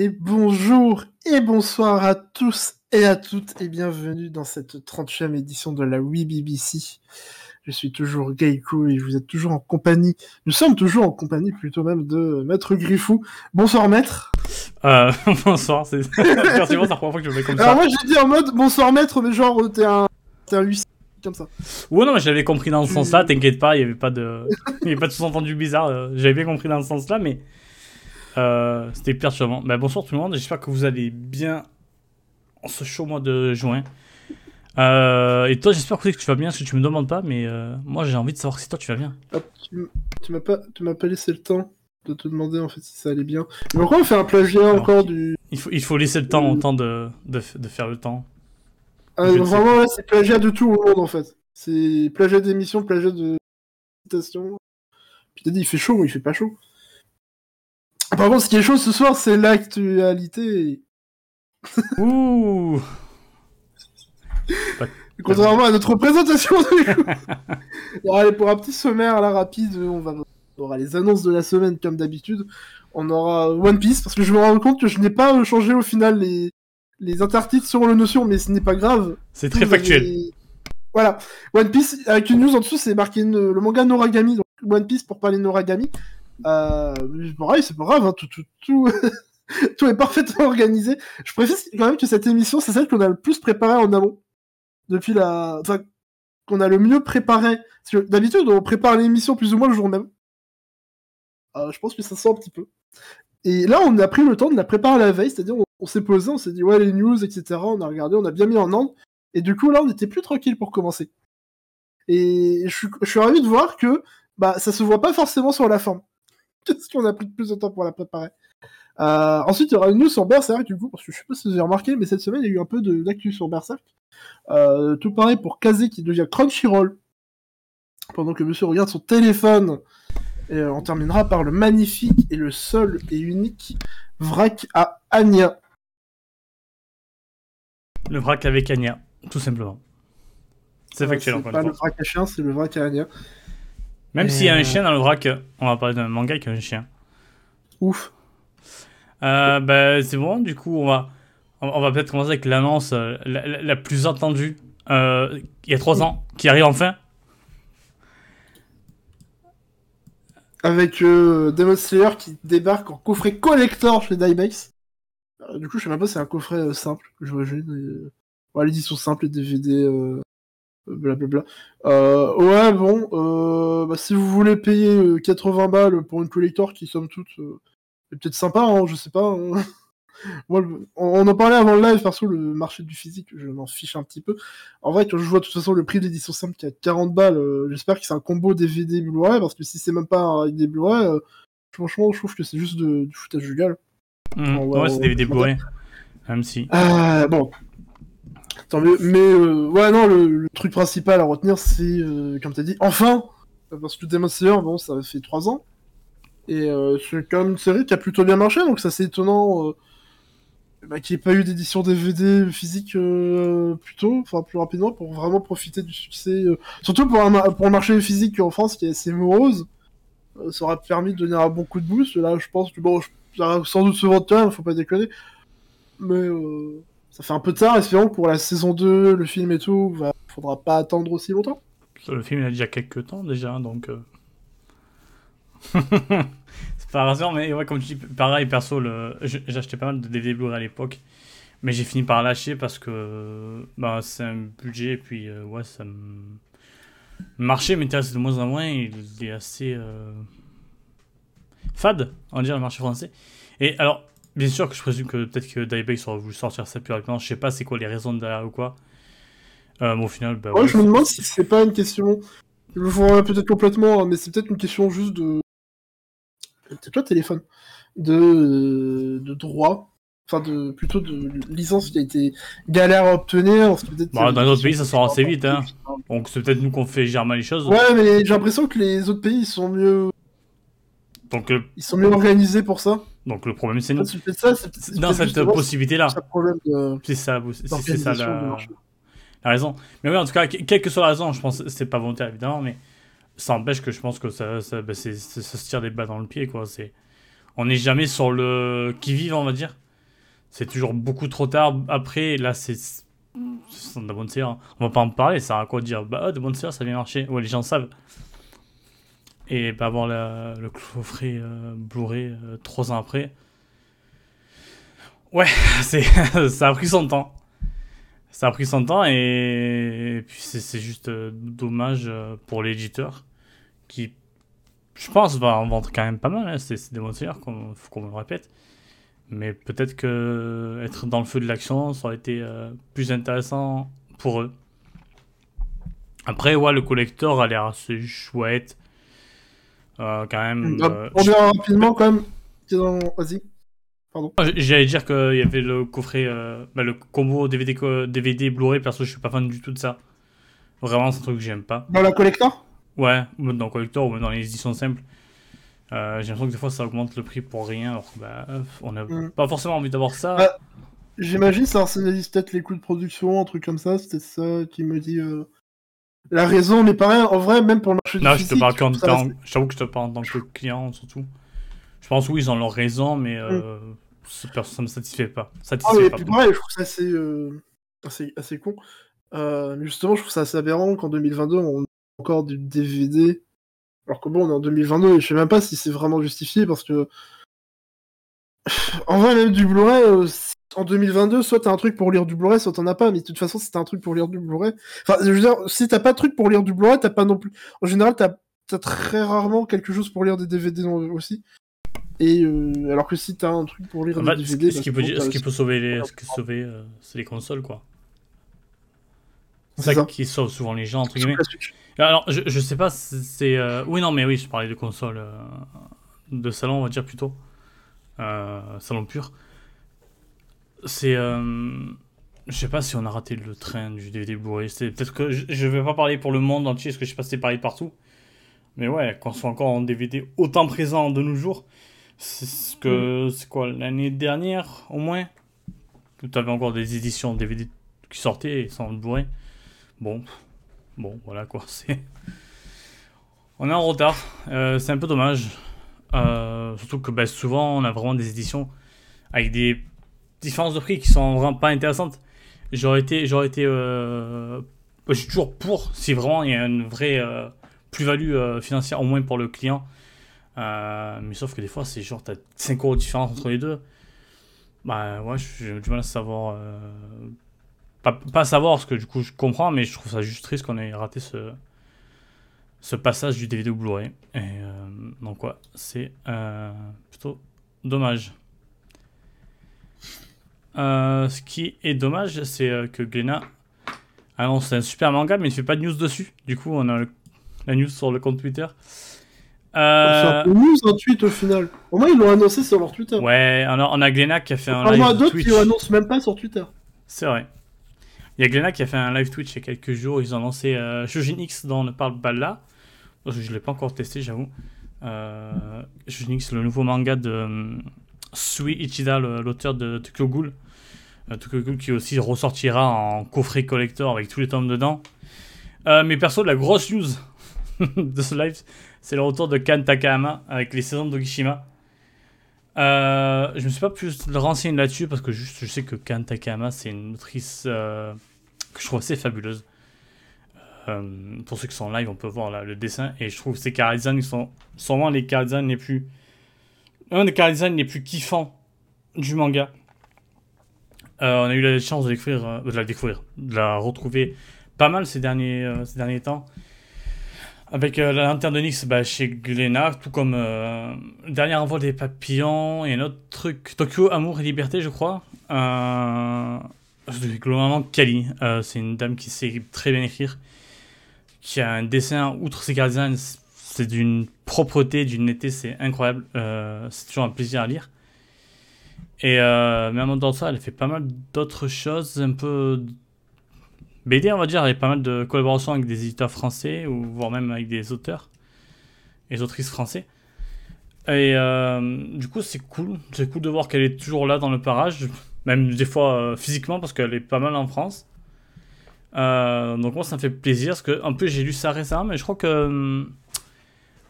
Et bonjour et bonsoir à tous et à toutes et bienvenue dans cette 30e édition de la Wii BBC. Je suis toujours Geico et vous êtes toujours en compagnie, nous sommes toujours en compagnie plutôt même de Maître Griffou. Bonsoir Maître. Euh, bonsoir, c'est la première fois que je me mets comme ça. Alors moi j'ai dit en mode bonsoir Maître mais genre t'es un, t'es un huissier comme ça. Ouais non mais j'avais compris dans ce sens-là, t'inquiète pas, il y avait pas de, il y avait pas de sous-entendu bizarre, euh, j'avais bien compris dans ce sens-là mais euh, c'était perturbant. Bah, bonsoir tout le monde, j'espère que vous allez bien en ce chaud mois de juin. Euh, et toi, j'espère que tu vas bien, parce que tu me demandes pas, mais euh, moi j'ai envie de savoir si toi tu vas bien. Hop, tu, m'as pas, tu m'as pas laissé le temps de te demander en fait si ça allait bien. Mais pourquoi on fait un plagiat Alors, encore du... Il faut, il faut laisser le temps au temps de, de, de faire le temps. Ah, vraiment c'est plagiat de tout au monde en fait. C'est plagiat d'émission, plagiat de citation. Puis t'as dit il fait chaud ou il fait pas chaud. Par contre ce qui est chaud ce soir c'est l'actualité. Ouh Contrairement à notre présentation du coup. Bon, allez, pour un petit sommaire là rapide, on va on aura les annonces de la semaine comme d'habitude. On aura One Piece parce que je me rends compte que je n'ai pas changé au final les les intertitres sur le notion, mais ce n'est pas grave. C'est très Vous factuel. avez- Voilà, One Piece avec une news en dessous, c'est marqué le manga Noragami, donc One Piece pour parler Noragami. Euh, pareil, c'est pas grave, hein, tout, tout, est parfaitement organisé. Je précise quand même que cette émission, c'est celle qu'on a le plus préparée en amont depuis la, enfin, qu'on a le mieux préparé. Parce que d'habitude, on prépare l'émission plus ou moins le jour même. Euh, je pense que ça sent un petit peu. Et là, on a pris le temps de la préparer la veille, c'est-à-dire on, s'est posé, on s'est dit ouais les news, etc. On a regardé, on a bien mis en ordre. Et du coup, là, on était plus tranquille pour commencer. Et je suis, je suis ravi de voir que bah, ça se voit pas forcément sur la forme. Qu'est-ce qu'on a pris plus de temps pour la préparer? Euh, Ensuite, il y aura une news sur Berserk, du coup, parce que je sais pas si vous avez remarqué, mais cette semaine, il y a eu un peu de- d'actu sur Berserk. Euh, tout pareil pour Kazé qui devient Crunchyroll. Pendant que monsieur regarde son téléphone. Et euh, on terminera par le magnifique et le seul et unique vrac à Anya. Le vrac avec Anya, tout simplement. C'est factuel encore pas une le vrac à chien, c'est le vrac à Anya. Même Et s'il y a un euh, chien dans le vrac, on va parler d'un manga qui a un chien. Ouf. Euh, bah, c'est bon, du coup, on va, on va peut-être commencer avec l'annonce euh, la, la- la plus attendue euh, il y a trois ans, qui arrive enfin. Avec Demon Slayer qui débarque en coffret collector chez. Euh, du coup, je sais même pas si c'est un coffret simple je vois Ouais, l'édition simple, les DVD, blablabla. Euh, ouais, bon, euh, bah, si vous voulez payer euh, 80 balles pour une collector qui, somme toute, euh, est peut-être sympa, hein, je sais pas. hein. Moi, on, en parlait avant le live, perso, le marché du physique, je m'en fiche un petit peu. En vrai, quand je vois de toute façon le prix de l'édition simple qui est à 40 balles, euh, j'espère que c'est un combo DVD Blu-ray, parce que si c'est même pas un des Blu-ray, euh, franchement, je trouve que c'est juste du foutage du gueule. On va- ouais, c'est des Blu-ray. Même si. Euh, bon. Tant mieux. Mais, euh, ouais, non, le, truc principal à retenir, c'est, euh, comme t'as dit, enfin Parce que Demon Slayer, bon, ça fait 3 ans. Et euh, c'est quand même une série qui a plutôt bien marché, donc ça c'est étonnant euh, bah, qu'il n'y ait pas eu d'édition DVD physique euh, plus tôt, enfin plus rapidement, pour vraiment profiter du succès. euh, surtout pour, un, pour marché physique en France qui est assez morose. Ça aurait permis de donner un bon coup de boost. Là, je pense que bon, ça sans doute se vendre quand faut pas déconner. Mais euh, ça fait un peu tard, espérons que pour la saison 2, le film et tout, bah, faudra pas attendre aussi longtemps. Le film il a déjà quelques temps déjà, hein, donc. euh. c'est pas rassurant, mais ouais, comme tu dis, pareil, perso, acheté pas mal de DVD Blu-ray à l'époque, mais j'ai fini par lâcher parce que bah, c'est un budget, et puis euh, ouais, ça me. Le marché m'intéresse de moins en moins, il est assez. euh, fade, on va dire, le marché français. Et alors, bien sûr que je présume que peut-être que Dybex aurait voulu sortir ça plus rapidement, je sais pas c'est quoi les raisons derrière ou quoi. Euh, mais au final, bah, Ouais, ouais, je me demande si c'est pas une question. Je le vois peut-être complètement, hein, mais c'est peut-être une question juste de. C'est toi, téléphone. De, de droit. Enfin, de, plutôt de licence qui a été galère à obtenir. Bah, dans d'autres pays, ça sort assez vite, hein. Donc c'est peut-être nous qu'on fait germer les choses. Ouais, mais j'ai l'impression que les autres pays ils sont mieux, Donc, le, ils sont mieux organisés pour ça. Donc le problème c'est nous. C'est ça. Dans cette possibilité-là. C'est ça, c'est ça la, marché. la raison. Mais oui, en tout cas, que- quelle que soit la raison, je pense que c'est pas volontaire évidemment, mais ça empêche que je pense que ça, bah, ça, ça se tire des balles dans le pied, quoi. C'est, on n'est jamais sur le qui vive, on va dire. c'est toujours beaucoup trop tard. Après, là, c'est. C'est de bonne série. On va pas en parler, ça a quoi dire. Bah, de bonne série, ça vient marcher. Ouais, les gens savent. Et pas avoir le coffret euh, Blu-ray euh, trois ans après. Ouais, c'est ça a pris son temps. Ça a pris son temps et, puis c'est juste euh, dommage pour l'éditeur qui, je pense, va en vendre quand même pas mal. Hein. C'est des séries, faut qu'on le répète. Mais peut-être que être dans le feu de l'action, ça aurait été plus intéressant pour eux. Après, ouais, le collector a l'air assez chouette. Euh, quand même. Bah, euh, on verra rapidement quand même. Vas-y. Pardon. Ah, j'allais dire qu'il y avait le coffret, euh, bah, le combo DVD, DVD Blu-ray. Perso, je suis pas fan du tout de ça. Vraiment, c'est un truc que j'aime pas. Dans la collector? Ouais, dans le collector ou même dans les éditions simples. j'ai l'impression que des fois ça augmente le prix pour rien, alors bah, on n'a mm. pas forcément envie d'avoir ça. Bah, j'imagine ça rationalise peut-être les coûts de production, un truc comme ça, c'était ça qui me dit la raison n'est pas rien. En vrai, même pour le marché non, je te parle tant... J'avoue que je te parle en tant que client, surtout. Je pense oui, ils ont leur raison, mais euh, mm. ça, me satisfait pas. Satisfait ah, mais puis, je trouve ça assez, euh, assez, assez, con. Euh, justement, je trouve ça assez aberrant qu'en 2022, on a encore du DVD. Alors que bon, on est en 2022 et je sais même pas si c'est vraiment justifié parce que. En vrai, même du Blu-ray, euh, en 2022, soit t'as un truc pour lire du Blu-ray, soit t'en as pas. Mais de toute façon, si t'as un truc pour lire du Blu-ray. Enfin, je veux dire, si t'as pas de truc pour lire du Blu-ray, t'as pas non plus. En général, t'as as très rarement quelque chose pour lire des DVD aussi. Et euh, alors que si t'as un truc pour lire des DVD. Ce, qui, peut, ce qui peut sauver les, ce qui sauver, euh, c'est les consoles, quoi. C'est ça, qui sauve souvent les gens, entre guillemets. Alors, je, je sais pas, c'est. Euh, oui, non, mais oui, je parlais de consoles de salon, on va dire plutôt. salon pur c'est. Euh, je sais pas si on a raté le train du DVD Blu-ray. Peut-être que je, vais pas parler pour le monde entier, parce que je sais pas si c'est pareil partout. Mais ouais, qu'on soit encore en DVD autant présent de nos jours, c'est ce que. Mm. C'est quoi, l'année dernière, au moins? Tu avais encore des éditions DVD qui sortaient sans Blu-ray. Bon, bon, voilà quoi, c'est. On est en retard, euh, c'est un peu dommage. Euh, surtout que bah, souvent, on a vraiment des éditions avec des différences de prix qui sont vraiment pas intéressantes. J'aurais été, j'aurais été, euh, je suis toujours pour si vraiment il y a une vraie euh, plus-value euh, financière au moins pour le client. mais sauf que des fois c'est genre t'as 5 euros de différence entre les deux. Bah ouais, j'ai du mal à savoir. Pas, pas savoir parce que du coup je comprends, mais je trouve ça juste triste qu'on ait raté ce, ce passage du DVD Blu-ray. Et donc ouais, c'est plutôt dommage. Euh, ce qui est dommage, c'est euh, que Glenna annonce un super manga, mais il ne fait pas de news dessus. Du coup, on a la news sur le compte Twitter. Euh... C'est news, un tweet au final. Au moins, ils l'ont annoncé sur leur Twitter. Ouais, on a, on a Glenna qui a fait un live. A d'autres qui l'annoncent même pas sur Twitter. C'est vrai. Il y a Glenna qui a fait un live Twitch il y a quelques jours. Ils ont lancé euh, Shujin X dont on ne parle pas là. je ne l'ai pas encore testé, j'avoue. Euh, Shujin X, le nouveau manga de euh, Sui Ichida, l'auteur de Tokyo Ghoul. Qui aussi ressortira en coffret collector avec tous les tomes dedans. Euh, mais perso, la grosse news de ce live, c'est le retour de Kan Takahama avec les saisons d'Ogishima. Euh, je me suis pas plus renseigné là-dessus parce que juste je sais que Kan Takahama c'est une autrice euh, que je trouve assez fabuleuse. pour ceux qui sont en live, on peut voir le dessin et je trouve que ces car design sont sûrement les car les plus un des car les plus kiffants du manga. Euh, on a eu la chance de, découvrir, euh, de la découvrir, de la retrouver pas mal ces derniers, euh, ces derniers temps. Avec la lanterne de Nix bah, chez Glénat, tout comme dernier envol des papillons et un autre truc, Tokyo, Amour et Liberté, je crois. globalement, Kali, c'est une dame qui sait très bien écrire, qui a un dessin, outre ses gardiens, c'est d'une propreté, d'une netteté, c'est incroyable. c'est toujours un plaisir à lire. Et euh, mais en même temps ça, elle fait pas mal d'autres choses, un peu BD, on va dire. Elle a pas mal de collaborations avec des éditeurs français, ou voire même avec des auteurs et autrices français. Et euh, du coup, c'est cool. C'est cool de voir qu'elle est toujours là dans le parage, même des fois euh, physiquement, parce qu'elle est pas mal en France. donc moi, ça me fait plaisir, parce que peu j'ai lu ça récemment, mais je crois que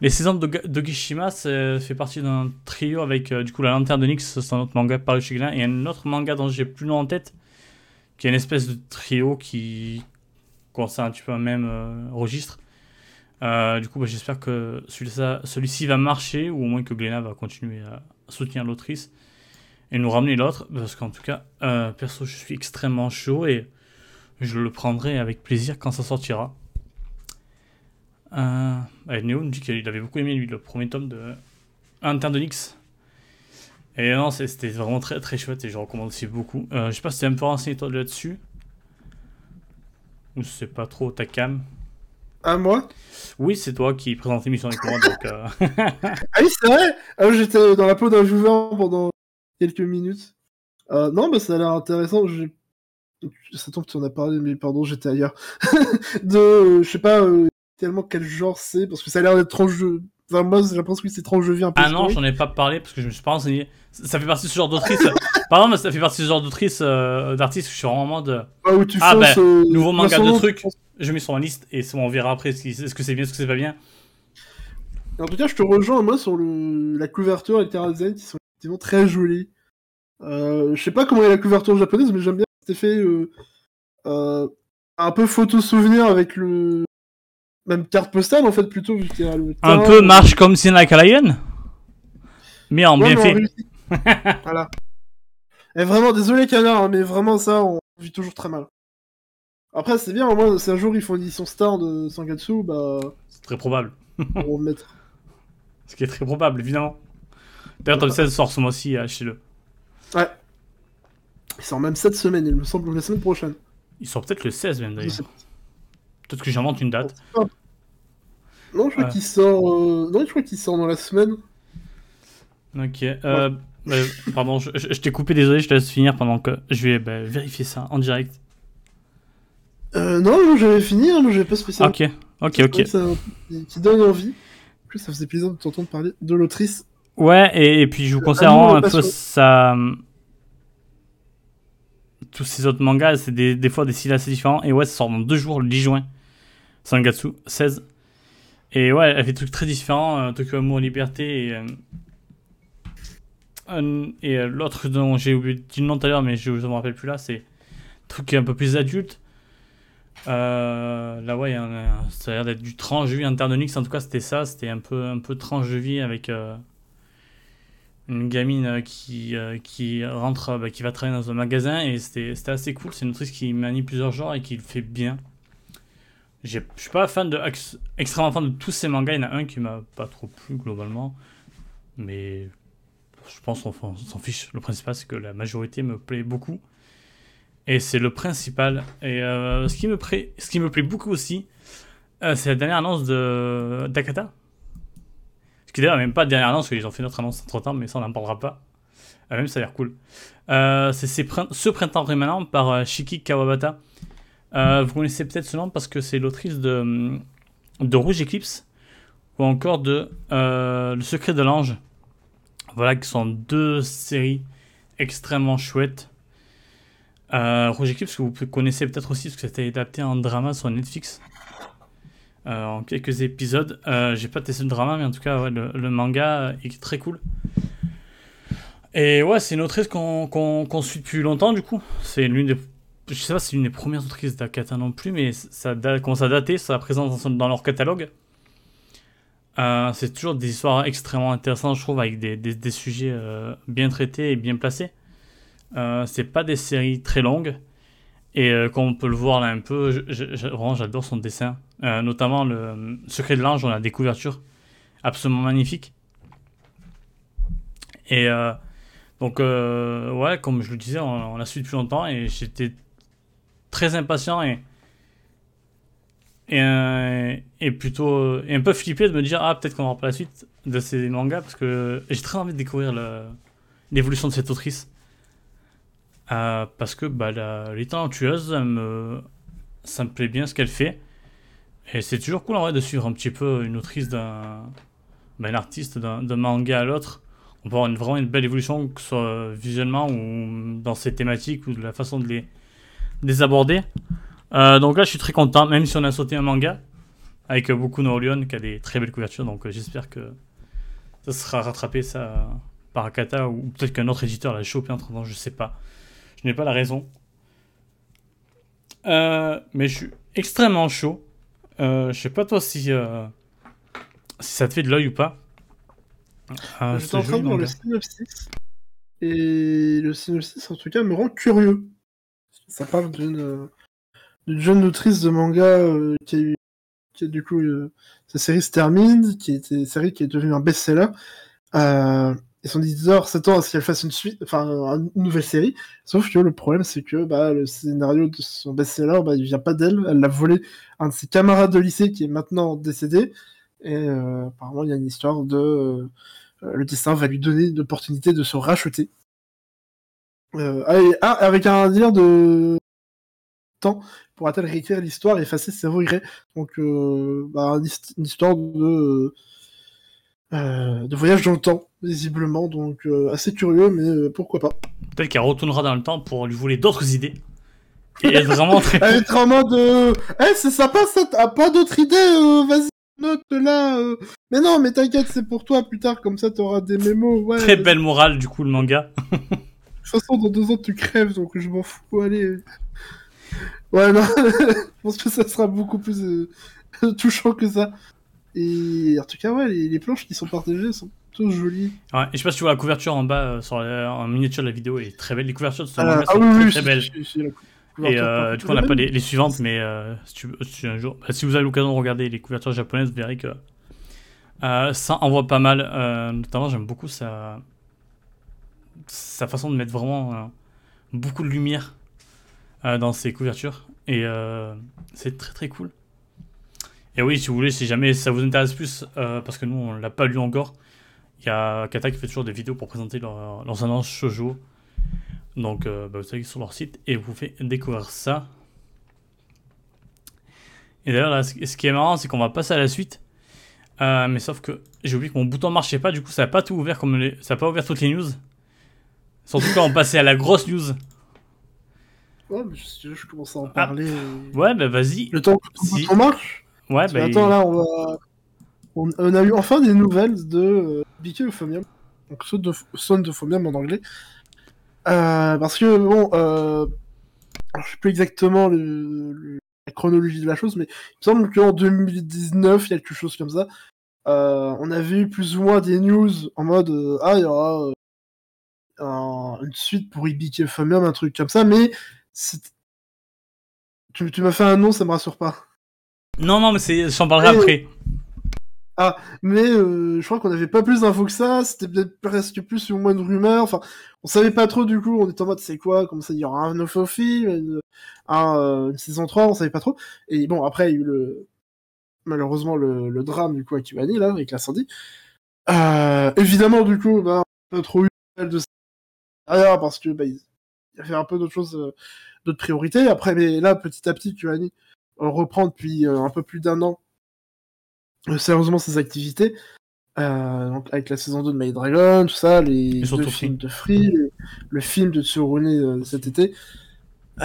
Les saisons de Dogishima fait partie d'un trio avec du coup la lanterne de Nyx, c'est un autre manga paru chez Glen, et un autre manga dont j'ai plus long en tête, qui est une espèce de trio qui concerne un petit peu un même registre. du coup, bah, j'espère que celui-ci va marcher, ou au moins que Glenna va continuer à soutenir l'autrice et nous ramener l'autre, parce qu'en tout cas, euh, perso, je suis extrêmement chaud et je le prendrai avec plaisir quand ça sortira. Euh, Néo nous dit qu'il avait beaucoup aimé lui le premier tome de Interne de Nix. Et non, c'était vraiment très très chouette et je recommande aussi beaucoup. Euh, je sais pas si tu es un peu renseigné toi là-dessus. Ou c'est pas trop ta cam. À moi? Oui, c'est toi qui présente l'émission avec moi. donc, euh. ah oui, c'est vrai? Ah, J'étais dans la peau d'un joueur pendant quelques minutes. Euh, non, bah ça a l'air intéressant. Ça tombe tu en as parlé, mais pardon, j'étais ailleurs. de, euh, je sais pas tellement quel genre c'est, parce que ça a l'air d'être trop jeu. Enfin, moi, j'ai l'impression que c'est trop jeu un peu. Ah non, j'en ai pas parlé parce que je me suis pas renseigné. Ça fait partie de ce genre d'autrice. Pardon, mais ça fait partie de ce genre d'autrice, d'artiste, je suis vraiment de. Ah, où tu ah ben, nouveau manga de trucs. Je mets sur ma liste et on verra après est-ce que c'est bien, est-ce que c'est pas bien. En tout cas, je te rejoins, moi, sur le... la couverture et le Terra qui sont effectivement très joli. Euh, je sais pas comment est la couverture japonaise, mais j'aime bien cet effet euh, euh, un peu photo souvenir avec le même carte postale en fait plutôt vu a le un peu marche comme Sin Like a Lion, mais en bien fait. voilà. Et vraiment désolé canard, hein, mais vraiment ça on vit toujours très mal. Après c'est bien, au moins si un jour ils font une édition star de Sangatsu, bah. C'est très probable. on va mettre. Ce qui est très probable évidemment. D'ailleurs, Tom 16 sort ce mois-ci, achetez-le. Ouais. Il sort même cette semaine, il me semble, la semaine prochaine. Il sort peut-être le 16 même d'ailleurs. Peut-être que j'invente une date. Non, je crois qu'il sort. Euh, non, je crois qu'il sort dans la semaine. Ok. Euh, bah, pardon, je, t'ai coupé, désolé, je te laisse finir pendant que je vais bah, vérifier ça en direct. Euh, non, j'avais fini, hein, j'avais pas spécialement. Ok, ok, ok. qui donne envie. En plus, ça faisait plaisir de t'entendre parler de l'autrice Ouais, et, puis je vous conseille un peu ça. Tous ces autres mangas, c'est des, des, fois des styles assez différents. Et ouais, ça sort dans deux jours, le 10 juin. Sangatsu, 16. Et ouais, elle fait des trucs très différents. Euh, Tokyo Amour, Liberté et. Euh, et euh, l'autre dont j'ai oublié le nom tout à l'heure, mais je ne me rappelle plus là, c'est un truc un peu plus adulte. là, ouais, ça a l'air d'être du tranche de vie En tout cas, c'était ça. C'était un peu, un peu tranche vie avec une gamine euh, qui, euh, qui rentre, bah, qui va travailler dans un magasin et c'était assez cool. C'est une autrice qui manie plusieurs genres et qui le fait bien. Je suis pas fan de, extrêmement fan de tous ces mangas. Il y en a un qui m'a pas trop plu globalement. Mais je pense qu'on s'en fiche. Le principal, c'est que la majorité me plaît beaucoup. Et c'est le principal. Et euh, ce, qui me plaît, ce qui me plaît beaucoup aussi, c'est la dernière annonce de d'Akata ce qui d'ailleurs même pas de dernière annonce, parce qu'ils ont fait notre annonce entre temps, mais ça on n'en parlera pas. Euh, même ça a l'air cool. Euh, c'est ce printemps rémanent par euh, Shiki Kawabata. Vous connaissez peut-être ce nom parce que c'est l'autrice de, Rouge Eclipse ou encore de Le Secret de l'Ange. Voilà, qui sont deux séries extrêmement chouettes. Rouge Eclipse, que vous connaissez peut-être aussi parce que c'était adapté en drama sur Netflix. Euh, en quelques épisodes. Euh, j'ai pas testé le drama, mais en tout cas, le, manga est très cool. Et ouais, c'est une autrice qu'on suit depuis longtemps, du coup. C'est l'une des. Je sais pas si c'est l'une des premières autrices d'Akata non plus, mais ça commence à dater, sa présence dans leur catalogue. Euh, c'est toujours des histoires extrêmement intéressantes, je trouve, avec des, des, sujets bien traités et bien placés. c'est pas des séries très longues. Et comme on peut le voir là un peu, vraiment j'adore son dessin. Euh, notamment le Secret de l'Ange, on a des couvertures absolument magnifiques. Et euh, donc, euh, ouais, comme je le disais, on, l'a suivi depuis longtemps et j'étais très impatient et, et, et, plutôt et un peu flippé de me dire, ah, peut-être qu'on aura pas la suite de ces mangas parce que j'ai très envie de découvrir l'évolution de cette autrice. parce que bah, la, les talentueuse, me, ça me plaît bien ce qu'elle fait. Et c'est toujours cool en vrai de suivre un petit peu une autrice d'un. Ben, artiste d'un manga à l'autre. On peut avoir une, vraiment une belle évolution, que ce soit visuellement ou dans ses thématiques ou de la façon de les, les aborder. Euh, donc là, je suis très content, même si on a sauté un manga. avec beaucoup No Lyon qui a des très belles couvertures. Donc euh, j'espère que ça sera rattrapé ça par Akata ou peut-être qu'un autre éditeur l'a chopé entre temps, je sais pas. Je n'ai pas la raison. Euh, mais je suis extrêmement chaud. Je sais pas toi si, si ça te fait de l'œil ou pas. J'étais en train de voir le synopsis. Et le synopsis, en tout cas, me rend curieux. Ça parle d'une jeune autrice de manga qui a eu qui du coup sa série se termine, qui était série qui est devenue un best-seller. Euh, et son éditeur s'attend à ce qu'elle fasse une suite, enfin une nouvelle série. Sauf que le problème c'est que bah, le scénario de son best-seller, bah, il vient pas d'elle. Elle l'a volé à un de ses camarades de lycée qui est maintenant décédé. Et euh, apparemment il y a une histoire de euh, le destin va lui donner l'opportunité de se racheter. Euh, ah, avec un délire de temps pourra-t-elle réécrire l'histoire et effacer ses regrets? Donc euh, bah, une histoire de euh, de voyage dans le temps, visiblement, donc assez curieux, mais pourquoi pas. Peut-être qu'elle retournera dans le temps pour lui voler d'autres idées. Et être vraiment très. Elle être en mode, eh c'est sympa ça, t'as pas d'autres idées, vas-y note là. Mais non, mais t'inquiète, c'est pour toi plus tard, comme ça t'auras des mémos. Ouais, Très belle morale du coup le manga. de toute façon, dans deux ans tu crèves, donc je m'en fous. Allez. Ouais, non, je pense que ça sera beaucoup plus touchant que ça. Et en tout cas, ouais, les, planches qui sont partagées sont plutôt jolies. Ouais, et je sais pas si tu vois la couverture en bas, euh, sur en miniature de la vidéo, est très belle. Les couvertures de ce ah, sont oui, très, très belles. et euh, du coup, on n'a pas les, suivantes, mais euh, si, tu, si, un jour, bah, si vous avez l'occasion de regarder les couvertures japonaises, vous verrez que euh, ça envoie pas mal. Euh, notamment, j'aime beaucoup sa, sa façon de mettre vraiment beaucoup de lumière dans ses couvertures. Et c'est très très cool. Et oui, si vous voulez, si jamais ça vous intéresse plus, euh, parce que nous, on l'a pas lu encore, il y a Kata qui fait toujours des vidéos pour présenter leur, leurs annonces shoujo. Donc, euh, bah, vous allez sur leur site et vous faites découvrir ça. Et d'ailleurs, ce qui est marrant, c'est qu'on va passer à la suite. Euh, mais sauf que j'ai oublié que mon bouton marchait pas, du coup, ça n'a pas tout ouvert comme les... ça n'a pas ouvert toutes les news. Surtout quand on passait à la grosse news. Ouais, mais je, je commence à en ah. parler. Ouais, bah vas-y. Le temps que bouton marche Ouais, bah. Attends, là, on va. On, a eu enfin des nouvelles de euh, BK Euphonium. Donc, Son de, Son de Phomium en anglais. Euh, parce que, bon, euh, je sais plus exactement le, la chronologie de la chose, mais il me semble qu'en 2019, quelque chose comme ça, euh, on avait eu plus ou moins des news en mode euh, Ah, il y aura un, une suite pour IBK Euphonium, un truc comme ça, mais tu, tu m'as fait un nom, ça me rassure pas. Non, non, mais c'est, j'en parlerai après. Ah, mais euh, je crois qu'on n'avait pas plus d'infos que ça, c'était peut-être presque plus ou moins de rumeurs, enfin, on savait pas trop du coup, on était en mode c'est quoi, comme ça il y aura un nouveau film, une, un, une saison 3, on savait pas trop. Et bon, après il y a eu le, malheureusement le, le drame du coup à Kibani, là, avec l'incendie. Euh, évidemment du coup, bah, on a pas trop eu de ça parce que bah, il y avait un peu d'autres choses, euh, d'autres priorités. Après, mais là, petit à petit, Kibani reprend depuis euh, un peu plus d'un an euh, sérieusement ses activités. Euh, donc avec la saison 2 de My Dragon, tout ça, les deux films de Free, le, film de Tsurune cet été. Et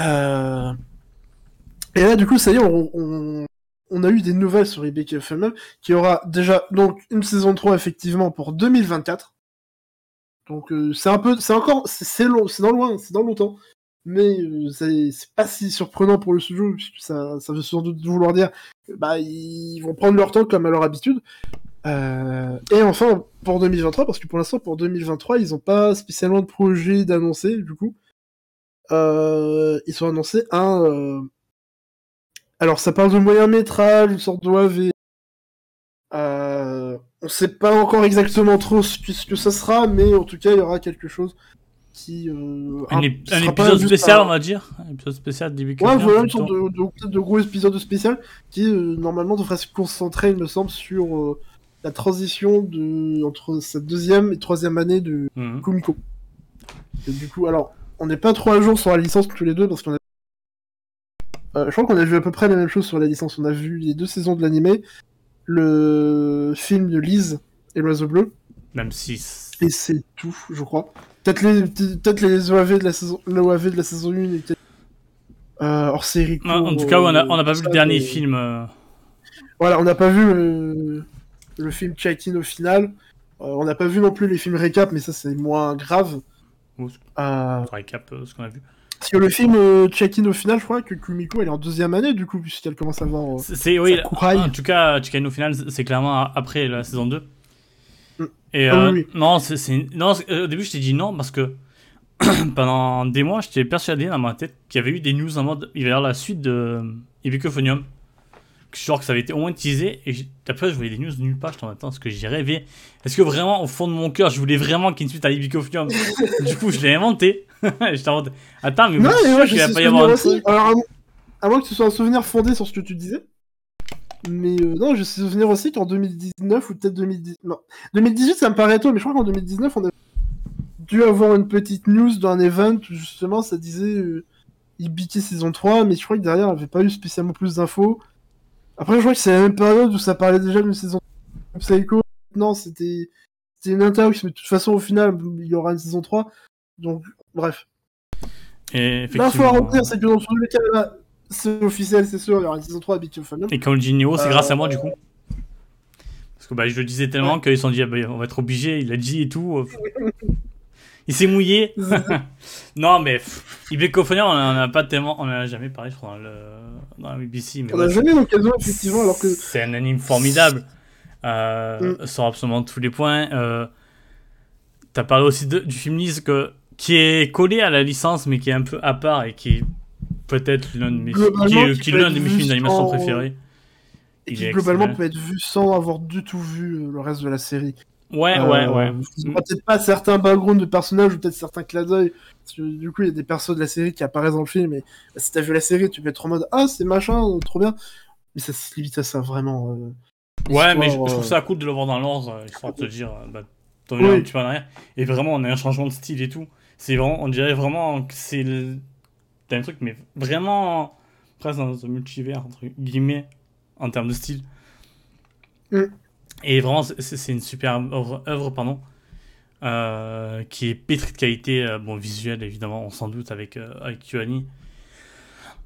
là, du coup, ça y est, on, on, a eu des nouvelles sur IBK FM qui aura déjà donc une saison 3 effectivement pour 2024. Donc c'est un peu, c'est encore, c'est long, c'est dans loin, c'est dans longtemps mais euh, c'est pas si surprenant pour le studio, puisque ça, veut sans doute vouloir dire bah ils vont prendre leur temps comme à leur habitude. Euh, et enfin, pour 2023, parce que pour l'instant, pour 2023, ils ont pas spécialement de projet d'annoncer, du coup. Euh, ils sont annoncés un... Euh... Alors, ça parle de moyen métrage, une sorte d'OAV. Euh, on sait pas encore exactement trop ce que, ce que ça sera, mais en tout cas, il y aura quelque chose qui. Euh, un, épisode spécial, on va dire. Un épisode spécial début Ouais, voilà, une sorte de, de, de, gros épisode spécial qui, euh, normalement, devrait se concentrer, il me semble, sur euh, la transition de, entre cette deuxième et troisième année de mmh. Kumiko. Et du coup, alors, on n'est pas trop à jour sur la licence tous les deux parce qu'on a. Je crois qu'on a vu à peu près la même chose sur la licence. On a vu les deux saisons de l'animé, le film de Lise et l'oiseau bleu. Même si. Et c'est tout, je crois. Peut-être les, peut les OAV de la saison, l'OAV de la saison 1 et peut-être euh, hors série. en tout cas, on n'a on a pas vu le dernier film. Euh... voilà, on n'a pas vu le, le film check-in au final. Euh, on n'a pas vu non plus les films récap, mais ça c'est moins grave. Euh, Récap, euh, ce qu'on a vu. Parce que le film euh, check-in au final, je crois que Kumiko elle est en deuxième année du coup, puisqu'elle commence à voir. euh, C'est- oui, en tout cas, Chikano final, c'est- clairement après la saison 2. Mm. Et Ah euh, oui, non, c'est, non, au début, je t'ai dit non parce que pendant des mois, j'étais persuadé dans ma tête qu'il y avait eu des news en mode il va y avoir la suite de Ibicophonium. Genre que ça avait été au moins teasé. Et j'ai- après, je voyais des news nulle part. J'étais en attends, est-ce que j'ai rêvé? Est-ce que vraiment, au fond de mon cœur, je voulais vraiment qu'il y ait une suite à Ibicophonium Du coup, je l'ai inventé. mode attends, mais Non, mais sûr moi qu'il j'ai va ce pas y avoir souvenir un aussi. truc Alors, à, mo- à moins que ce soit un souvenir fondé sur ce que tu disais. Mais euh, non, j'ai ce souvenir aussi qu'en 2019 ou peut-être 2010. Non, 2018 ça me paraît tôt, mais je crois qu'en 2019 on a dû avoir une petite news d'un event où justement ça disait euh, Ibiki saison 3, mais je crois que derrière il n'y avait pas eu spécialement plus d'infos. Après, je crois que c'est la même période où ça parlait déjà d'une saison Psycho. Non, c'était c'était une interview, mais de toute façon au final il y aura une saison 3. Donc, bref. Et L'info à retenir, c'est que dans tous les cas, là, c'est officiel, c'est sûr, il y aura une saison 3 à of Fandom. Et quand dit Neo, c'est grâce à moi Euh, du coup. Parce que bah, je le disais tellement qu'ils se sont dit, ah, bah, on va être obligé, il a dit et tout. il s'est mouillé. non, mais Ibekophonia, on en a pas tellement, on en a jamais parlé, je crois, dans, le, dans la BBC. Mais On ouais, n'a jamais eu l'occasion, effectivement, alors que. C'est un anime formidable. Euh, Mm. Sur absolument tous les points. Euh, T'as parlé aussi de- du film Nice que, qui est collé à la licence, mais qui est un peu à part et qui est peut-être l'un de mes, Globalement, qui est, qui qui est peut l'un être de mes vu films d'animation préférés. Et qui globalement excellent. peut être vu sans avoir du tout vu euh, le reste de la série. Ouais, Euh, ouais, ouais. y aura Peut-être pas certains backgrounds de personnages ou peut-être certains clins d'œil. Du coup, il y a des persos de la série qui apparaissent dans le film. Et bah, si t'as vu la série, tu peux être en mode Ah, c'est machin, euh, trop bien. Mais ça se limite à ça, vraiment. euh, Ouais, mais je, trouve euh, ça cool de le voir dans l'ordre, euh, histoire de te dire, euh, bah, t'en Oui. un petit peu en arrière. Et vraiment, on a un changement de style et tout. C'est vraiment, on dirait vraiment que c'est le... T'as un truc, mais vraiment presque dans un multivers, entre guillemets, en termes de style. Mm. Et vraiment, c'est une super œuvre, œuvre pardon, euh, qui est pétrie de qualité, euh, bon, visuelle évidemment, on s'en doute avec, euh, avec.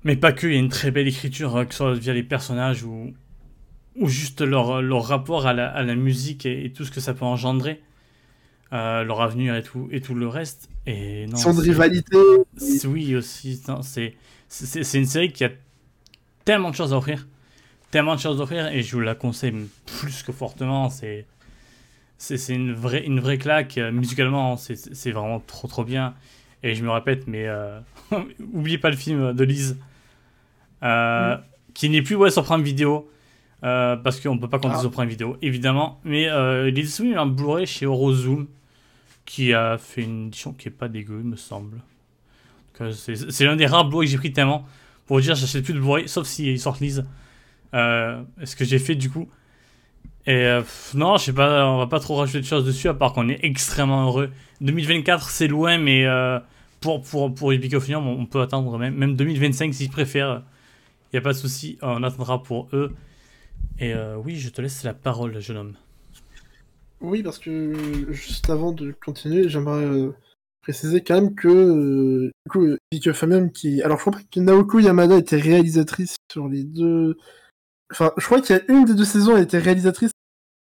Mais pas que, il y a une très belle écriture, euh, que ce soit via les personnages ou, ou juste leur, leur rapport à la, à la musique et, et tout ce que ça peut engendrer, euh, leur avenir et tout, et tout le reste. Et non, rivalité. Oui, aussi. c'est une série qui a tellement de choses à offrir. Tellement de choses à offrir et je vous la conseille plus que fortement. C'est c'est une vraie, une vraie claque. euh, Musicalement, c'est vraiment trop trop bien. Et je me répète, mais euh, oubliez pas le film de Lise. euh, Qui n'est plus ouais, sur Prime Vidéo. euh, parce qu'on peut pas compter Ah. sur Prime Vidéo, évidemment. Mais est disponible en Blu-ray chez Eurozoom. Qui a fait une édition qui est pas dégueu, il me semble. C'est l'un des rares Blu-ray que j'ai pris tellement. Pour vous dire, j'achète plus de Blu-ray, sauf s'ils sortent Lise. Euh, ce que j'ai fait du coup. Et euh, non, je sais pas, on va pas trop rajouter de choses dessus, à part qu'on est extrêmement heureux. 2024, c'est loin, mais euh, pour, pour, pour on peut attendre même, même 2025 s'ils préfèrent. Il n'y a pas de souci, on attendra pour eux. Et oui, je te laisse la parole, jeune homme. Oui, parce que juste avant de continuer, j'aimerais préciser quand même que du coup, Famem qui, alors je crois que Naoko Yamada était réalisatrice sur les deux. Enfin, je crois qu'il y a une des deux saisons, elle était réalisatrice,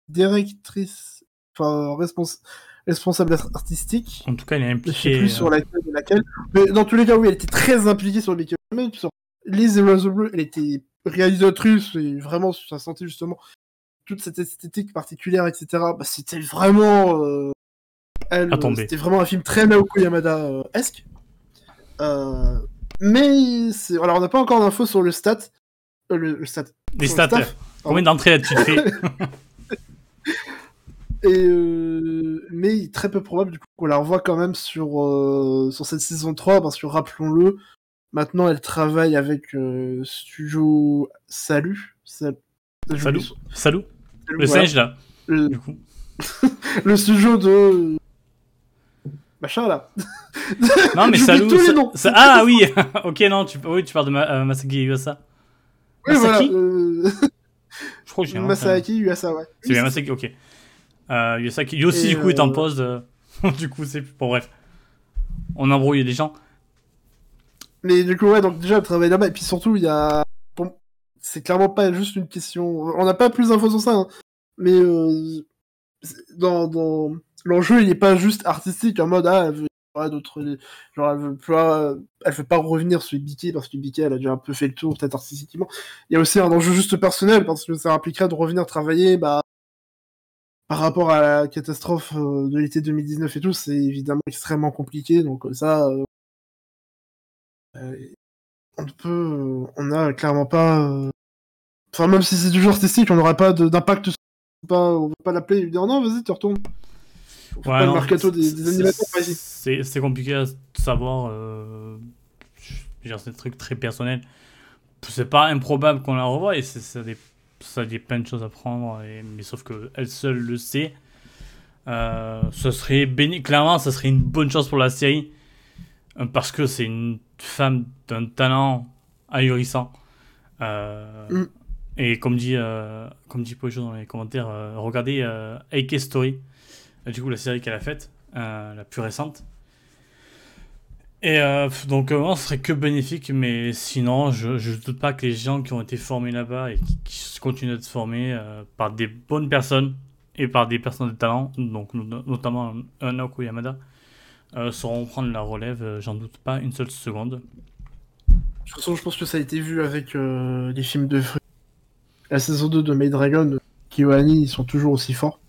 directrice, enfin respons- responsable artistique. En tout cas, elle est Je sais impliquée. plus sur euh, laquelle laquelle. Mais dans tous les cas, oui, elle était très impliquée sur Vicky Famem. Sur Razor Blue, elle était réalisatrice et vraiment, ça sentait justement toute cette esthétique particulière, etc. Bah, c'était vraiment. euh, elle. C'était vraiment un film très Naoko Yamada-esque. Euh, mais c'est- alors on n'a pas encore d'infos sur le stat. Euh, le, le stat. des sur le stats. staff. Combien d'entrées tu fais Et euh, mais très peu probable du coup qu'on la revoie quand même sur euh, sur cette saison 3 parce que rappelons-le, maintenant elle travaille avec euh, Studio Salut. Sal- Salut. Salut, Salut, le voilà. singe là, le, du coup. le studio de machin là. Non, mais salut. les ah oui, ok, non, tu, oui, tu parles de Ma- Masaki Yuasa. Oui, voilà. Euh, Je crois que j'ai un Masaki Yuasa, ouais. C'est bien Masaki, ok. Euh, Yosaki, Et, du coup, est en euh, pause. du coup, c'est. Bon, bref. On embrouille les gens. Mais du coup, ouais, donc déjà, elle travaille là-bas. Et puis surtout, il y a. bon, c'est clairement pas juste une question. On n'a pas plus d'infos sur ça, hein. mais euh, dans, dans... l'enjeu, il n'est pas juste artistique en mode ah, d'autres, genre elle veut pas, elle veut pas revenir sur BK parce que elle a déjà un peu fait le tour peut-être artistiquement. Il y a aussi un enjeu juste personnel parce que ça impliquerait de revenir travailler, bah par rapport à la catastrophe euh, de l'été 2019 et tout, c'est évidemment extrêmement compliqué. Donc euh, ça, euh, on peut, on a clairement pas. Enfin, même si c'est toujours artistique, on n'aurait pas d'impact. On va pas l'appeler et dire non, vas-y, tu retournes. Ouais, pas le mercato des, des animateurs, C'est compliqué à savoir. Euh... C'est des trucs très personnels. C'est pas improbable qu'on la revoie et ça des ça a plein de choses à prendre, et, mais sauf qu'elle seule le sait. Euh, ce serait béni... Clairement, ça serait une bonne chose pour la série. Euh, parce que c'est une femme d'un talent ahurissant. Euh, mm. Et comme dit, euh, comme dit Pocho dans les commentaires, regardez AK Story, du coup la série qu'elle a faite, la plus récente. Et euh, donc, euh, ce serait que bénéfique, mais sinon, je ne doute pas que les gens qui ont été formés là-bas et qui, continuent d'être formés euh, par des bonnes personnes et par des personnes de talent, donc notamment Naoko Yamada, sauront prendre la relève, j'en doute pas une seule seconde. De toute façon, je pense que ça a été vu avec les films de. La saison 2 de Maid Dragon, Kiwani, ils sont toujours aussi forts.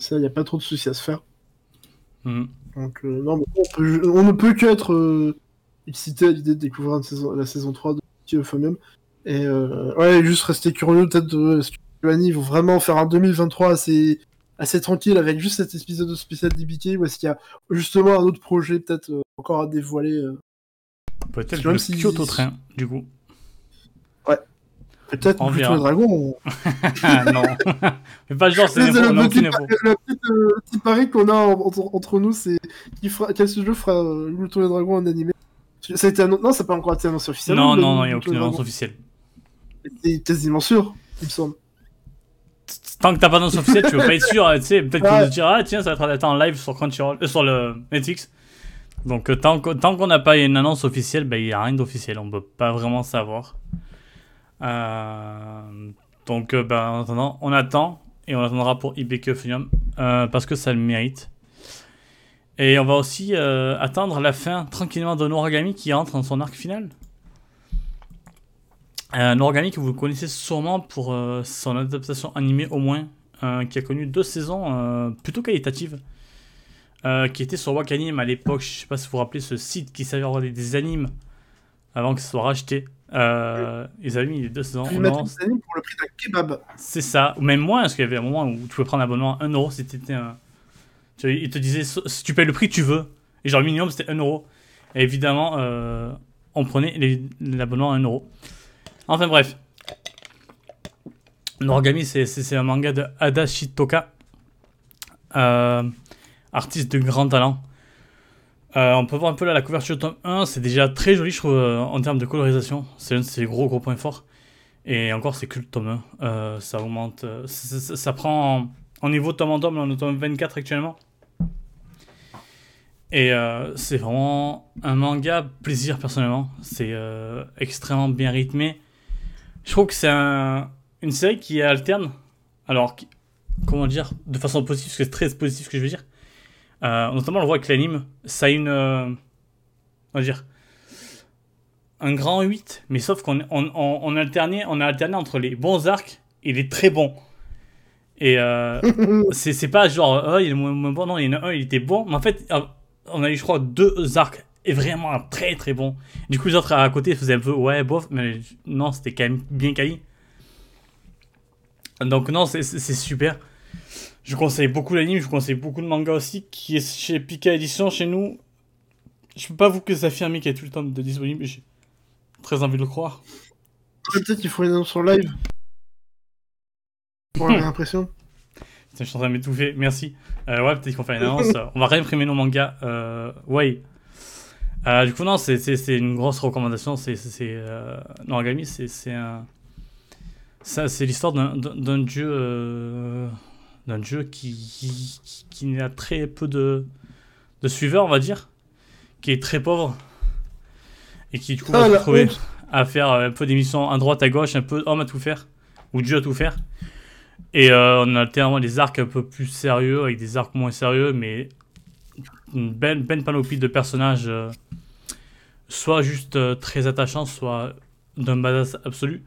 Ça, il n'y a pas trop de soucis à se faire. Mmh. Donc, euh, non, on, ne peut qu'être euh, excité à l'idée de découvrir la saison 3 de Euphonium. Et euh, ouais, juste rester curieux peut-être de ce que vont vraiment faire un 2023 assez, assez tranquille avec juste cet épisode de spécial DBK ou est-ce qu'il y a justement un autre projet peut-être encore à dévoiler Peut-être le si... Kyoto Train, du coup. Peut-être plus les dragons. non. Mais pas genre, c'est le, le, petit, le petit pari qu'on a entre, nous, c'est quel studio fera euh, le tour des dragons en animé ça a été Non, ça n'a pas encore été annoncé officiellement. Non, non, non, il n'y a aucune annonce officielle. C'est quasiment sûr, il me semble. Tant que t'as pas d'annonce officielle, tu veux pas être sûr, tu sais, peut-être qu'on te dira, ah tiens, ça va être en live sur Crunchyroll, euh, sur le Netflix. Donc euh, tant qu'on n'a pas une annonce officielle, ben, il n'y a rien d'officiel, on peut pas vraiment savoir. Euh, donc, ben, en attendant, on attend et on attendra pour IBK Funium euh, parce que ça le mérite. Et on va aussi attendre la fin tranquillement de Noragami qui rentre dans son arc final. Euh, Noragami que vous connaissez sûrement pour son adaptation animée au moins, qui a connu deux saisons plutôt qualitatives, qui était sur Wakanim à l'époque. Je sais pas si vous vous rappelez ce site qui servait à regarder des animes avant que ce soit racheté. Euh, ils avaient mis les deux saisons. Ils mettent animes pour le prix d'un kebab. C'est ça, ou même moins, parce qu'il y avait un moment où tu pouvais prendre un abonnement à 1€ si t'étais un. Tu ils te disaient, si tu payes le prix, tu veux. Et genre, le minimum, c'était 1€. Et évidemment, euh, on prenait l'abonnement à 1€. Enfin bref. Noragami, c'est un manga de Ada Shitoka. Euh, artiste de grand talent. Euh, on peut voir un peu là la couverture de tome 1, c'est déjà très joli, je trouve, euh, en termes de colorisation. C'est un de ses gros gros points forts. Et encore, c'est que le tome 1. Euh, ça augmente. Ça, prend en, niveau tome en tome, on est tome 24 actuellement. Et c'est vraiment un manga plaisir personnellement. C'est extrêmement bien rythmé. Je trouve que c'est une série qui alterne. Alors, comment dire De façon positive, parce que c'est très positif ce que je veux dire euh, notamment, on le voit avec l'anime, ça a une. Euh, on va dire. Un grand 8, mais sauf qu'on on, on, alternait, on a alterné entre les bons arcs et les très bons. Et euh, c'est pas genre, oh, il est moins, bon, non, il y en a un, il était bon. Mais en fait, on a eu, je crois, deux arcs et vraiment très très bon. Du coup, les autres à côté faisaient un peu, ouais, bof, mais non, c'était quand même bien quali. Donc, non, c'est super. Je conseille beaucoup l'anime, je vous conseille beaucoup de manga aussi, qui est chez Pika Edition chez nous. Je peux pas vous que affirmer qu'il y a tout le temps de disponible, mais j'ai très envie de le croire. Peut-être qu'il faut une annonce sur live. Pour avoir l'impression. je suis en train de m'étouffer, merci. Euh, ouais, peut-être qu'on fait une annonce. On va réimprimer nos mangas. Euh, ouais. Euh, du coup, non, c'est une grosse recommandation. C'est euh, Noragami, c'est un. C'est l'histoire d'un dieu euh, d'un jeu qui, qui, a très peu de, de suiveurs, on va dire, qui est très pauvre, et qui du coup va se retrouver à faire un peu d'émissions à droite, à gauche, un peu homme à tout faire, ou Dieu à tout faire. Et euh, on a alternant des arcs un peu plus sérieux, avec des arcs moins sérieux, mais une belle, belle panoplie de personnages, euh, soit juste euh, très attachants, soit d'un badass absolu.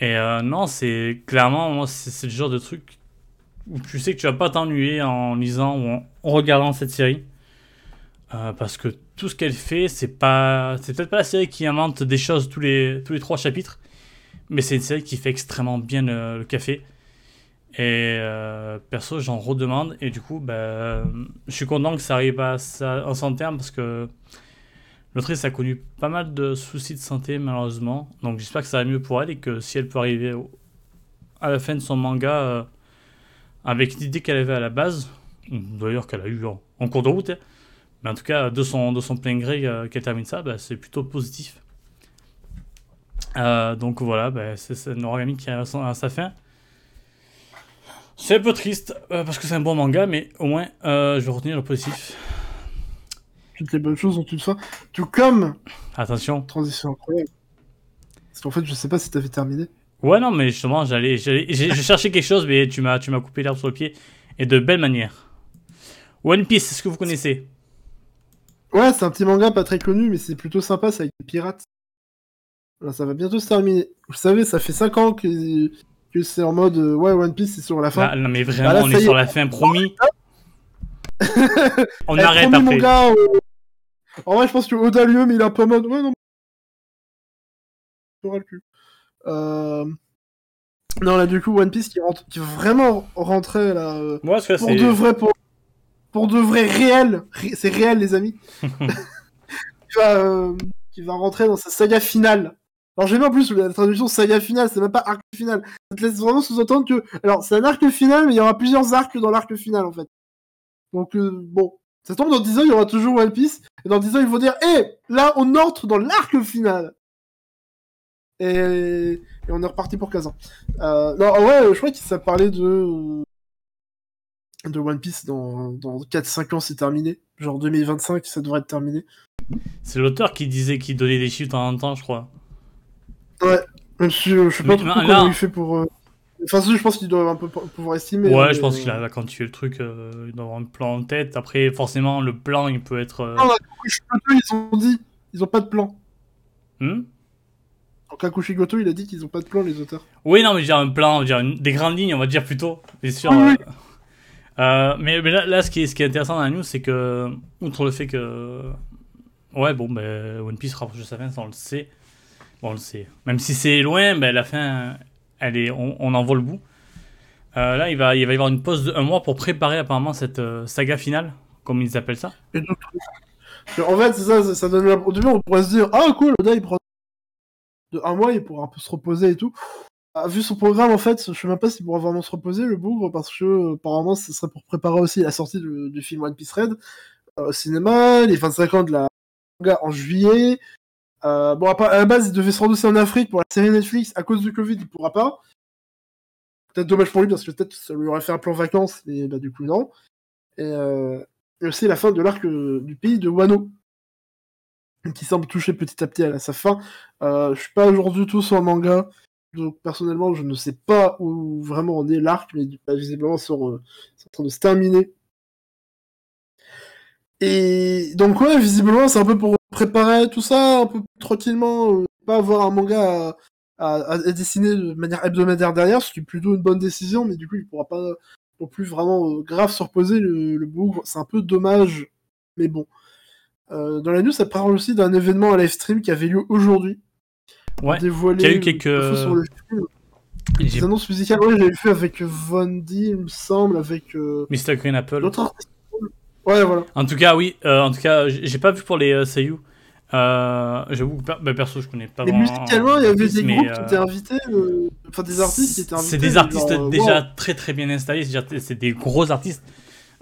Et euh, non, c'est clairement, moi, c'est le genre de truc où tu sais que tu vas pas t'ennuyer en lisant ou en, regardant cette série. Euh, parce que tout ce qu'elle fait, c'est pas, c'est peut-être pas la série qui invente des choses tous les, tous les trois chapitres, mais c'est une série qui fait extrêmement bien le, le café. Et euh, perso, j'en redemande. Et du coup, bah, je suis content que ça arrive à, ça, en son terme parce que l'autrice a connu pas mal de soucis de santé, malheureusement. Donc j'espère que ça va mieux pour elle et que si elle peut arriver à la fin de son manga euh, avec l'idée qu'elle avait à la base, d'ailleurs qu'elle a eu en, en cours de route, hein, mais en tout cas, de son, de son plein gré euh, qu'elle termine ça, bah, c'est plutôt positif. Euh, donc voilà, bah, c'est Noragami qui a son- à sa fin. C'est un peu triste euh, parce que c'est un bon manga, mais au moins je vais retenir le positif. Toutes les bonnes choses ont une fin. Tout comme Attention. transition incroyable. Parce qu'en fait, je sais pas si t'avais terminé. Ouais, non, mais justement, j'allais, j'ai cherché quelque chose, mais tu m'as, tu m'as coupé l'herbe sur le pied et de belle manière. One Piece, est-ce que vous connaissez? Ouais, c'est un petit manga pas très connu, mais c'est plutôt sympa, c'est avec des pirates. Voilà, ça va bientôt se terminer. Vous savez, ça fait 5 ans que, que c'est en mode euh, ouais, One Piece, c'est sur la fin. Non, mais vraiment, Bah là, on est sur la fin, promis. on Eh, arrête promis, après. gars, euh, En vrai, je pense que Oda lui mais il peu en mode ouais, non. Le cul. Euh... Non, là, du coup, One Piece qui, rentre... qui va vraiment rentrer là. euh, Moi, pour de vrai, pour, pour de vrai réel, Ré- c'est réel les amis, qui, va, euh, qui va rentrer dans sa saga finale. Alors j'aime bien en plus la traduction saga finale, c'est même pas arc final. Ça te laisse vraiment sous-entendre que, alors c'est un arc final, mais il y aura plusieurs arcs dans l'arc final en fait. Donc euh, bon, ça tombe dans 10 ans, il y aura toujours One Piece, et dans 10 ans ils vont dire, hé, là on entre dans l'arc final. Et, et on est reparti pour 15 ans. Euh, non, en vrai, je crois que ça parlait de de One Piece dans, dans 4-5 ans c'est terminé. Genre 2025 ça devrait être terminé. C'est l'auteur qui disait qu'il donnait des chiffres de temps en temps, je crois. Même si euh, je sais pas Mais trop là- comment il fait pour... euh, Enfin si, je pense qu'il doit un peu pou- pouvoir estimer. ouais, je pense qu'il a, quand tu fais le truc, euh, il doit avoir un plan en tête. Après, forcément, le plan, il peut être. euh, Non, Kakushigoto, ils ont dit, ils ont pas de plan. hmm? Donc Kakushigoto, il a dit qu'ils ont pas de plan les auteurs. Oui, non, mais dire un plan, dire une- des grandes lignes, on va dire plutôt. Bien sûr. Oui, euh, oui. euh, mais mais là, là, ce, qui est, ce qui est intéressant dans la news, c'est que, outre le fait que. Ouais, bon, ben, One Piece rapproche de sa fin, ça on le sait. Bon, on le sait. Même si c'est loin, ben, la fin, elle est, on, on en voit le bout. Euh, là, il va, il va y avoir une pause de un mois pour préparer apparemment cette euh, saga finale, comme ils appellent ça. Et donc, en fait, c'est ça, ça, donne la- Au début, on pourrait se dire, ah cool, Oda, il prend de un mois, il pourra un peu se reposer et tout. Ah, vu son programme, en fait, je sais même pas s'il pourra vraiment se reposer, le bougre, parce que, euh, apparemment, ce serait pour préparer aussi la sortie du, film One Piece Red euh, au cinéma, les 25 ans de la manga en juillet. Euh, bon, à, la base, il devait se rendre aussi en Afrique pour la série Netflix. À cause du Covid, il pourra pas. Peut-être dommage pour lui, parce que peut-être ça lui aurait fait un plan vacances, mais bah, du coup, non. Et, euh, aussi la fin de l'arc du pays de Wano, qui semble toucher petit à petit à sa fin. Euh, je suis pas aujourd'hui du tout sur le manga, donc personnellement, je ne sais pas où vraiment on est l'arc, mais bah, visiblement, c'est en, euh, en train de se terminer. Et donc ouais, visiblement, c'est un peu pour préparer tout ça, un peu tranquillement, euh, pas avoir un manga à, à- à dessiner de manière hebdomadaire derrière, ce qui est plutôt une bonne décision, mais du coup, il pourra pas non plus vraiment euh, grave se reposer le, le bougre. C'est un peu dommage, mais bon. Euh, dans la news, ça parle aussi d'un événement à live stream qui avait lieu aujourd'hui. Ouais. Dévoilé Qu'il y a eu quelques- sur le film. Annonces musicales, ouais, j'avais vu avec Vondi, il me semble, avec euh, Mr. Green Apple. l'autre artiste. Ouais, voilà. En tout cas, oui. euh, en tout cas, j'ai pas vu pour les Seiyu. Euh, J'avoue que bah, perso, je connais pas Et vraiment. musicalement, il y avait des groupes euh, qui étaient invités, euh, enfin des artistes qui étaient invités. C'est des artistes genre, déjà wow. très très bien installés, c'est des gros artistes,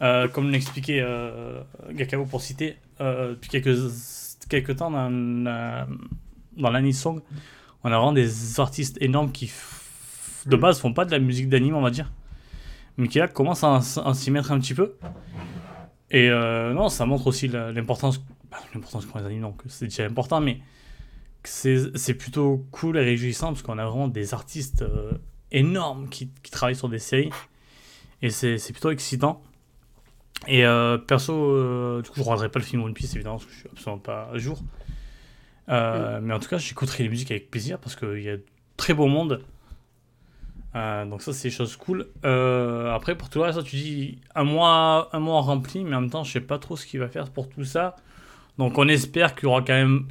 euh, comme l'expliquait euh, Gakao pour citer, euh, depuis quelques, quelques temps dans, dans song, on a vraiment des artistes énormes qui de base font pas de la musique d'anime, on va dire, mais qui là commencent à, s'y mettre un petit peu. Et euh, non, ça montre aussi l'importance, bah, l'importance les animes, donc c'est déjà important, mais c'est plutôt cool et réjouissant parce qu'on a vraiment des artistes énormes qui, qui, travaillent sur des séries. Et c'est plutôt excitant. Et euh, perso, euh, du coup, je ne regarderai pas le film One Piece évidemment parce que je suis absolument pas à jour. Mais en tout cas, j'écouterai les musiques avec plaisir parce qu'il y a très beau monde. donc ça, c'est des choses cool. après, pour tout le reste, tu dis un mois, un mois rempli, mais en même temps, je sais pas trop ce qu'il va faire pour tout ça. Donc on espère qu'il y aura quand même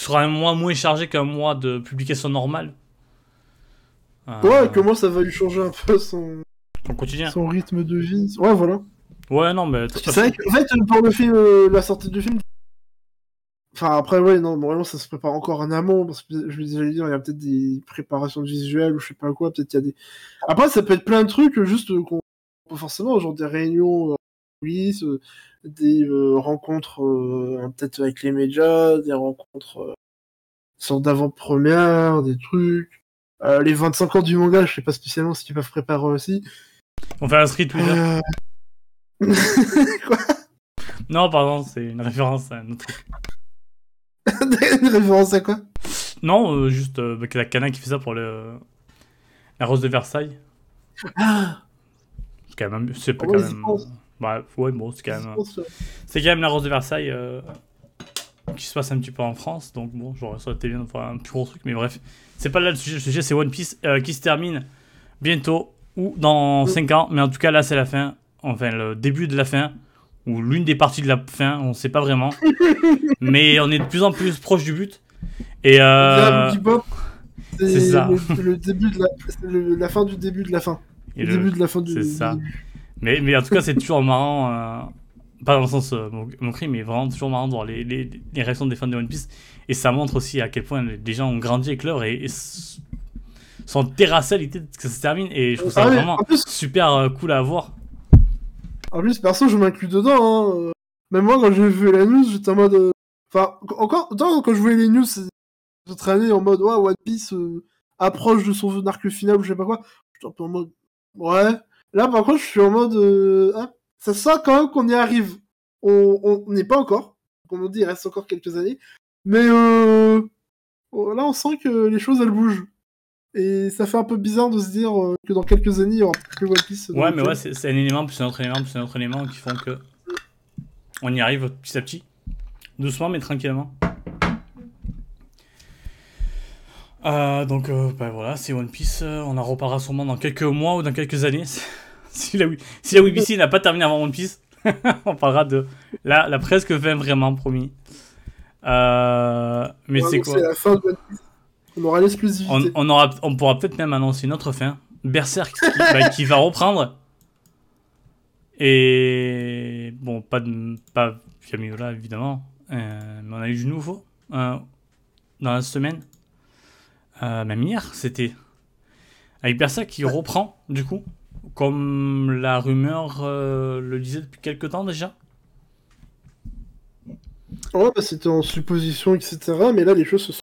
ce sera un mois moins chargé qu'un mois de publication normale. Euh, ouais, comment ça va lui changer un peu son... quotidien. Son rythme de vie. Ouais, voilà. Ouais, non, mais. C'est vrai qu'en fait, pour le film, euh, la sortie du film. Enfin, après, ouais, non, vraiment, ça se prépare encore en amont. Parce que je lui dire, il y a peut-être des préparations visuelles ou je sais pas quoi. Peut-être qu'il y a des. Après, ça peut être plein de trucs, juste qu'on. Pas forcément, genre des réunions. Euh, des euh, rencontres euh, peut-être avec les médias, des rencontres euh, d'avant-première, des trucs. Euh, les 25 ans du manga, je sais pas spécialement ce qu'ils peuvent préparer aussi. On fait un street Twitter. Quoi? Non, pardon, c'est une référence à un autre truc. une référence à quoi? Non, juste avec la cana qui fait ça pour le... la rose de Versailles. Ah C'est quand même... C'est pas quand même... Bah, ouais, bon, c'est quand même. C'est quand même la Rose de Versailles euh, qui se passe un petit peu en France, donc bon, j'aurais souhaité bien faire un plus gros truc, mais bref, c'est pas là le sujet. Le sujet, c'est One Piece euh, qui se termine bientôt ou dans 5 ans, mais en tout cas, là, c'est la fin, enfin, le début de la fin, ou l'une des parties de la fin, on sait pas vraiment, mais on est de plus en plus proche du but. Et euh... c'est ça. Le, début de la, la fin du début de la fin. le, début de la fin du. C'est ça. Mais, mais en tout cas, c'est toujours marrant. Euh, pas dans le sens euh, moquerie, mais vraiment toujours marrant de voir les, les, les, réactions des fans de One Piece. Et ça montre aussi à quel point les gens ont grandi avec l'heure et, sont terrassés à l'idée que ça se termine. Et je trouve ça ah vraiment super cool à voir. En plus, perso, je m'inclus dedans. Hein. Même moi, quand j'ai vu la news, j'étais en mode. Enfin, encore, quand je voyais les news cette année en mode, ouais, One Piece approche de son arc final ou je sais pas quoi, j'étais un peu en mode, ouais, Là, par contre, je suis en mode. Euh, hein, ça sent quand même qu'on y arrive. On n'est pas encore. Comme on dit, il reste encore quelques années. Mais euh, oh, là, on sent que les choses, elles bougent. Et ça fait un peu bizarre de se dire euh, que dans quelques années, il y aura plus One Piece. Ouais, mais ouais, c'est un élément, plus un autre élément, plus un autre élément qui font que. On y arrive petit à petit. Doucement, mais tranquillement. Euh, donc euh, bah, voilà, c'est One Piece. Euh, on en reparlera sûrement dans quelques mois ou dans quelques années. si, la, si la n'a pas terminé avant One Piece, on parlera de la, la presque fin vraiment promis. mais c'est quoi la fin de One Piece. On aura l'exclusivité. On, aura, on pourra peut-être même annoncer une autre fin. Berserk qui, bah, qui va reprendre. Et bon, pas de pas Camiola évidemment, mais on a eu du nouveau dans la semaine. Euh, même hier, c'était. Avec Berserk qui reprend, du coup, comme la rumeur euh, le disait depuis quelques temps déjà. Ouais, bah, c'était en supposition, etc. Mais là, les choses se sont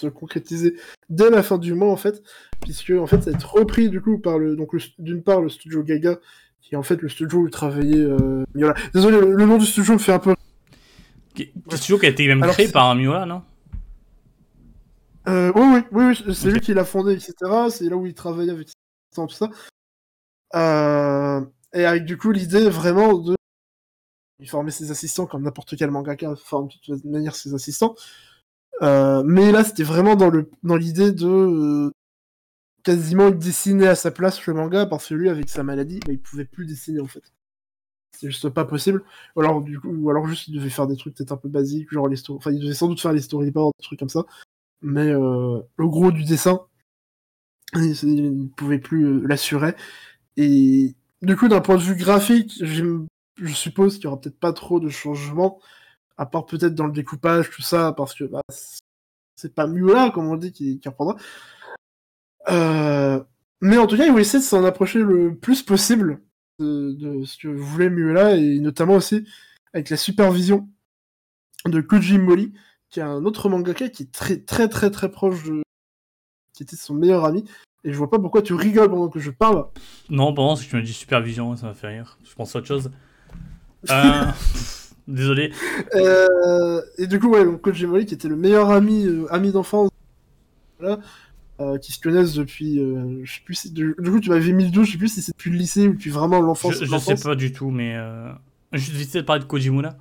se concrétiser dès la fin du mois, en fait, puisque, en fait, ça va être repris, du coup, par le. Donc, d'une part, le studio Gaga, qui est en fait le studio où travaillait. Euh, Miola. Désolé, le, nom du studio me fait un peu. Le studio qui a été même créé par Miola, non? Euh, oui, oui, oui, c'est lui qui l'a fondé, etc. C'est là où il travaillait avec tout ça. Euh, et avec du coup l'idée vraiment de former ses assistants comme n'importe quel mangaka forme de toute manière ses assistants. Euh, mais là, c'était vraiment dans le dans l'idée de euh, quasiment dessiner à sa place le manga parce que lui, avec sa maladie, bah, il pouvait plus dessiner en fait. C'est juste pas possible. Ou alors, du coup, ou alors juste il devait faire des trucs peut-être un peu basiques, genre les Enfin, il devait sans doute faire les storyboards, des trucs comme ça mais euh, le gros du dessin, il ne pouvait plus euh, l'assurer. Et du coup, d'un point de vue graphique, je suppose qu'il y aura peut-être pas trop de changements, à part peut-être dans le découpage, tout ça, parce que bah, c'est pas là, comme on dit, qui, reprendra. Euh, mais en tout cas, il va essayer de s'en approcher le plus possible de, ce que voulait là, et notamment aussi avec la supervision de Koji Mori, qui a un autre mangaka qui est très très très très proche de. qui était son meilleur ami. Et je vois pas pourquoi tu rigoles pendant que je parle. Non, pendant que tu me dis supervision, ça m'a fait rire. Je pense à autre chose. Euh, Désolé. Euh, et du coup, ouais, donc Kojimori, qui était le meilleur ami, euh, ami d'enfance, voilà, euh, qui se connaissent depuis, je sais plus si, du, du coup, tu m'avais mis le doute, je sais plus si c'est depuis le lycée ou depuis vraiment l'enfance. Je, je sais pas du tout, mais juste vite fait de parler de Kojimura,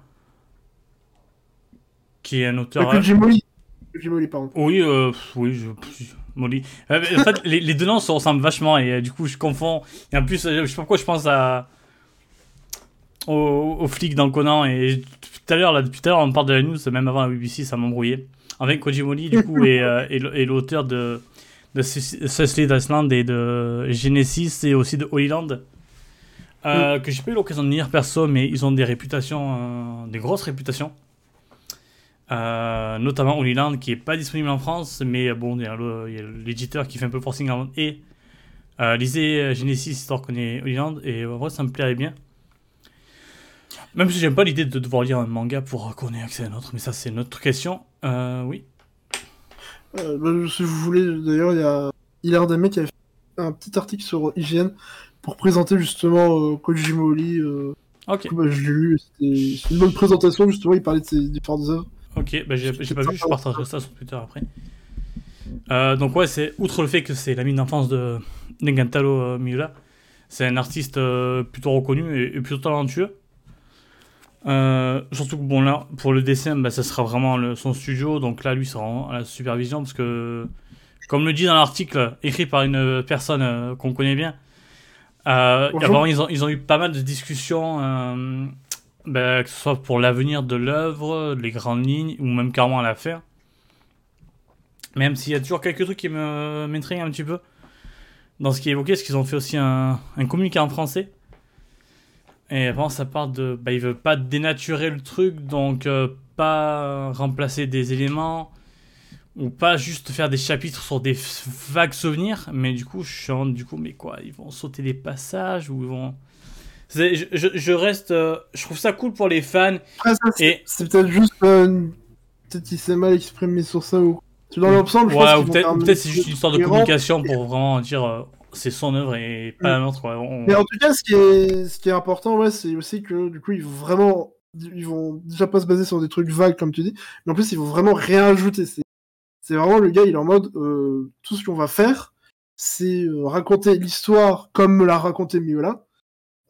qui est un auteur. Pas Kojimori. Kojimori, pardon. Oui, oui, je. Molly. En fait, les, les deux noms se ressemblent vachement et du coup, je confonds. Et en plus, je sais pas pourquoi je pense à. Au, au flic dans Conan et tout à l'heure, là, depuis tout à l'heure, on parle de la news, même avant la BBC, ça m'embrouillait. Avec Kojimori, du coup, et, euh, et l'auteur de, de Suicide Island et de Genesis et aussi de Holy Land. Euh, Que j'ai pas eu l'occasion de lire perso, mais ils ont des réputations, euh, des grosses réputations. Euh, notamment Holy Land qui est pas disponible en France, mais bon, il y a l'éditeur qui fait un peu forcing avant. Et lisez Genesis histoire qu'on est Holy Land, et en vrai, ça me plairait bien. Même si j'aime pas l'idée de devoir lire un manga pour qu'on ait accès à un autre, mais ça, c'est une autre question. Euh, oui. Euh, bah, si vous voulez, d'ailleurs, il y a Hilaire Demey qui a fait un petit article sur IGN pour présenter justement euh, Kojimori. Euh, Ok, coup, bah, je l'ai lu, c'était une bonne présentation, justement, il parlait de ses différentes œuvres. ok, bah, j'ai pas vu, je partagerai ça sur Twitter après. Euh, donc ouais, c'est outre le fait que c'est l'ami d'enfance de Negantaro euh, Miura, c'est un artiste euh, plutôt reconnu et, et plutôt talentueux. Euh, surtout que bon là, pour le dessin, bah, ça sera vraiment le- son studio, donc là lui sera en- à la supervision parce que, comme le dit dans l'article écrit par une personne euh, qu'on connaît bien, euh, ils, ont, ils ont eu pas mal de discussions, bah, que ce soit pour l'avenir de l'œuvre, les grandes lignes, ou même carrément à la faire. Même s'il y a toujours quelques trucs qui me m'intriguent un petit peu dans ce qui est évoqué, parce qu'ils ont fait aussi un, un communiqué en français. Et avant, ça part de. Bah, ils veulent pas dénaturer le truc, donc euh, pas remplacer des éléments, ou pas juste faire des chapitres sur des vagues souvenirs, mais du coup, je suis en du coup, mais quoi Ils vont sauter des passages, ou ils vont. Je, je, je reste. euh, je trouve ça cool pour les fans. C'est Et c'est peut-être juste. euh, Peut-être qu'il s'est mal exprimé sur ça ou. Dans l'ensemble, je Ouais, pense ou peut-être peut-être c'est juste une histoire de communication pour vraiment dire c'est son œuvre et pas la nôtre. quoi. On- Mais en tout cas, ce qui est, ce qui est important, ouais, c'est aussi que du coup, ils vont vraiment, ils vont déjà pas se baser sur des trucs vagues comme tu dis, mais en plus, ils vont vraiment rien ajouter. C'est, vraiment le gars, il est en mode, euh, tout ce qu'on va faire, c'est euh, raconter l'histoire comme me l'a raconté Miola,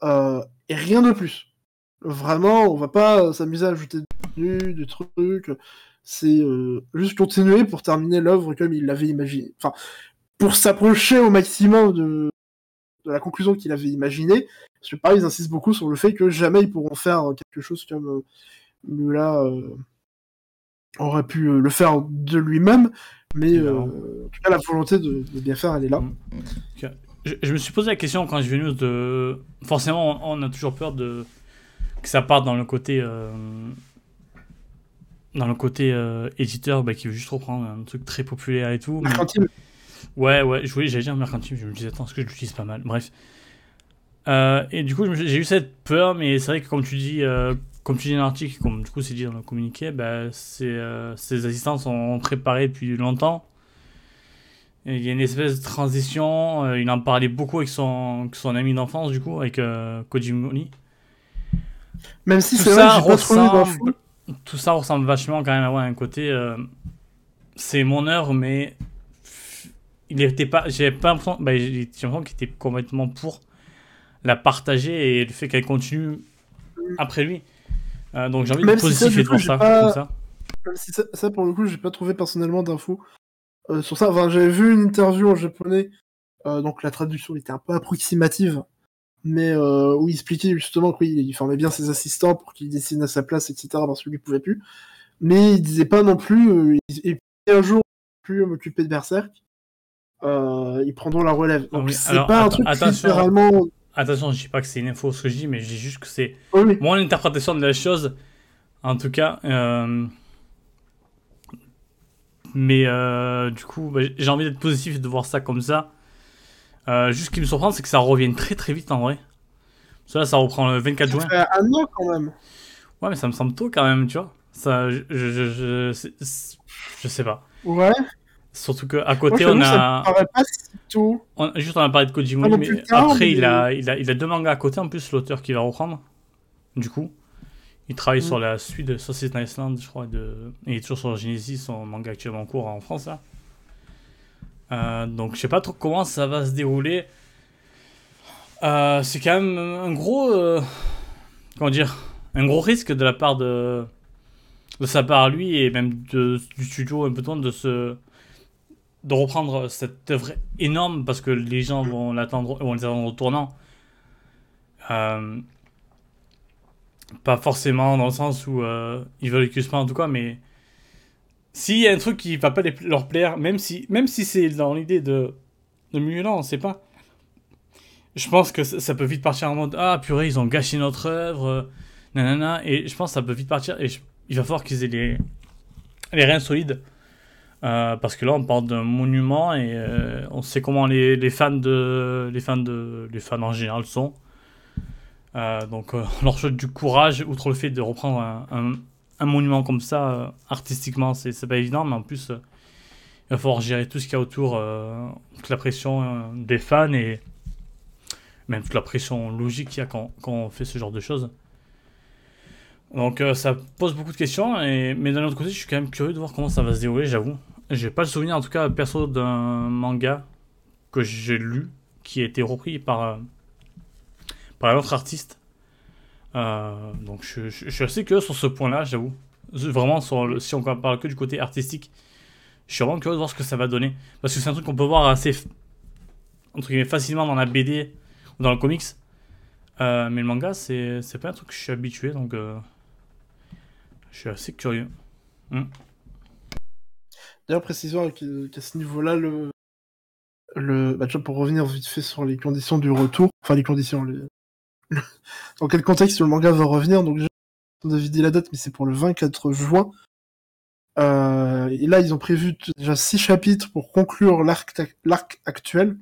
euh, et rien de plus. Vraiment, on va pas s'amuser à ajouter du contenu, des trucs. C'est juste continuer pour terminer l'œuvre comme il l'avait imaginé. Enfin, pour s'approcher au maximum de, de la conclusion qu'il avait imaginée. Parce que pareil, ils insistent beaucoup sur le fait que jamais ils pourront faire quelque chose comme euh, Mula euh, aurait pu euh, le faire de lui-même. Mais euh, en tout cas, la volonté de, de bien faire, elle est là. Mm. Je, je me suis posé la question quand j'ai vu news de. Forcément, on, on a toujours peur de que ça parte dans le côté. euh, Dans le côté éditeur bah, qui veut juste reprendre un truc très populaire et tout. mais-. Ouais, ouais, je voulais, j'allais dire mercantile, je me disais, attends, est-ce que je l'utilise pas mal? Bref. Euh, et du coup, j'ai eu cette peur, mais c'est vrai que comme tu dis, euh, comme tu dis dans l'article, comme du coup c'est dit dans le communiqué, bah, euh, ces assistants sont préparés depuis longtemps. Et il y a une espèce de transition, il en parlait beaucoup avec son, avec son ami d'enfance, du coup, avec Kojimori. Même si c'est vrai ça, que j'ai pas trop eu d'infos. ressemble, tout ça ressemble vachement quand même à ouais, un côté. c'est mon œuvre, mais il était pas. J'ai pas l'impression. Bah, j'ai l'impression qu'il était complètement pour la partager et le fait qu'elle continue après lui. Euh, donc j'ai envie de positif et de ça, pas- comme ça. Même si ça, ça, pour le coup, j'ai pas trouvé personnellement d'infos euh, sur ça. Enfin, j'avais vu une interview en japonais, euh, donc la traduction était un peu approximative, mais euh, où il expliquait justement qu'il il formait bien ses assistants pour qu'ils dessinent à sa place, etc. parce que lui pouvait plus. Mais il disait pas non plus, euh, et un jour, plus m'occuper de Berserk, euh, ils prendront la relève. Donc oui, c'est pas un truc attention. littéralement. Attention, je dis pas que c'est une info ce que je dis, mais je dis juste que c'est Oui, mon interprétation de la chose, en tout cas. euh, Mais euh, du coup, bah, j'ai envie d'être positif et de voir ça comme ça. Juste ce qui me surprend, c'est que ça revienne très très vite en vrai. Là, ça reprend le 24 Ça juin. fait un an quand même. Ouais, mais ça me semble tôt quand même, tu vois. Ça, je, je, je, je sais pas. Ouais. Surtout qu'à côté, on ça a. paraît pas si tôt. on- juste, on a parlé de non mais tard, après, il, a, il, a, il a deux mangas à côté en plus, l'auteur qui va reprendre. Du coup, Il travaille Mm. sur la suite de Saucisse Iceland, je crois, de... et il est toujours sur Genesis, son manga actuellement en cours en France. Là. Euh, donc je sais pas trop comment ça va se dérouler. Euh, c'est quand même un gros, euh, comment dire, un gros risque de la part de, de sa part à lui et même de, du studio un peu de se de reprendre cette œuvre énorme parce que les gens vont l'attendre, vont les attendre au tournant. Euh, pas forcément dans le sens où euh, ils veulent que en tout cas, mais s'il y a un truc qui va pas les- leur plaire, même si, même si c'est dans l'idée de, de Mulan, on sait pas. Je pense que ça, ça peut vite partir en mode Ah purée, ils ont gâché notre œuvre, euh, nanana, et je pense que ça peut vite partir, et je- il va falloir qu'ils aient les, les reins solides. Euh, parce que là, on parle d'un monument et euh, on sait comment les, les fans de les fans de les fans en général sont. Euh, donc, on leur souhaite du courage, outre le fait de reprendre un, un- monument comme ça, artistiquement, c'est pas évident, mais en plus, il va falloir gérer tout ce qu'il y a autour, toute la pression des fans et même toute la pression logique qu'il y a quand, quand on fait ce genre de choses. Donc, ça pose beaucoup de questions, et, mais d'un autre côté, je suis quand même curieux de voir comment ça va se dérouler, j'avoue. J'ai pas le souvenir, en tout cas, perso, d'un manga que j'ai lu qui a été repris par. euh, par un autre artiste. Euh, donc je, suis assez curieux sur ce point-là, j'avoue. Vraiment, si on parle que du côté artistique, je suis vraiment curieux de voir ce que ça va donner. Parce que c'est un truc qu'on peut voir assez facilement dans la BD ou dans le comics. Euh, mais le manga, c'est pas un truc que je suis habitué, donc je suis assez curieux. D'ailleurs, précisons qu'à ce niveau-là, le, le, bah, pour revenir vite fait sur les conditions du retour, enfin les conditions, dans quel contexte le manga va revenir. Donc, on avait dit la date, mais c'est pour le 24 juin. Euh, et là, ils ont prévu déjà six chapitres pour conclure l'arc actuel.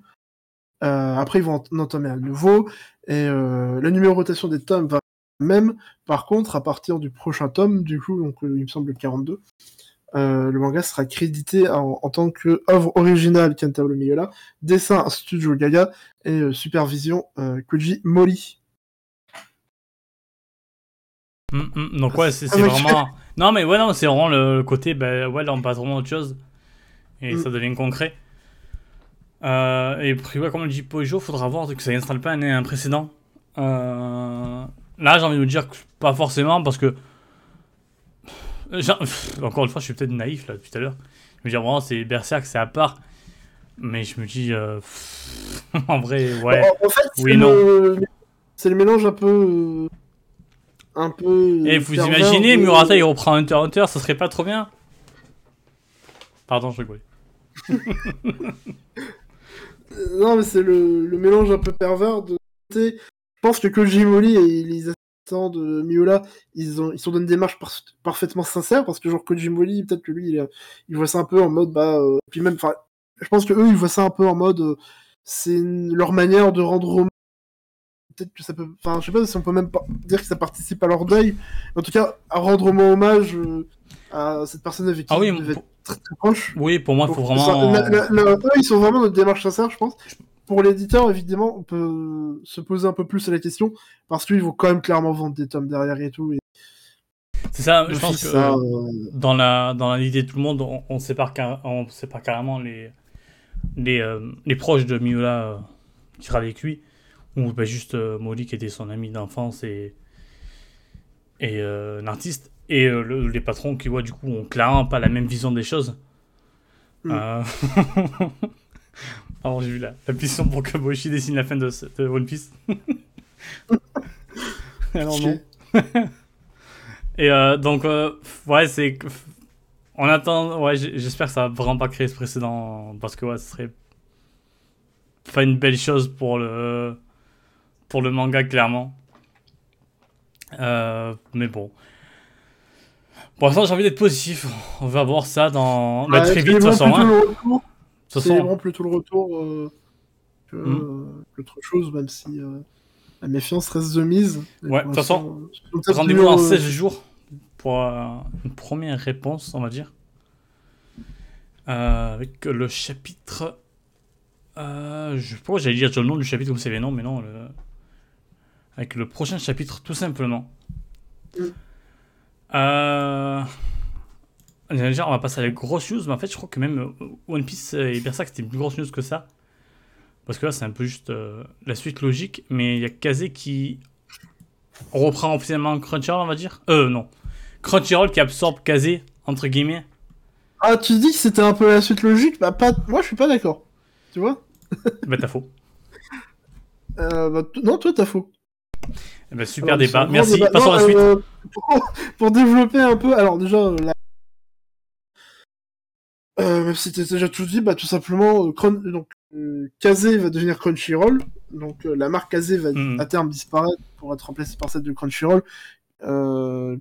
Euh, après, ils vont en entamer un nouveau. Et euh, la numérotation des tomes va même. Par contre, à partir du prochain tome, du coup, donc il me semble le 42, euh, le manga sera crédité en, en tant que œuvre originale Kentaro Miura, dessin Studio Gaga et euh, supervision euh, Koji Mori. Mm, mm. Donc ouais, c'est Ah, vraiment... Non mais ouais, non, c'est vraiment le, le côté, bah ouais, là on passe vraiment à autre chose. Et Mm. ça devient concret. Euh, et puis ouais, comme le dit Pojo, faudra voir que ça n'installe pas un, un précédent. Euh, Là, j'ai envie de vous dire que pas forcément, parce que... Pff, Encore une fois, je suis peut-être naïf là depuis tout à l'heure. Je me dis vraiment, c'est Berserk, c'est à part. Mais je me dis, euh, pff, en vrai, ouais. En, en fait, c'est Oui, le... mélange un peu. euh, Un peu. Et vous imaginez, Murata il reprend Hunter x Hunter, ça serait pas trop bien? Pardon, je rigolais. Non, mais c'est le, le mélange un peu pervers de. Je pense que Koji Mori et de Miura, ils, ont, ils sont dans une démarche par- parfaitement sincère, parce que genre Koji Mori, peut-être que lui, il, il voit ça un peu en mode, bah. euh, puis même, enfin, je pense que eux, ils voient ça un peu en mode. euh, c'est leur manière de rendre hommage. Peut-être que ça peut. Enfin, je sais pas si on peut même pas dire que ça participe à leur deuil. En tout cas, à rendre hommage euh, à cette personne avec qui Ah oui, ils devaient pour- être très, très proches. Oui, pour moi, il faut vraiment. ça- la- la- la- eux, ils sont vraiment dans une démarche sincère, je pense. Pour l'éditeur, évidemment, on peut se poser un peu plus la question, parce qu'ils vont quand même clairement vendre des tomes derrière et tout. Et C'est ça, je pense que ça, euh, dans la dans l'idée de tout le monde, on, on sépare car- on sépare carrément les les, euh, les proches de Miura euh, qui sera avec lui, ou bah, juste Molly qui était son ami d'enfance et et un artiste, et le- les patrons qui voient du coup ont clairement pas la même vision des choses. Mm. Alors j'ai vu la, la pétition pour que Boichi dessine la fin de, de One Piece. Alors non. Et euh, donc, euh, ouais, c'est. On attend. Ouais, j'espère que ça va vraiment pas créer ce précédent. Parce que, ouais, ce serait. Pas une belle chose pour le. Pour le manga, clairement. Euh, mais bon. Pour l'instant, j'ai envie d'être positif. On va voir ça dans. bah, ouais, très vite, de toute façon. hein. Célébrons plutôt le retour euh, que, Mm. euh, qu'autre chose, même si euh, la méfiance reste de mise. Ouais, de toute façon, Rendez-vous dans euh, 16 jours pour une première réponse, on va dire. Avec le chapitre. Je pourquoi j'allais dire le nom du chapitre comme c'est les noms, mais non. Le... Avec le prochain chapitre, tout simplement. Mm. Euh... Déjà, on va passer à la grosse news, mais en fait, je crois que même euh, One Piece et Berserk, c'était une plus grosse news que ça. Parce que là, c'est un peu juste euh, la suite logique, mais il y a Kazé qui reprend officiellement Crunchyroll, on va dire. Euh, non. Crunchyroll qui absorbe Kazé, entre guillemets. Ah, tu dis que c'était un peu la suite logique? Bah, pas... moi, je suis pas d'accord. Tu vois? Bah, t'as faux. Euh, bah, non, toi, t'as faux. Eh ben, super Alors, débat. Merci. débat. Passons Non, à la suite. euh, pour, pour développer un peu, alors déjà, euh, la... euh, même si t'as déjà tout dit, bah tout simplement, euh, donc euh, Kazé va devenir Crunchyroll, donc euh, la marque Kazé va Mhm. à terme disparaître pour être remplacée par celle de Crunchyroll,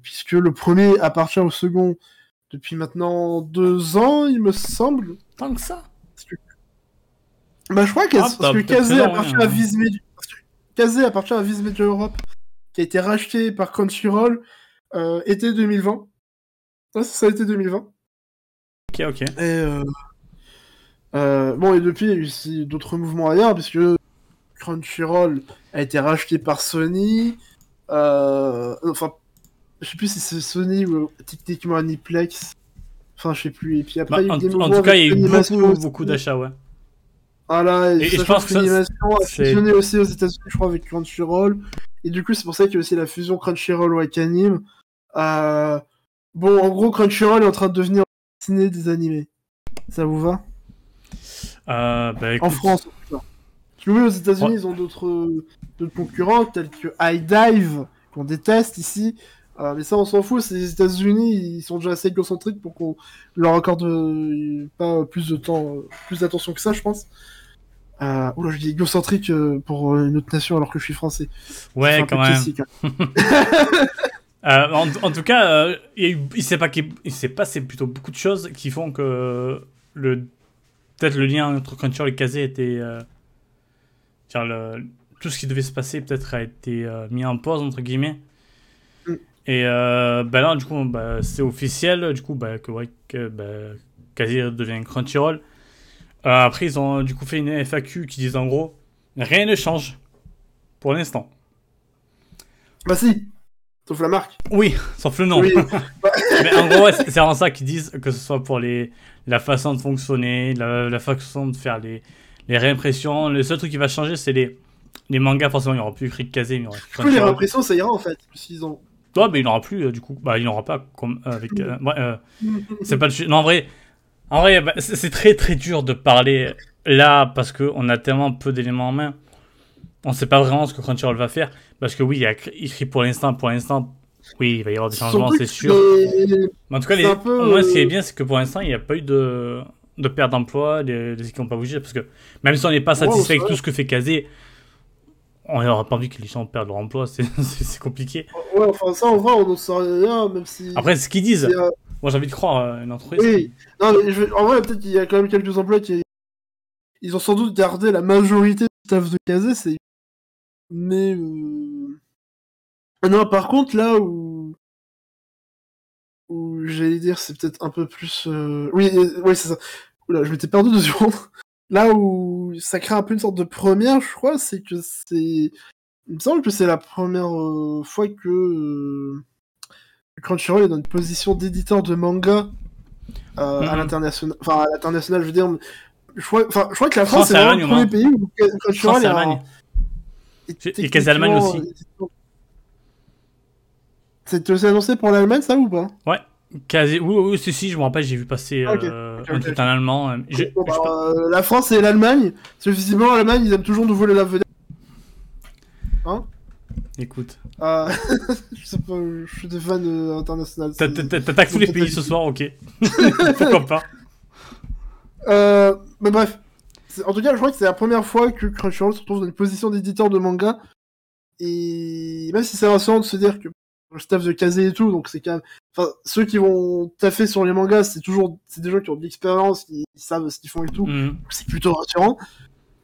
puisque le premier appartient au second depuis maintenant deux ans, il me semble. Tant que ça. Bah je crois que, Ah, parce bah, que peut-être Kazé que non, appartient ouais. à Viz parce Kazé appartient à Viz Media Europe, qui a été racheté par Crunchyroll été 2020. Ouais, c'est ça, été 2020. Ok, ok. Et euh, euh, bon, et depuis, il y a eu aussi d'autres mouvements ailleurs, puisque Crunchyroll a été racheté par Sony. Euh, enfin, je sais plus si c'est Sony ou techniquement Aniplex. Enfin, je sais plus. Et puis après, Bah, il y a eu en, des en mouvements tout cas, il y a eu beaucoup, d'achats, ouais. Voilà, et, Et- et je pense que ça, Funimation a fusionné aussi aux États-Unis, je crois, avec Crunchyroll. Et du coup, c'est pour ça qu'il y a aussi la fusion Crunchyroll Wakanim. Euh... Bon, en gros, Crunchyroll est en train de devenir ciné des animés. Ça vous va? Euh, bah, En écoute, France, en que oui, aux États-Unis, ils ont d'autres d'autres concurrents, tels que High Dive, qu'on déteste ici. Euh, mais ça, on s'en fout. C'est les États-Unis, ils sont déjà assez égocentriques pour qu'on leur accorde euh, pas plus de temps, euh, plus d'attention que ça, je pense. Euh, oula, je dis égocentrique euh, pour euh, une autre nation alors que je suis français. Ouais, quand même. classique, hein. Euh, en, en tout cas, euh, il, il s'est pas- passé plutôt beaucoup de choses qui font que le peut-être le lien entre Crunchyroll et Kazé était euh, genre le- tout ce qui devait se passer peut-être a été euh, mis en pause entre guillemets. Mm. Et bah là, du coup, bah, c'est officiel, du coup, bah, que, ouais, que bah, Kazé devient Crunchyroll. Après, ils ont du coup fait une FAQ qui disent en gros, rien ne change pour l'instant. Bah si, sauf la marque. Oui, sauf le nom. Oui. Mais en gros, ouais, c'est vraiment ça qu'ils disent, que ce soit pour les, la façon de fonctionner, la, la façon de faire les, les réimpressions. Le seul truc qui va changer, c'est les, les mangas. Forcément, il n'y aura plus écrit de Kazé, mais il aura les réimpressions, ça ira en fait. S'ils ont... Ouais, mais il n'y aura plus, euh, du coup. Bah, il n'y aura pas comme euh, avec. euh, ouais, euh, c'est pas le sujet. Non, en vrai, en vrai bah, c'est très très dur de parler là parce qu'on a tellement peu d'éléments en main. On sait pas vraiment ce que Crunchyroll va faire. Parce que oui, il y a écrit- écrit pour l'instant, pour l'instant. Oui, il va y avoir des changements, c'est sûr. Mais en tout cas, les... peu, moins, ce qui est euh, bien, c'est que pour l'instant, il n'y a pas eu de, de perte d'emploi, les... les équipes n'ont pas bougé, parce que même si on n'est pas satisfait avec tout ce que fait Kazé, on n'aura pas envie que les gens perdent leur emploi, c'est compliqué. Ouais, enfin ça, en vrai, on n'en sait rien, même si... Après, ce qu'ils disent, euh, moi j'ai envie de croire euh, une entreprise. Oui, non, mais je- en vrai, peut-être qu'il y a quand même quelques emplois qui. Ils ont sans doute gardé la majorité du staff de Kazé, c'est. Mais. euh, Non, par contre, là où. Où j'allais dire, c'est peut-être un peu plus. euh, Oui, euh, c'est ça. Oula, je m'étais perdu deux secondes. Là où ça crée un peu une sorte de première, je crois, c'est que c'est. Il me semble que c'est la première fois que. Crunchyroll est dans une position d'éditeur de manga euh, à Mhm. l'international. Enfin, à l'international, je veux dire. Je crois, enfin, je crois que la France France, vraiment le premier pays où Crunchyroll est est Et- quasi Allemagne aussi. C'était aussi annoncé pour l'Allemagne, ça ou pas? Kazé, oui, oui, si, si, je me rappelle, j'ai vu passer euh, ok, un ok. truc en allemand. euh, je- Bon, je bah, euh, La France et l'Allemagne, visiblement l'Allemagne, ils aiment toujours nous voler la vedette. Écoute, Euh, je sais pas, je suis des fans euh, internationaux. t'a- c'est- t'a- t'attaques tous les pays ce soir, ok. Pourquoi pas Euh, mais bref. En tout cas, je crois que c'est la première fois que Crunchyroll se retrouve dans une position d'éditeur de manga. Et même si c'est rassurant de se dire que le staff de Kazé et tout, donc c'est quand même... Enfin, ceux qui vont taffer sur les mangas, c'est toujours... C'est des gens qui ont de l'expérience, qui savent ce qu'ils font et tout. Donc c'est plutôt rassurant.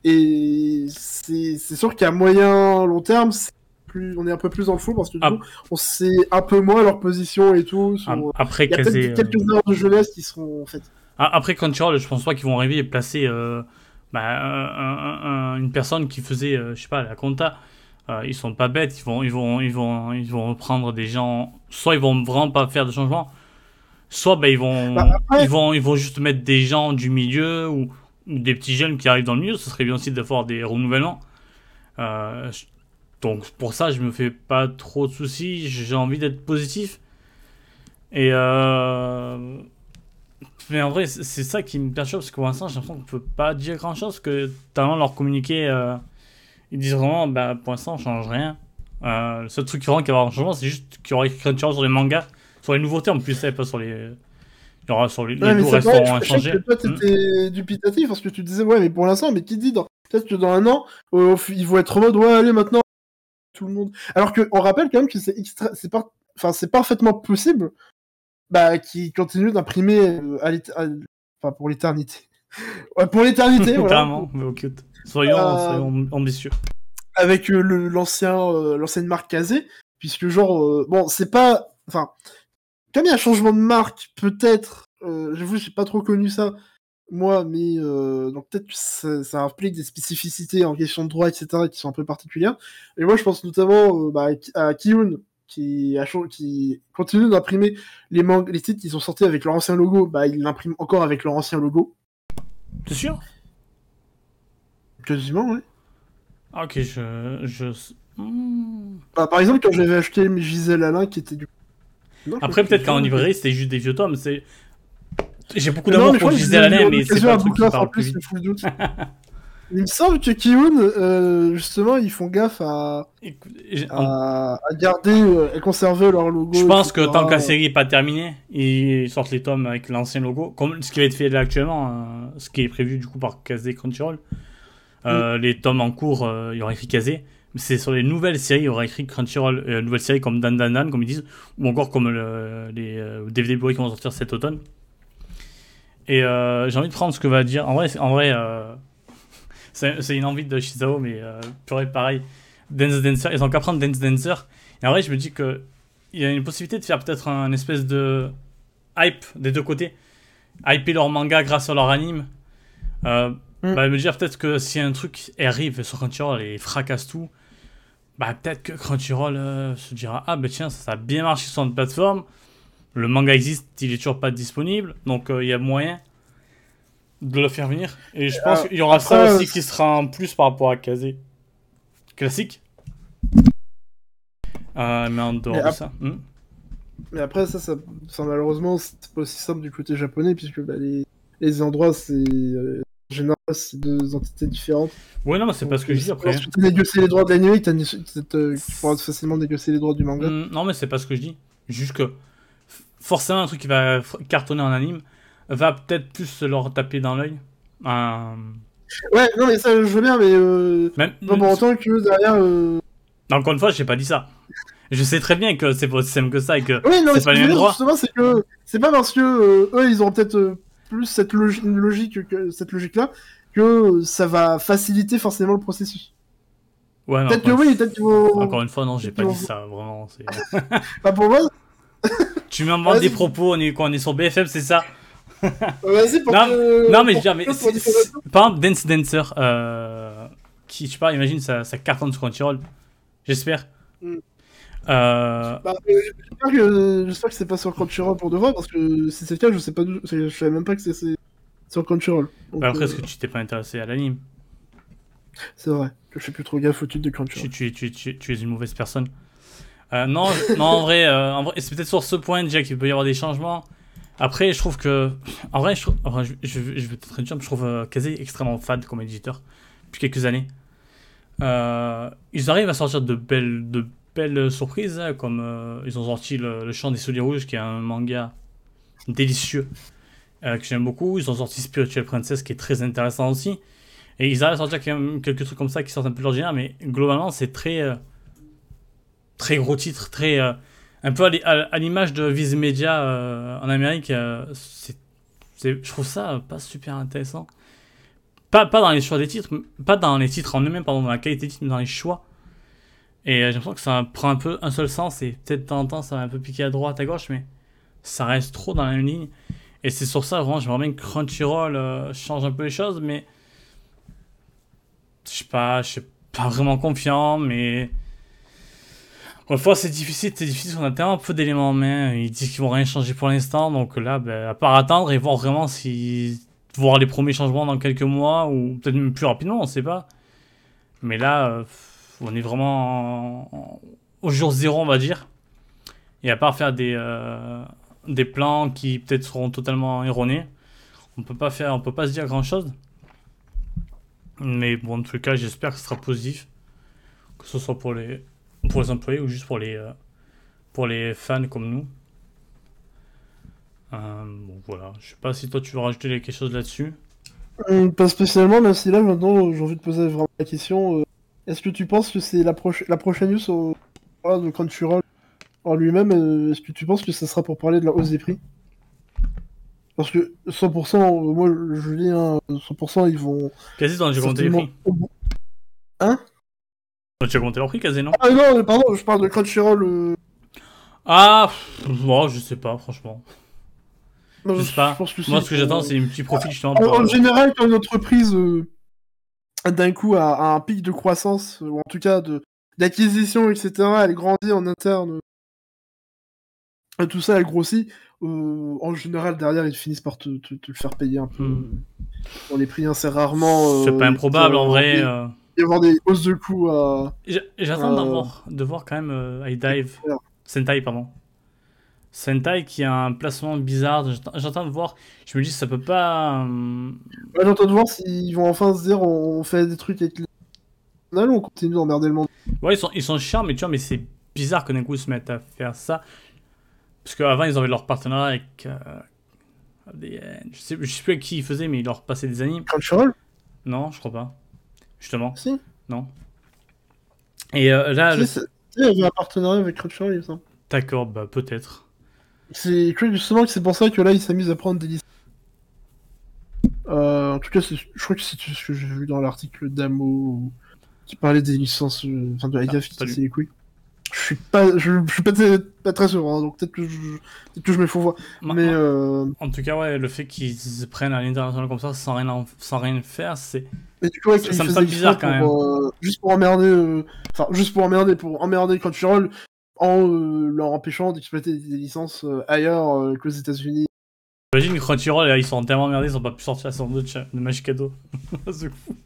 Et c'est sûr qu'à moyen long terme, plus... on est un peu plus dans le flou parce que du Ah. coup, on sait un peu moins leur position et tout. sur- Ah, Après, Il y a Kazé. euh, quelques erreurs de jeunesse qui seront faites. Ah, Après Crunchyroll, je pense pas qu'ils vont arriver et placer euh, bah, un- un- un- une personne qui faisait, euh, je sais pas, la compta Euh, ils sont pas bêtes, ils vont, ils vont, ils vont, ils vont reprendre des gens. Soit ils vont vraiment pas faire de changement, soit ben, ils vont, Bah, après- ils vont, ils vont juste mettre des gens du milieu ou, ou des petits jeunes qui arrivent dans le milieu. Ce serait bien aussi faire des renouvellements. Euh, donc pour ça, je me fais pas trop de soucis. J'ai envie d'être positif. Et euh... mais en vrai, c'est ça qui me perturbe, parce que pour l'instant, j'ai l'impression qu'on peut pas dire grand chose, que tellement leur communiquer, euh, ils disent vraiment, bah, pour l'instant, on change rien. Euh, le seul truc qui va y avoir un changement, c'est juste qu'il y aura écrit sur les mangas, sur les nouveautés en plus, et pas sur les. Il y aura sur les, les Ouais, je sais inchangés. que toi, t'étais dubitatif parce que tu disais, ouais, mais pour l'instant, mais qui dit dans... Peut-être que dans un an, euh, ils vont être en mode, ouais, allez, maintenant, tout le monde. Alors que, on rappelle quand même que c'est extra... c'est par... enfin, c'est parfaitement possible, bah, qu'ils continuent d'imprimer euh, à enfin, pour l'éternité. Ouais, pour l'éternité, voilà. Carrément, mais ok. Soyons, Euh, soyons ambitieux. avec euh, le- l'ancien l'ancienne marque Kazé puisque genre bon c'est pas enfin comme il y a un changement de marque peut-être euh, j'avoue j'ai pas trop connu ça moi mais euh, donc peut-être que ça, ça implique des spécificités en question de droit etc qui sont un peu particulières et moi je pense notamment euh, bah, à Kiyun qui, a qui continue d'imprimer les, les titres qui sont sortis avec leur ancien logo bah il l'imprime encore avec leur ancien logo T'es sûr? Quasiment ouais Ah, ok, je. je... Hmm. Bah, par exemple quand j'avais acheté mes Gisèle Alain qui était du Non, Après, peut-être que qu'en librairie, c'était juste des vieux tomes. C'est... J'ai beaucoup d'amour pour Gisèle Alain, mais c'est pas un truc qui Bouclaf, parle en plus plus, vite. Il me semble que Kiyun, euh, justement, ils font gaffe à, à, à garder, euh, à conserver leur logo. Je pense que tant que la série n'est pas terminée, ils sortent les tomes avec l'ancien logo, comme ce qui va être fait là actuellement, euh, ce qui est prévu du coup par Kazé Crunchyroll. Euh, Les tomes en cours, euh, il y aura écrit Kazé. Mais c'est sur les nouvelles séries, il y aura écrit Crunchyroll, euh, nouvelles séries comme Dan Dan Dan, comme ils disent, ou encore comme le- les DVD Blu-ray qui vont sortir cet automne. Et j'ai envie de prendre ce que va dire. En vrai, c'est- en vrai c'est une envie de Shizao, mais euh, purée, pareil. Dance Dancer, ils ont qu'à prendre Dance Dancer. Et en vrai, je me dis que il y a une possibilité de faire peut-être un espèce de hype des deux côtés. Hyper leur manga grâce à leur anime. Euh, Mm. bah, me dire peut-être que si un truc arrive sur Crunchyroll et fracasse tout, bah peut-être que Crunchyroll euh, se dira Ah, bah tiens, ça, ça a bien marché sur notre plateforme. Le manga existe, il est toujours pas disponible. Donc euh, il y a moyen de le faire venir. Et je pense Euh, qu'il y aura ça aussi qui sera en plus par rapport à Kazé. Classique. Euh, mais en dehors Mais de ça. hmm. Mais après, ça, ça, ça, malheureusement, c'est pas aussi simple du côté japonais, puisque bah, les, les endroits, c'est. euh, général, c'est deux entités différentes. Ouais, non, mais c'est pas ce que je dis après. Si tu négocier les droits de l'anime, tu pourras facilement négocier les droits du manga. Hmm, non, mais c'est pas ce que je dis. Juste que forcément, un truc qui va cartonner en anime va peut-être plus se leur taper dans l'œil. Euh, Ouais, non, mais ça, je veux bien, mais. Euh, même, pas pour autant que derrière. Euh... Encore une fois, j'ai pas dit ça. Je sais très bien que c'est pas aussi simple que ça et que Oui, non, C'est pas que les mêmes droits. justement, c'est que c'est pas parce que euh, eux, ils ont peut-être plus cette logique que cette logique-là que ça va faciliter forcément le processus. Ouais, non, Peut-être que oui, peut-être qu'ils vont. encore une fois, non, j'ai pas dit ça, vraiment. c'est- Pas pour moi. Tu m'inventes des propos, on est, quoi, on est sur BFM, c'est ça? Vas-y, pour Non, que- Non, mais je veux dire, mais pour c'est- diffamation. c'est- par exemple, Dance Dancer, euh, qui, je sais pas, imagine, ça, ça cartonne sur Crunchyroll. J'espère. Mm. Euh, Bah, euh, J'espère que j'espère que c'est pas sur Crunchyroll pour de vrai, parce que si c'est le cas, je sais pas, je savais même pas que c'est- c'est sur Crunchyroll. Donc, bah après, euh, est-ce que tu t'es pas intéressé à l'anime? C'est vrai que je fais plus trop gaffe au titre de Crunchyroll. tu, tu, tu, tu es une mauvaise personne. Euh, non, non, en vrai, euh, en vrai c'est peut-être sur ce point déjà qu'il peut y avoir des changements. Après, je trouve que. En vrai, je, trouve, vais peut-être dire, je trouve euh, Kazé extrêmement fade comme éditeur depuis quelques années. Euh, ils arrivent à sortir de belles, surprises, hein, comme euh, ils ont sorti le, Chant des Souliers Rouges, qui est un manga délicieux euh, que j'aime beaucoup. Ils ont sorti Spiritual Princess, qui est très intéressant aussi. Et ils arrivent à sortir quelques trucs comme ça qui sortent un peu de l'ordinaire, mais globalement, c'est très. très gros titre, très. Un peu à l'i- à à l'image de Viz Media euh, en Amérique. euh, je trouve ça euh, pas super intéressant. Pas, pas dans les choix des titres, pas dans les titres en eux-mêmes, pardon, dans la qualité des titres, mais dans les choix. Et j'ai l'impression que ça prend un peu un seul sens, et peut-être de temps en temps ça va un peu piquer à droite, à gauche, mais ça reste trop dans la même ligne. Et c'est sur ça, vraiment, j'aimerais bien que Crunchyroll change un peu les choses, mais. Je sais pas, je sais pas vraiment confiant, mais. Parfois, c'est difficile, c'est difficile, on a tellement peu d'éléments en main. Ils disent qu'ils vont rien changer pour l'instant, donc là, ben, à part attendre et voir vraiment si. voir les premiers changements dans quelques mois, ou peut-être même plus rapidement, on sait pas. Mais là, euh, on est vraiment au jour zéro, on va dire. Et à part faire des, euh, des plans qui peut-être seront totalement erronés, on peut pas faire, on peut pas se dire grand-chose. Mais bon, en tout cas, j'espère que ce sera positif. Que ce soit pour les, pour les employés ou juste pour les, euh, pour les fans comme nous. Euh, bon, voilà. Je sais pas si toi tu veux rajouter quelque chose là-dessus. Euh, pas spécialement, mais si là maintenant j'ai envie de poser vraiment la question. Est-ce que tu penses que c'est la, la prochaine news au... de Crunchyroll en lui-même Est-ce que tu penses que ça sera pour parler de la hausse des prix? Parce que 100%, moi je dis, 100% ils vont. Quasi, t'en as déjà les prix Hein? T'as déjà compté leur prix, quasi, non Ah non, pardon, je parle de Crunchyroll. Euh... Ah, moi je sais pas, franchement. je sais pas. moi, ce que j'attends, c'est une petite profit justement. En, euh, général, quand une entreprise euh, d'un coup a, un pic de croissance, ou en tout cas de d'acquisition, etc., elle grandit en interne. tout ça, elle grossit euh, en général, derrière, ils finissent par te, le faire payer un peu. Hmm. On les prix, assez rarement. c'est pas euh, improbable en vrai. Euh. Il y avoir des hausses de coûts à. J'attends de voir quand même I Dive. Sentai, pardon. Sentai qui a un placement bizarre. J'attends de voir. Je me dis, ça peut pas. J'attends de voir s'ils vont enfin se dire on fait des trucs avec les. On continue d'emmerder le monde. Ouais, ils sont, ils sont chiants, mais tu vois, mais c'est bizarre que d'un coup se mettent à faire ça. Parce qu'avant, ils avaient leur partenariat avec. Euh, je, sais, je sais plus avec qui ils faisaient, mais ils leur passaient des animes. Crunchyroll? Non, je crois pas. Justement. Si Non. Et euh, là. Si, Il y avait un partenariat avec Crunchyroll, il me semble. D'accord, bah peut-être. C'est justement que c'est pour ça que là, ils s'amusent à prendre des licences. Euh, en tout cas, je crois que c'est ce que j'ai vu dans l'article d'Amo qui parlait des licences, euh, enfin de IDF ah, qui c'est les couilles. Je suis pas, je, suis pas, pas, très sûr, hein, donc peut-être que je, peut que je me fous voir. Mais euh... en tout cas, ouais, le fait qu'ils se prennent à l'international comme ça sans rien, sans rien faire, c'est. Mais du coup, ouais, ça, me semble bizarre quand même. Euh, juste pour emmerder, euh, enfin, juste pour emmerder, pour emmerder Crunchyroll en euh, leur empêchant d'exploiter des licences ailleurs qu'aux États-Unis. J'imagine que Crunchyroll, ils sont tellement emmerdés, ils ont pas pu sortir la son de, de Magicado. c'est fou.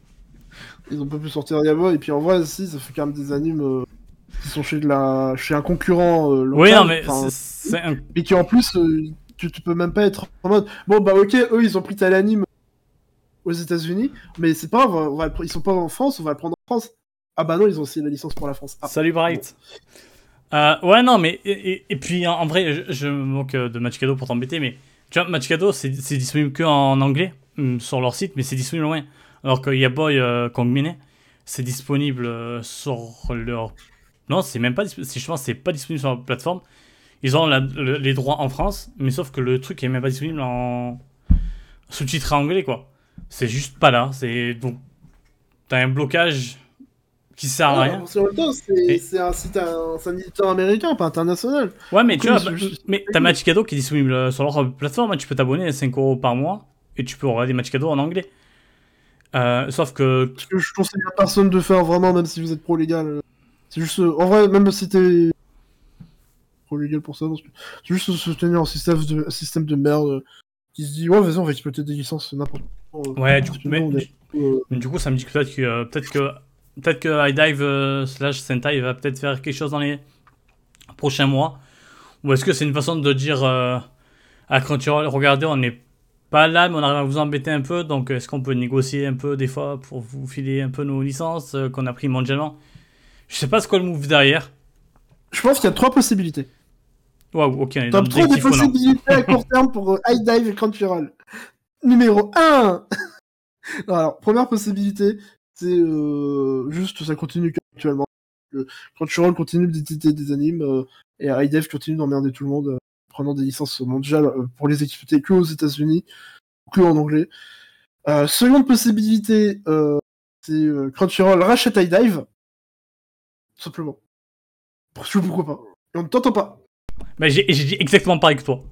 Ils ont pas pu sortir Diablo, et puis en vrai, si, ça fait quand même des animes qui sont chez, de la... chez un concurrent euh, local. Oui, non, mais c'est un... Et qui en plus, euh, tu, peux même pas être en mode bon, bah ok, eux ils ont pris tel anime aux États-Unis, mais c'est pas grave, ils sont pas en France, on va le prendre en France. Ah bah non, ils ont aussi la licence pour la France. Ah. Salut Bright. Euh, ouais, non, mais et, puis en, vrai, je, me moque de Matchcado pour t'embêter, mais tu vois, Matchcado c'est disponible que en anglais mm, sur leur site, mais c'est disponible loin. Alors que Yaboy euh, Kongmine, c'est disponible sur leur non, c'est même pas disponible. c'est pas disponible sur la plateforme. Ils ont les droits en France, mais sauf que le truc est même pas disponible en sous-titré anglais, quoi. C'est juste pas là. C'est donc t'as un blocage qui sert à rien. C'est un site, un, éditeur américain, pas international. Ouais, mais tu vois, mais t'as Match Cadeau qui est disponible sur leur plateforme. Hein. Tu peux t'abonner à 5 euros par mois et tu peux regarder Match Cadeau en anglais. Euh, sauf que. Ce que je conseille à personne de faire vraiment, même si vous êtes pro-légal. Euh, c'est juste, en vrai, même si t'es trop légal pour ça, c'est juste se tenir en système de, système de merde qui se dit, ouais, vas-y, on va exploiter des licences n'importe où. Euh, ouais, du coup, mais, euh, du coup, ça me dit que peut-être que, euh, peut-être que, peut-être que iDive slash Sentai va peut-être faire quelque chose dans les prochains mois. Ou est-ce que c'est une façon de dire à Crunchyroll, regardez, on n'est pas là, mais on arrive à vous embêter un peu, donc est-ce qu'on peut négocier un peu des fois pour vous filer un peu nos licences qu'on a pris mondialement? Je sais pas ce qu'est le move derrière. Je pense qu'il y a trois possibilités. Waouh, ok. T'as trop de possibilités à court terme pour High Dive et Crunchyroll. Numéro 1 Alors, première possibilité, c'est euh, juste ça continue actuellement. Crunchyroll continue d'éditer des animes euh, et Dive continue d'emmerder tout le monde prenant des licences mondiales pour les exploiter que aux États-Unis, que en anglais. seconde possibilité, c'est Crunchyroll rachète High Dive simplement. Pourquoi pas. Et on ne t'entend pas. Mais j'ai dit exactement pareil que toi.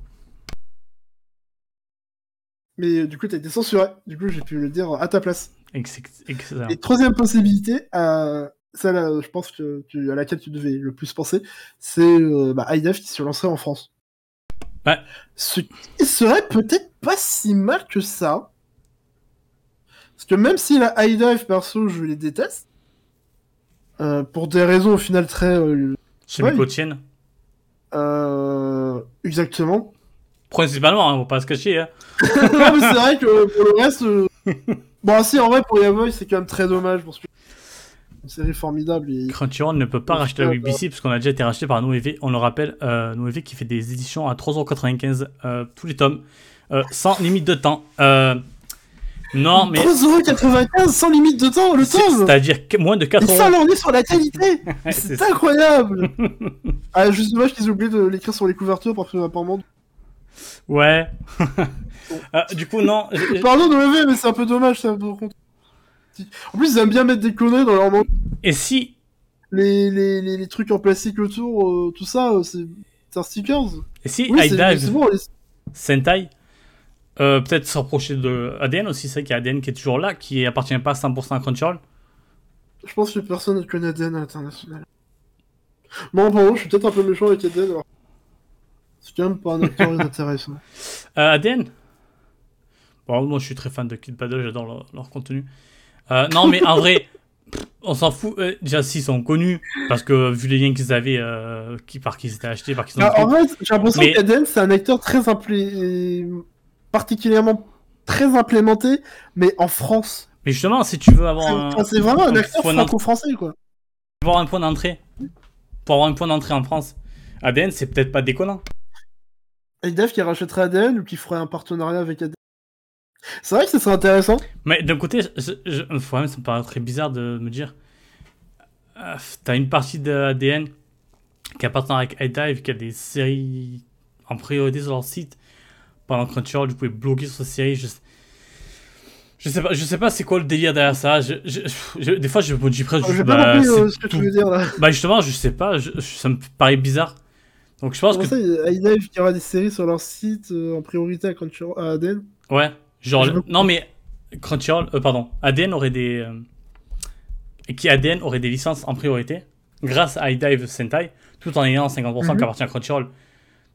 Mais euh, du coup, t'as été censuré. Du coup, j'ai pu le dire à ta place. Excellent. Et troisième possibilité, euh, celle euh, je pense que tu, à laquelle tu devais le plus penser, c'est euh, bah, IDF qui se lancerait en France. Ouais. Ce qui serait peut-être pas si mal que ça. Parce que même si la IDF, perso, je les déteste, euh, pour des raisons au final très... Semi-quotidiennes. euh, exactement. Principalement, hein, faut pas se cacher. Hein. non, mais c'est vrai que pour le reste... euh, bon, si, en vrai, pour Yavoy, c'est quand même très dommage, parce que c'est une série formidable. Et... Crunchyroll ne peut pas Ouais, racheter la ouais, BBC parce qu'on a déjà été racheté par Noévé. On le rappelle, euh, Noévé qui fait des éditions à 3,95€ euh, tous les tomes, euh, sans limite de temps. Euh, non, mais 3,95€ sans limite de temps, le tome c'est-à-dire moins de 4 Et ça, là, on est sur la qualité c'est- incroyable Ah, juste dommage qu'ils aient oublié de l'écrire sur les couvertures parce que apparemment... Ouais. Euh, du coup, non. Pardon de lever, mais c'est un peu dommage, ça. En plus, ils aiment bien mettre des conneries dans leur. Et si. Les, les, les, les trucs en plastique autour, euh, tout ça, euh, c'est un stickers. Et si Oui, Dive bon, les- Sentai, euh, peut-être se rapprocher de ADN aussi, c'est vrai qu'il y a ADN qui est toujours là, qui appartient pas à 100% à Crunchyroll. je pense que personne ne connaît ADN à l'international. Bon, pardon, je suis peut-être un peu méchant avec ADN, alors... C'est quand même pas un acteur inintéressant. Euh, ADN Bon, moi je suis très fan de Kid Paddle, j'adore leur, leur contenu. Euh, non, mais en vrai, on s'en fout. Euh, déjà, s'ils sont connus, parce que vu les liens qu'ils avaient, euh, qui, par qui ils étaient achetés, par qui ils ont Ah, en fait, j'ai l'impression Mais- qu'ADN, c'est un acteur très implé... particulièrement très implémenté, mais en France. Mais justement, si tu veux avoir C'est un, c'est vraiment un un acteur franco-français, quoi. pour avoir un point d'entrée, pour avoir un point d'entrée en France, ADN, c'est peut-être pas déconnant. IDF qui rachèterait ADN ou qui ferait un partenariat avec ADN. C'est vrai que ce serait intéressant. Mais d'un côté, je, je, même, ça me paraît très bizarre de me dire. euh, T'as une partie de ADN qui appartient avec iDive, qui a des séries en priorité sur leur site. Pendant que Crunchyroll, vous pouvez bloquer sur ces séries. Je, je sais pas, je sais pas c'est quoi le délire derrière ça. Je, je, je- des fois, je me dis presque. J'ai bah, pas compris euh, ce que tout. tu veux dire là. Bah, justement, je sais pas, je- je- ça me paraît bizarre. Donc, je pense Comment que. ça, IDF qui aura des séries sur leur site euh, en priorité à, Crunchyroll- à ADN Ouais, genre, Je non mais Crunchyroll, euh, pardon, ADN aurait des, euh, et qui ADN aurait des licences en priorité grâce à iDive Sentai, tout en ayant 50% Mhm. qui appartient à Crunchyroll.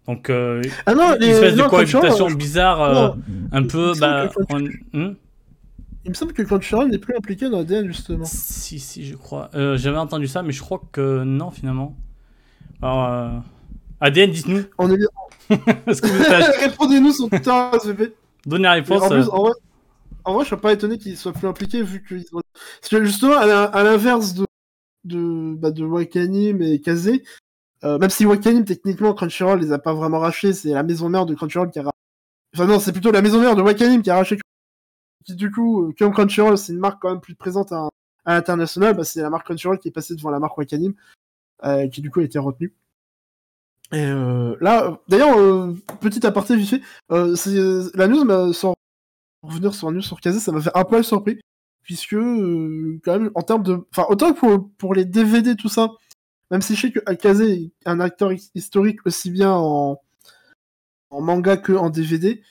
Donc, euh, Ah non, une les- espèce de cohabitation euh, bizarre, euh, un peu, il me bah, semble hmm Il me semble que Crunchyroll n'est plus impliqué dans ADN justement. si, si, je crois. Euh, J'avais entendu ça, mais je crois que non finalement. Alors, euh, ADN, dites-nous, On est... Répondez-nous sur Twitter, SVP. donnez la réponse. en, plus, euh, en, vrai, en vrai, je serais pas étonné qu'ils soient plus impliqués vu que justement, à l'inverse de, de, bah, de Wakanim et Kaze, euh, même si Wakanim, techniquement, Crunchyroll les a pas vraiment rachetés, c'est la maison mère de Crunchyroll qui a racheté. Enfin non, c'est plutôt la maison mère de Wakanim qui a racheté qui, du coup, euh, comme Crunchyroll, c'est une marque quand même plus présente à, à l'international, bah, c'est la marque Crunchyroll qui est passée devant la marque Wakanim, euh, qui du coup a été retenue. Et euh, là, euh, d'ailleurs, euh, petit aparté vite fait, euh, c'est- la news m'a sans revenir sur la news sur Kazé, ça m'a fait un poil surpris, puisque euh, quand même en termes de, enfin autant que pour, pour les DVD tout ça, même si je sais que Kazé est un acteur hi- historique aussi bien en, en manga que en DVD,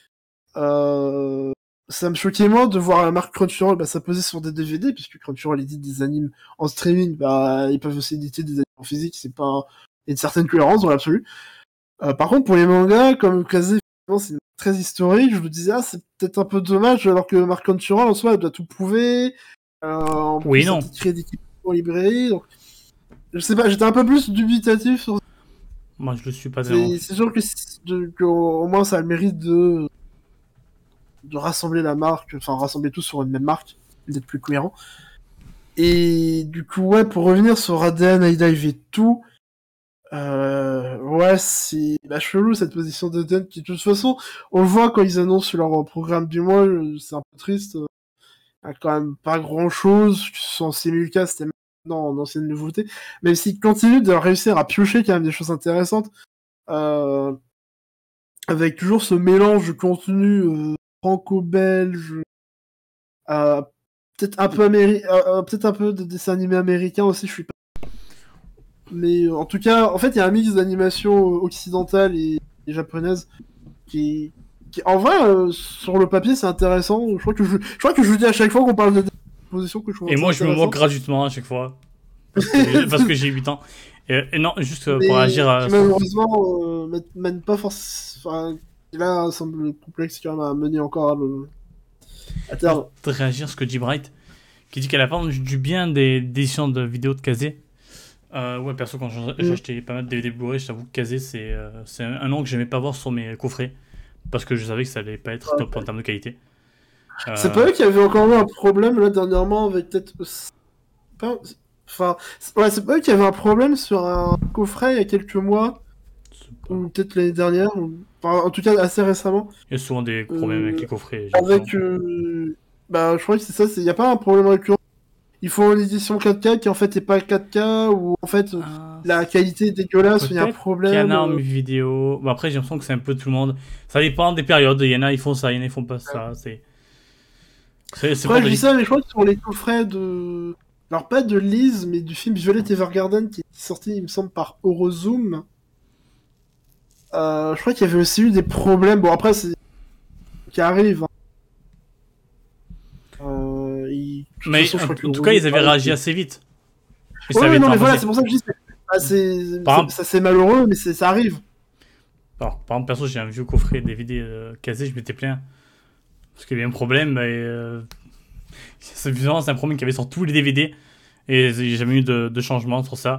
euh, ça me choquait moins de voir la marque Crunchyroll bah, s'imposer sur des DVD, puisque Crunchyroll édite des animes en streaming, bah, ils peuvent aussi éditer des animes en physique, c'est pas il a une certaine cohérence dans l'absolu. Euh, par contre, pour les mangas, comme Kazé, c'est très historique, je me disais, ah, c'est peut-être un peu dommage, alors que Marc Crunchyroll, en soi, elle doit tout prouver. Euh, en Oui, plus, non. elle crée des en librairie, donc... Je sais pas, j'étais un peu plus dubitatif sur Moi, je le suis pas c'est sûr que, de- que au moins ça a le mérite de de rassembler la marque, enfin rassembler tout sur une même marque, d'être plus cohérent. Et du coup, ouais, pour revenir sur ADN, iDive et tout, euh, ouais, c'est bah, chelou cette position d'ADN qui, de toute façon, on voit quand ils annoncent leur programme du mois, euh, c'est un peu triste. euh, Il y a quand même pas grand chose, sans simulcast, c'était maintenant en ancienne nouveauté, même s'ils continuent de réussir à piocher quand même des choses intéressantes, euh, avec toujours ce mélange de contenu euh, franco-belge, euh, peut-être un peu euh, euh, peut-être un peu de dessin animé américain aussi, je suis pas. Mais euh, en tout cas, en fait, il y a un mix d'animation euh, occidentale et, et japonaise qui, qui, en vrai, euh, sur le papier, c'est intéressant. Je crois que je, je crois que je le dis à chaque fois qu'on parle de propositions que je Et moi, je me moque gratuitement à chaque fois. Parce que, j'ai 8 ans. Et, et non, juste pour agir à. Malheureusement, euh, mène pas forcément. Enfin, là, semble complexe quand même à mener encore à le. À terme. réagir à ce que dit Bright, qui dit qu'elle a pas du bien des éditions de vidéos de Kazé. Euh, ouais, perso, quand j'ai Mm. acheté pas mal de DVD Blu-ray, je t'avoue que Kazé, c'est euh, c'est un, nom que j'aimais pas voir sur mes coffrets. Parce que je savais que ça allait pas être top en termes de qualité. C'est Euh, pas eux qui avaient encore eu un problème là dernièrement avec peut-être. Pas... Enfin, c'est- ouais, c'est pas eux qui avaient un problème sur un coffret il y a quelques mois, pas- ou peut-être l'année dernière, ou... enfin, en tout cas assez récemment, Il y a souvent des problèmes Euh, avec les coffrets. j'ai avec. euh, Bah, je crois que c'est ça, il y a pas un problème récurrent. Il faut une édition 4K qui en fait est pas 4K, ou en fait Ah, la qualité est dégueulasse, il y a un problème. qu'il y en a en euh, vidéo. Bon, après, j'ai l'impression que c'est un peu tout le monde. Ça dépend des périodes. Il y en a, ils font ça, il y en a, ils font pas ça. C'est. C'est je dis ça, mais je crois que sur les coffrets de. Alors, pas de Liz, mais du film Violet Evergarden qui est sorti, il me semble, par Eurozoom. Euh, je crois qu'il y avait aussi eu des problèmes. Bon, après, c'est. qui arrive. hein. Euh, il- de toute Mais façon, en, tout cas, ils avaient réagi assez vite. Et Ouais, ça avait ouais, non, mais voilà, c'est pour ça que je dis. c'est- ah, c'est- c'est malheureux, mais c'est- ça arrive. Alors, par exemple, perso, j'ai un vieux coffret DVD euh, casé, je m'étais plaint. Parce qu'il y avait un problème, et. Euh... C'est évidemment, c'est un problème qu'il y avait sur tous les DVD. Et j'ai jamais eu de, de changement sur ça.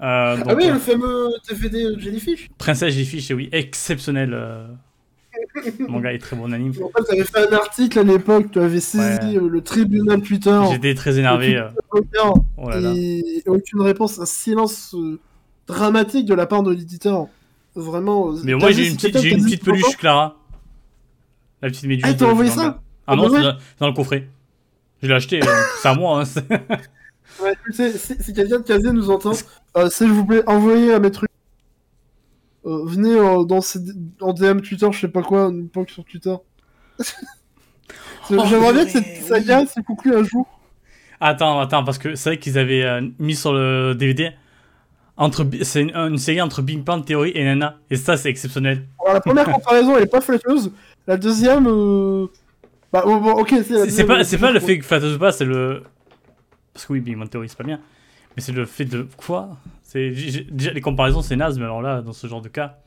Euh, donc, ah oui, euh, le fameux DVD Jellyfish. Princesse Jellyfish, oui, exceptionnel. manga est très bon anime. En fait, tu avais fait un article à l'époque, tu avais saisi Ouais. euh, le tribunal Twitter. J'étais très énervé. euh, Twitter, Oh là là. et aucune réponse, un silence euh, dramatique de la part de l'éditeur. Vraiment. Mais t'as moi j'ai une petite, j'ai une petite peluche Clara. La petite méduse. Ah, il t'a de- envoyé ça. Ah Ah non, c'est dans, le coffret. Je l'ai acheté, c'est à moi. Hein, c'est- Ouais, tu sais, si, si quelqu'un de Kazé nous entend, euh, s'il vous plaît, envoyez à mes trucs. Euh, venez euh, dans ces- en DM Twitter, je sais pas quoi, une poke sur Twitter. C'est- Oh, J'aimerais bien que cette saga se conclue un jour. Attends, attends, parce que c'est vrai qu'ils avaient euh, mis sur le DVD. Entre, c'est une, une série entre Big Bang Theory et Nana. Et ça, c'est exceptionnel. Alors, la première comparaison, elle est pas flatteuse. La deuxième, euh... bah bon, bon, ok, c'est pas, c'est pas le fait que flatteuse ou pas, c'est le. Parce que oui, Big Bang Theory, c'est pas bien. Mais c'est le fait de. Quoi? Déjà, les comparaisons, c'est naze, mais alors là, dans ce genre de cas.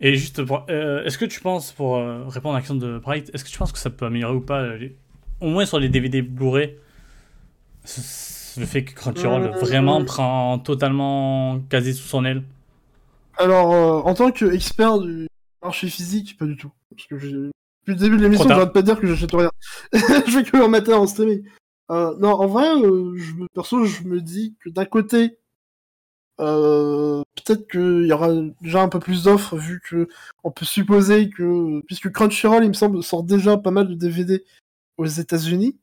Et juste, euh, est-ce que tu penses, pour euh, répondre à la question de Bright, est-ce que tu penses que ça peut améliorer ou pas, les- au moins sur les DVD Blu-ray, le fait que Crunchyroll Euh, vraiment prend totalement quasi sous son aile Alors, euh, en tant qu'expert du marché physique, pas du tout. Parce que. Depuis le début de l'émission, tard. j'arrête pas de dire que j'achète rien. je fais que en matin en streaming. Non, en vrai, je perso, je me dis que d'un côté, euh, peut-être qu'il y aura déjà un peu plus d'offres, vu que on peut supposer que, puisque Crunchyroll, il me semble, sort déjà pas mal de DVD aux États-Unis.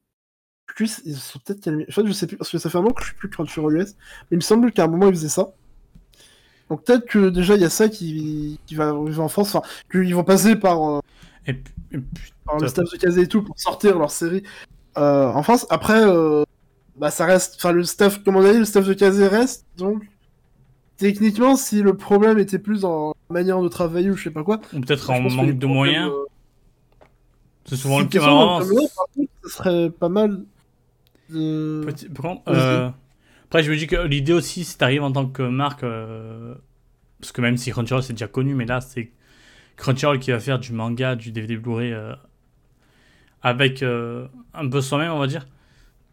Plus, ils sont peut-être. En fait, je sais plus, parce que ça fait un moment que je suis plus Crunchyroll US, mais il me semble qu'à un moment, ils faisaient ça. Donc peut-être que déjà il y a ça qui, qui va arriver en France, enfin, qu'ils vont passer par, euh, Et, par le staff de Kazé et tout pour sortir leur série euh, en France. Après, euh, bah ça reste, enfin le staff, comme on a dit, le staff de Kazé reste, donc techniquement, si le problème était plus dans la manière de travailler ou je sais pas quoi, ou peut-être en manque de moyens. euh, C'est souvent si le cas. par contre, ce serait pas mal de. Petit- par contre, Vas-y. euh, après, je me dis que l'idée aussi, si t'arrives en tant que marque, euh, parce que même si Crunchyroll c'est déjà connu, mais là c'est Crunchyroll qui va faire du manga, du DVD Blu-ray avec un peu soi-même, on va dire.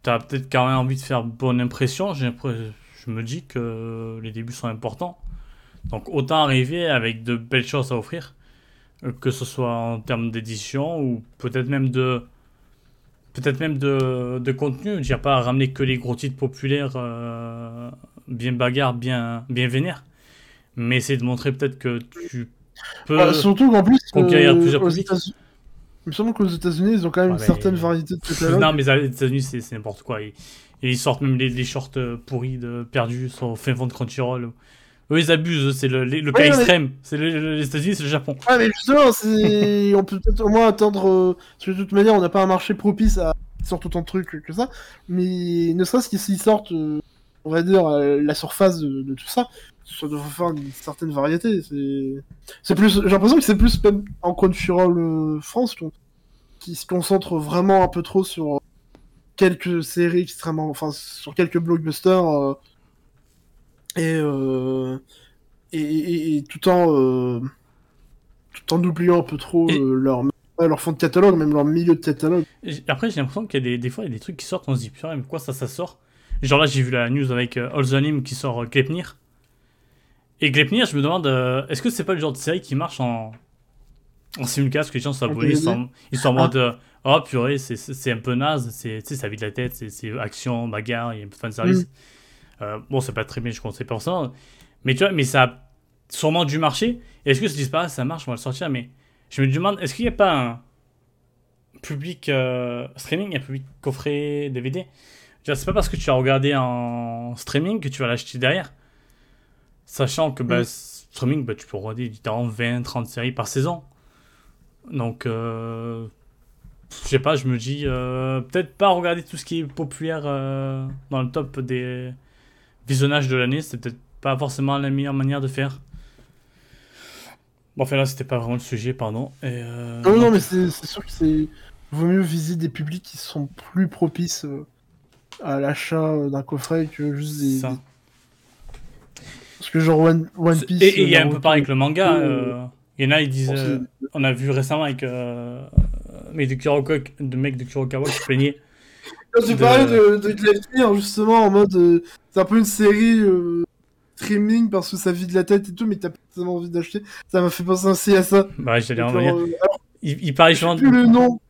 T'as peut-être quand même envie de faire bonne impression. J'ai l'impression- je me dis que les débuts sont importants. Donc autant arriver avec de belles choses à offrir, euh, que ce soit en termes d'édition ou peut-être même de peut-être même de, de contenu. Je pas ramener que les gros titres populaires euh, bien bagarres, bien, bien vénères, mais essayer de montrer peut-être que tu peux. Bah, surtout qu'en plus, conquérir euh, plusieurs aux publics. États-Unis- il me semble qu'aux États-Unis, ils ont quand même Ah, une mais- certaine variété de catalogues. non, mais les États-Unis, c'est c'est n'importe quoi. Ils, ils sortent même les, les shorts euh, pourris de perdus sur fin de Crunchyroll. Eux, ils abusent. C'est le, le- le cas mais- extrême. C'est le- le- les États-Unis, c'est le Japon. Ouais, mais justement, on peut peut-être au moins attendre. euh, Parce que de toute manière, on n'a pas un marché propice à sortir autant de trucs que ça. Mais ne serait-ce qu'ils sortent, euh, on va dire, euh, la surface de, de tout ça, ça devrait faire une certaine variété. C'est, c'est plus. J'ai l'impression que c'est plus même en Crunchyroll France qui se concentre vraiment un peu trop sur quelques séries extrêmement, enfin sur quelques blockbusters euh, et, euh, et, et, et, tout en euh, tout en oubliant un peu trop euh, leur leur fond de catalogue, même leur milieu de catalogue. Après, j'ai l'impression qu'il y a des, des fois, il y a des trucs qui sortent, on se dit, putain, mais quoi ça, ça sort? Genre là, j'ai vu la news avec euh, All the Anime qui sort euh, Gleipnir. Et Gleipnir, je me demande, euh, est-ce que c'est pas le genre de série qui marche en, en simulcast, que les gens sont abonnés, ils sont, ils sont en Ah. mode, euh, oh purée, c'est- un peu naze, c'est tu sais, ça vide la tête, c'est- action, bagarre, il y a un peu de fanservice. Mm. Euh, bon, c'est pas très bien, je conseille pas ça. Mais tu vois, mais ça a sûrement dû marcher. Est-ce que disent pas, ça marche, on va le sortir, mais je me demande, est-ce qu'il n'y a pas un public euh, streaming, un public coffret DVD C'est pas parce que tu as regardé en streaming que tu vas l'acheter derrière. Sachant que bah, Mm. streaming, bah, tu peux regarder littéralement 20, 30 séries par saison. Donc, euh, je sais pas, je me dis, euh, peut-être pas regarder tout ce qui est populaire euh, dans le top des visionnages de l'année, c'est peut-être pas forcément la meilleure manière de faire. Bon, enfin là, c'était pas vraiment le sujet, pardon. Et, euh, Non, non, mais c'est sûr que c'est vaut mieux viser des publics qui sont plus propices à l'achat d'un coffret que juste des, Ça. parce que genre One, Piece. Et il y a un peu pareil avec le manga. Il y en a, ils disent. on a vu récemment avec. Mec de Kurokawa, de mec de Kurokawa qui se plaignait. Quand tu de- parlais de, de Gleipnir, justement, en mode. euh, c'est un peu une série euh, streaming parce que ça vide la tête et tout, mais t'as pas tellement envie d'acheter. Ça m'a fait penser aussi à ça. Bah, j'allais en venir. euh, Il, il parlait je justement. plus le nom.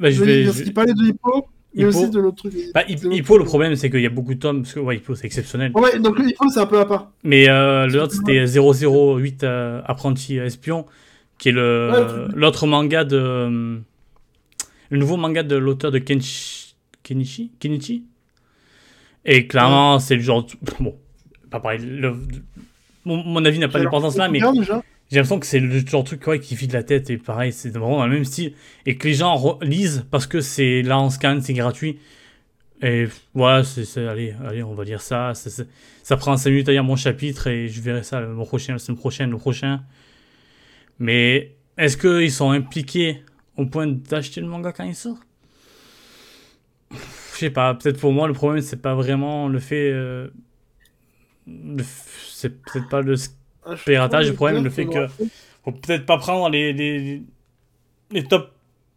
Bah, je vais. parce je- qu'il parlait de Hippo, mais Hippo. aussi de l'autre truc. Bah, Hip- Hippo, le problème, c'est qu'il y a beaucoup de tomes. Parce que, ouais, Hippo, c'est exceptionnel. Ouais, donc Hippo, c'est un peu à part. Mais euh, l'autre, c'était 008 euh, Apprenti Espion, qui est Ouais, l'autre manga de. Le nouveau manga de l'auteur de Kenshi, Kenichi Kenichi Et clairement, c'est le genre. Bon, pas pareil. le- mon, mon avis n'a pas d'importance là, mais déjà. j'ai l'impression que c'est le genre de truc ouais, qui vide la tête. Et pareil, c'est vraiment dans le même style. Et que les gens lisent parce que c'est là en scan, c'est gratuit. Et voilà, c'est, allez, allez, on va dire ça. ça prend 5 minutes à lire mon chapitre et je verrai ça le mois prochain, la semaine prochaine, le prochain. Mais est-ce qu'ils sont impliqués au point d'acheter le manga quand il sort? Je sais pas, peut-être pour moi le problème c'est pas vraiment le fait. euh, c'est peut-être pas le Ah, piratage, le problème, le fait que- faut peut-être pas prendre les, les, les top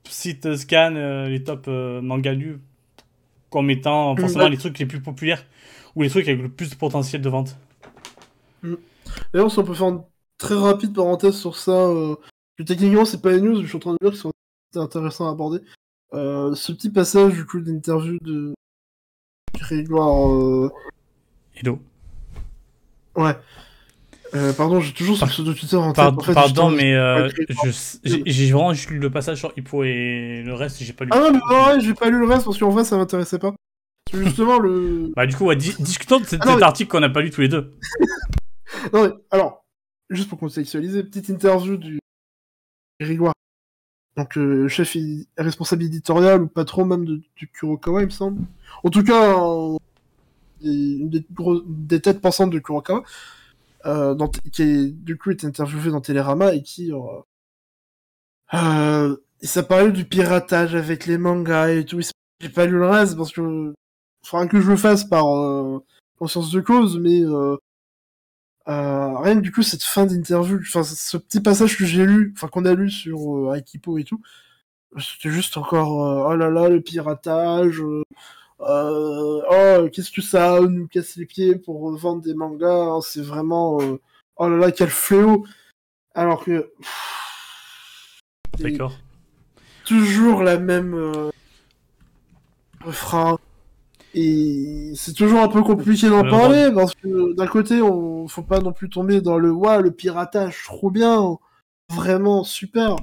sites scan, euh, les top euh, manga lus comme étant forcément Ouais. les trucs les plus populaires ou les trucs avec le plus de potentiel de vente. D'ailleurs, si on peut faire une très rapide parenthèse sur ça, euh, que techniquement, c'est pas les news, je suis en train de dire qu'ils sont intéressants à aborder. Euh, ce petit passage, du coup, d'interview de Grégoire. Euh... Hello. Ouais. Euh, pardon, j'ai toujours ce Par- pseudo Twitter en tête. Pardon, en fait, pardon, je- mais euh, j'ai vraiment juste lu le passage sur Hippo et le reste, j'ai pas lu. Ah non, mais ouais, j'ai pas lu le reste parce qu'en vrai, ça m'intéressait pas. Justement, le. Bah, du coup, ouais, di- discutons de cet, Ah non, cet mais- article qu'on n'a pas lu tous les deux. Non, mais, alors, juste pour contextualiser, petite interview du Grégoire. Donc, euh, chef responsable éditorial ou patron même de, du Kurokawa, il me semble. En tout cas, une des, gros- des têtes pensantes de Kurokawa, euh, qui est, du coup été interviewé dans Télérama et qui. Euh, euh, ça parlait du piratage avec les mangas et tout. J'ai pas lu le reste parce que. Faudra que je le fasse par euh, conscience de cause, mais. Euh, rien que du coup cette fin d'interview, enfin ce petit passage que j'ai lu, enfin qu'on a lu sur euh, Aikipo et tout, c'était juste encore euh, oh là là le piratage, oh qu'est-ce que ça nous casse les pieds pour vendre des mangas, hein, c'est vraiment oh là là quel fléau, alors que D'accord. toujours la même euh, refrain. Et c'est toujours un peu compliqué d'en parler parce que d'un côté, on faut pas non plus tomber dans le ouais, le piratage, trop bien, vraiment super.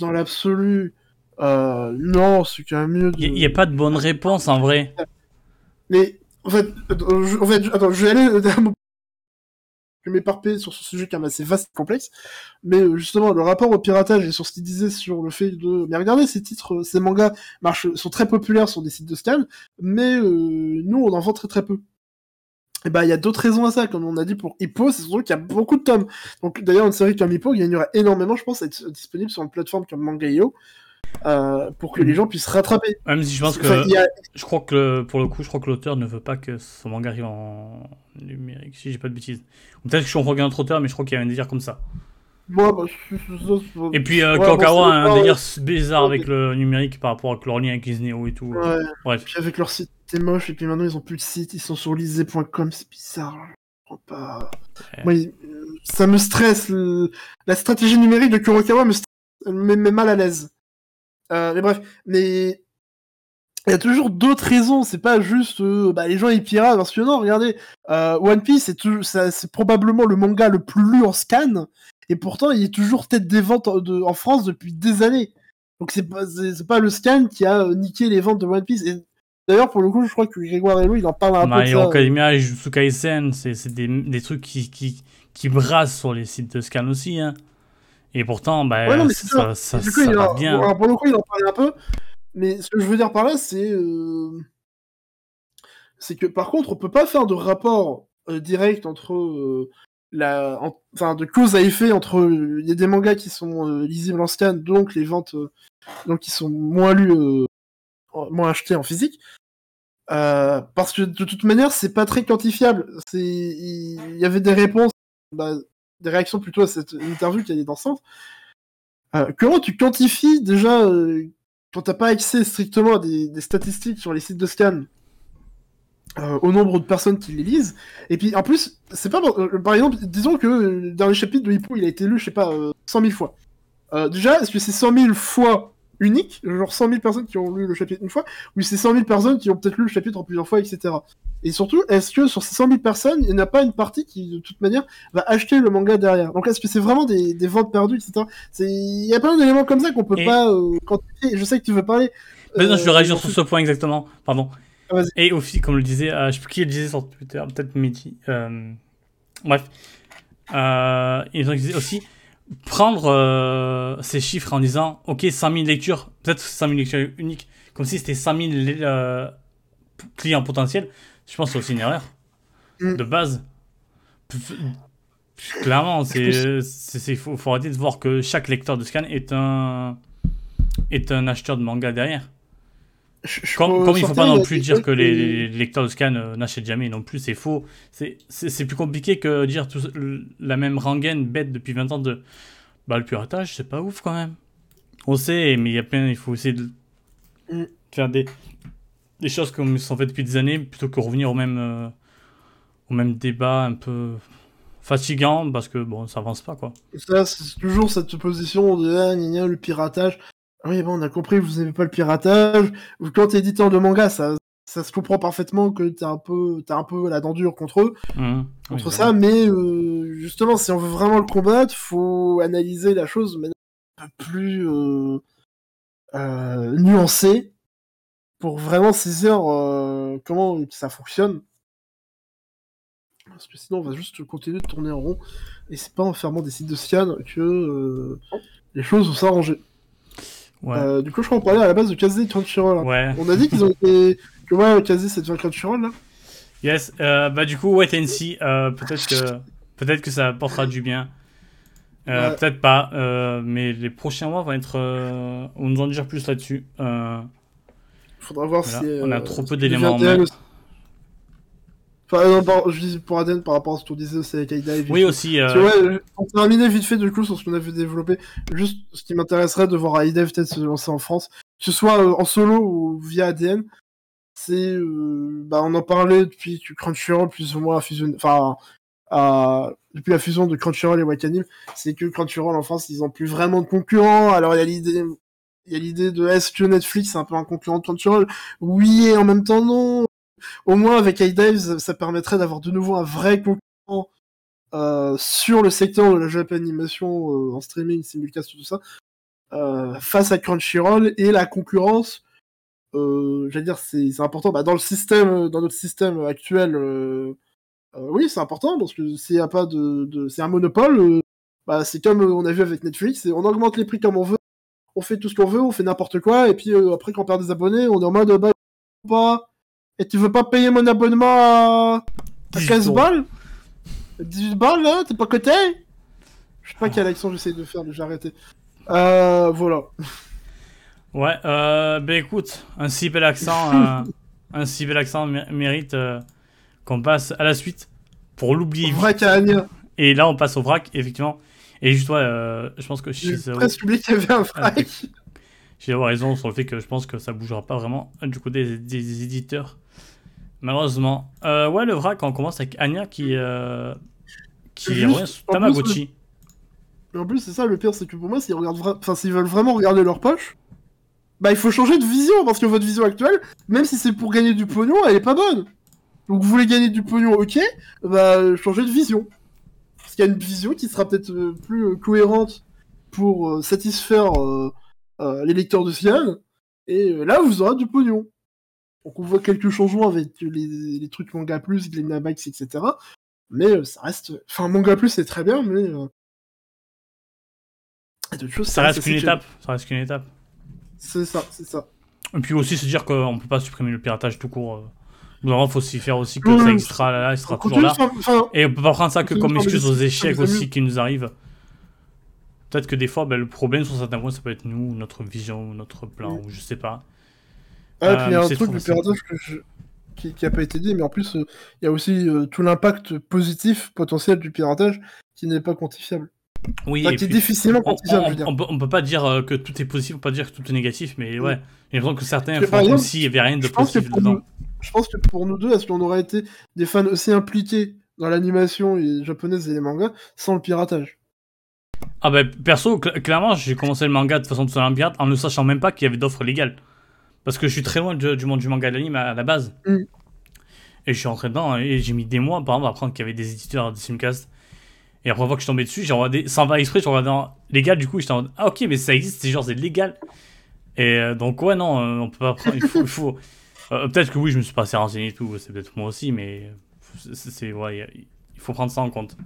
Dans l'absolu, euh, non, c'est quand même mieux. De... Il n'y a pas de bonne réponse en vrai. Mais en fait, euh, je, en fait, attends, je vais aller euh, je vais m'éparpiller sur ce sujet qui est assez vaste et complexe. Mais euh, justement, le rapport au piratage et sur ce qu'il disait sur le fait de. Mais regardez, ces titres, euh, ces mangas marchent, sont très populaires sur des sites de scan, mais euh, nous, on en vend très très peu. Et bah, il y a d'autres raisons à ça, comme on a dit pour Hippo, c'est surtout qu'il y a beaucoup de tomes. Donc, d'ailleurs, une série comme Hippo gagnerait énormément, je pense, à être disponible sur une plateforme comme Manga.io. euh, pour que les gens puissent rattraper. Même si je pense que. Enfin, a- Je crois que pour le coup, je crois que l'auteur ne veut pas que son manga arrive en numérique, si j'ai pas de bêtises. Peut-être que je suis en regardant notre auteur, mais je crois qu'il y a un délire comme ça. Bah, Et puis euh, Ouais, Kurokawa bon, a un délire bizarre Ouais. avec le numérique par rapport à leur lien avec Disney et tout. Ouais. Bref. Puis avec leur site, c'était moche, et puis maintenant ils ont plus de site, ils sont sur lisez.com, c'est bizarre. Pas. Ouais. Moi, ça me stresse. le- La stratégie numérique de Kurokawa me, stresse, elle me met mal à l'aise. Euh, mais bref, mais il y a toujours d'autres raisons. C'est pas juste euh, bah, les gens ils piratent parce que non, regardez, euh, One Piece c'est toujours- ça- c'est probablement le manga le plus lu en scan, et pourtant il est toujours tête des ventes en, de- en France depuis des années. Donc c'est pas c'est c'est pas le scan qui a niqué les ventes de One Piece. Et d'ailleurs pour le coup, je crois que Grégoire Hello il en parle un peu. De Hero ça. Academia et Jujutsu Kaisen, c'est c'est des, des trucs qui, qui, qui brassent sur les sites de scan aussi. Hein. Et pourtant, bah, Ouais, non, mais ça, c'est ça, coup, ça va en- bien. alors, pour le coup, il en parlait un peu. Mais ce que je veux dire par là, c'est. euh, C'est que par contre, on peut pas faire de rapport euh, direct entre. euh, la... en- Enfin, de cause à effet entre. Il y a des mangas qui sont lisibles en scan, donc les ventes. Donc, qui sont moins lus. moins achetés en physique. Parce que de toute manière, c'est pas très quantifiable. Il y avait des réponses, bah, des réactions plutôt à cette interview qui est dansante. Euh, comment tu quantifies déjà euh, quand t'as pas accès strictement à des, statistiques sur les sites de scan euh, au nombre de personnes qui les lisent Et puis en plus, c'est pas euh, par exemple, disons que euh, le dernier chapitre de Hippo il a été lu, je sais pas, euh, 100 000 fois. Euh, déjà, est-ce que c'est 100 000 fois unique, genre 100 000 personnes qui ont lu le chapitre une fois, ou c'est 100 000 personnes qui ont peut-être lu le chapitre en plusieurs fois, etc. Et surtout, est-ce que sur ces 100 000 personnes, il n'y a pas une partie qui, de toute manière, va acheter le manga derrière? Donc est-ce que c'est vraiment des, des ventes perdues, etc. Il y a plein d'éléments comme ça qu'on peut Et- pas euh, quantifier. Je sais que tu veux parler. Mais non, je vais euh, réagir sur ce- point exactement. Pardon. Ah. Et aussi, comme le disait, euh, je sais plus qui le disait sur Twitter, peut-être Mehdi. Euh, bref. Euh, ils ont dit aussi prendre euh, ces chiffres en disant ok 100 000 lectures, peut-être 100 000 lectures uniques, comme si c'était 100 000 euh, clients potentiels. Je pense que c'est aussi une erreur Mm. de base. Clairement, c'est c'est c'est- faut, faut arrêter de voir que chaque lecteur de scan est un est un acheteur de manga derrière. Je- je Comme, il faut sortir, pas non plus dire que les, les lecteurs de scan euh, n'achètent jamais non plus, c'est faux. C'est- plus compliqué que dire tout, la même rengaine bête depuis 20 ans de bah le piratage, c'est pas ouf quand même. On sait, mais il y a plein, il faut essayer de Mm. faire des, des choses comme ils sont faites depuis des années plutôt que revenir au même, euh, au même débat un peu fatigant parce que bon, ça avance pas quoi. Ça, c'est toujours cette position de ah, gna, gna, le piratage. Ah Oui, bon, on a compris, vous aimez pas le piratage. Quand t'es éditeur de manga, ça, ça se comprend parfaitement que t'es un peu, t'as un peu la dent dure contre eux, Mhm. contre Oui, ça. Mais euh, justement, si on veut vraiment le combattre, faut analyser la chose de manière un peu plus euh, euh, nuancée pour vraiment saisir euh, comment ça fonctionne. Parce que sinon, on va juste continuer de tourner en rond. Et c'est pas en fermant des sites de scan que les choses vont s'arranger. Ouais. Euh, du coup, je crois qu'on parlait à la base de Kazé et Crunchyroll. hein. ouais. On a dit qu'ils ont été. que ouais, Kazé, c'est devient Crunchyroll là. Yes, euh, bah du coup, Wait and See, euh, peut-être que, peut que ça apportera du bien. Euh, Ouais. Peut-être pas, euh, mais les prochains mois vont être. euh, on nous en dira plus là-dessus. Faudra voir Voilà, si. on a trop peu d'éléments en main. Enfin, non, par- je dis pour Aden par rapport à ce qu'on disait aussi avec Aida et oui, aussi. euh, ouais, pour terminer vite fait du coup sur ce qu'on avait développé, juste ce qui m'intéresserait de voir Aida peut-être se lancer en France, que ce soit euh, en solo ou via ADN, c'est, euh, bah, on en parlait depuis que Crunchyroll plus ou moins a fusionné, enfin, a- depuis la fusion de Crunchyroll et Wakanim, c'est que Crunchyroll en France ils ont plus vraiment de concurrents. Alors il y a l'idée, il y a l'idée de est-ce que Netflix est un peu un concurrent de Crunchyroll? Oui et en même temps non. Au moins avec iDives, ça permettrait d'avoir de nouveau un vrai concurrent euh, sur le secteur de la Japan animation euh, en streaming, simulcast, tout ça, euh, face à Crunchyroll et la concurrence. J'allais dire, c'est important. Bah, dans le système, dans notre système actuel, oui, c'est important parce que s'il y a pas de, c'est un monopole. bah, c'est comme on a vu avec Netflix, et on augmente les prix comme on veut, on fait tout ce qu'on veut, on fait n'importe quoi, et puis après quand on perd des abonnés, on est en mode bah pas. Et tu veux pas payer mon abonnement à, à 18 15 euros. balles? 18 balles là T'es pas coté? Je sais pas quelle action j'essaie de faire, mais j'ai arrêté. Euh, voilà. Ouais, euh, ben écoute, un si bel accent, un, un si bel accent mé- mérite euh, qu'on passe à la suite pour l'oublier. Vrac à Anya. Et là, on passe au vrac, effectivement. Et juste, ouais, euh, je pense que J'ai Shizawa, presque oublié qu'il y avait un Ah, vrac. A raison sur le fait que je pense que ça bougera pas vraiment du coup des, des éditeurs. Malheureusement. Euh, ouais, le vrac, on commence avec Anya qui, euh, qui Juste, revient sur Tamagotchi. En plus, c'est ça le pire, c'est que pour moi, s'ils regardent vra- enfin, s'ils veulent vraiment regarder leur poche, bah il faut changer de vision parce que votre vision actuelle, même si c'est pour gagner du pognon, elle est pas bonne. Donc vous voulez gagner du pognon, ok, bah changez de vision. Parce qu'il y a une vision qui sera peut-être euh, plus euh, cohérente pour satisfaire euh, euh, les lecteurs de Cian, et là vous aurez du pognon. Donc on voit quelques changements avec les, les trucs Manga Plus, Glennamax, etc. Mais euh, ça reste. Enfin, Manga Plus c'est très bien, mais. euh, Ça reste qu'une étape. Ça reste qu'une étape. C'est ça, c'est ça. Et puis aussi se dire qu'on peut pas supprimer le piratage tout court. euh. Moment, faut s'y faire aussi que Oui, ça là, il sera toujours là. enfin, Et on peut pas prendre ça que comme excuse aux échecs aussi qui nous arrivent. Peut-être que des fois, ben, le problème sur certains points, ça peut être nous, notre vision, notre plan, ou je sais pas. Ah, et puis il y a Euh, un truc du piratage que je- qui, qui a pas été dit, mais en plus, euh, il y a aussi euh, tout l'impact positif potentiel du piratage qui n'est pas quantifiable. Oui, Enfin, et qui est puis, difficilement on, quantifiable, on- je veux dire. on peut, on peut pas dire euh, que tout est positif, on peut pas dire que tout est négatif, mais ouais, j'ai l'impression que certains font comme s'il y avait rien de positif dedans. nous, je pense que pour nous deux, est-ce qu'on aurait été des fans aussi impliqués dans l'animation japonaise et les mangas sans le piratage? Ah bah perso, cl- clairement, j'ai commencé le manga de façon totalement pirate en ne sachant même pas qu'il y avait d'offres légales. Parce que je suis très loin du, du monde du manga et de l'anime à, à la base. Mm. Et je suis rentré dedans et j'ai mis des mois par exemple à apprendre qu'il y avait des éditeurs de simcast. Et la première fois que je tombé dessus, j'ai regardé, sans faire exprès, je regardais en légal, du coup, j'étais en mode, ah ok, mais ça existe, c'est genre, c'est légal. Et euh, donc, ouais, non, euh, on peut pas prendre, il faut. il faut euh, peut-être que oui, je me suis pas assez renseigné et tout, c'est peut-être moi aussi, mais c'est- ouais, il faut prendre ça en compte.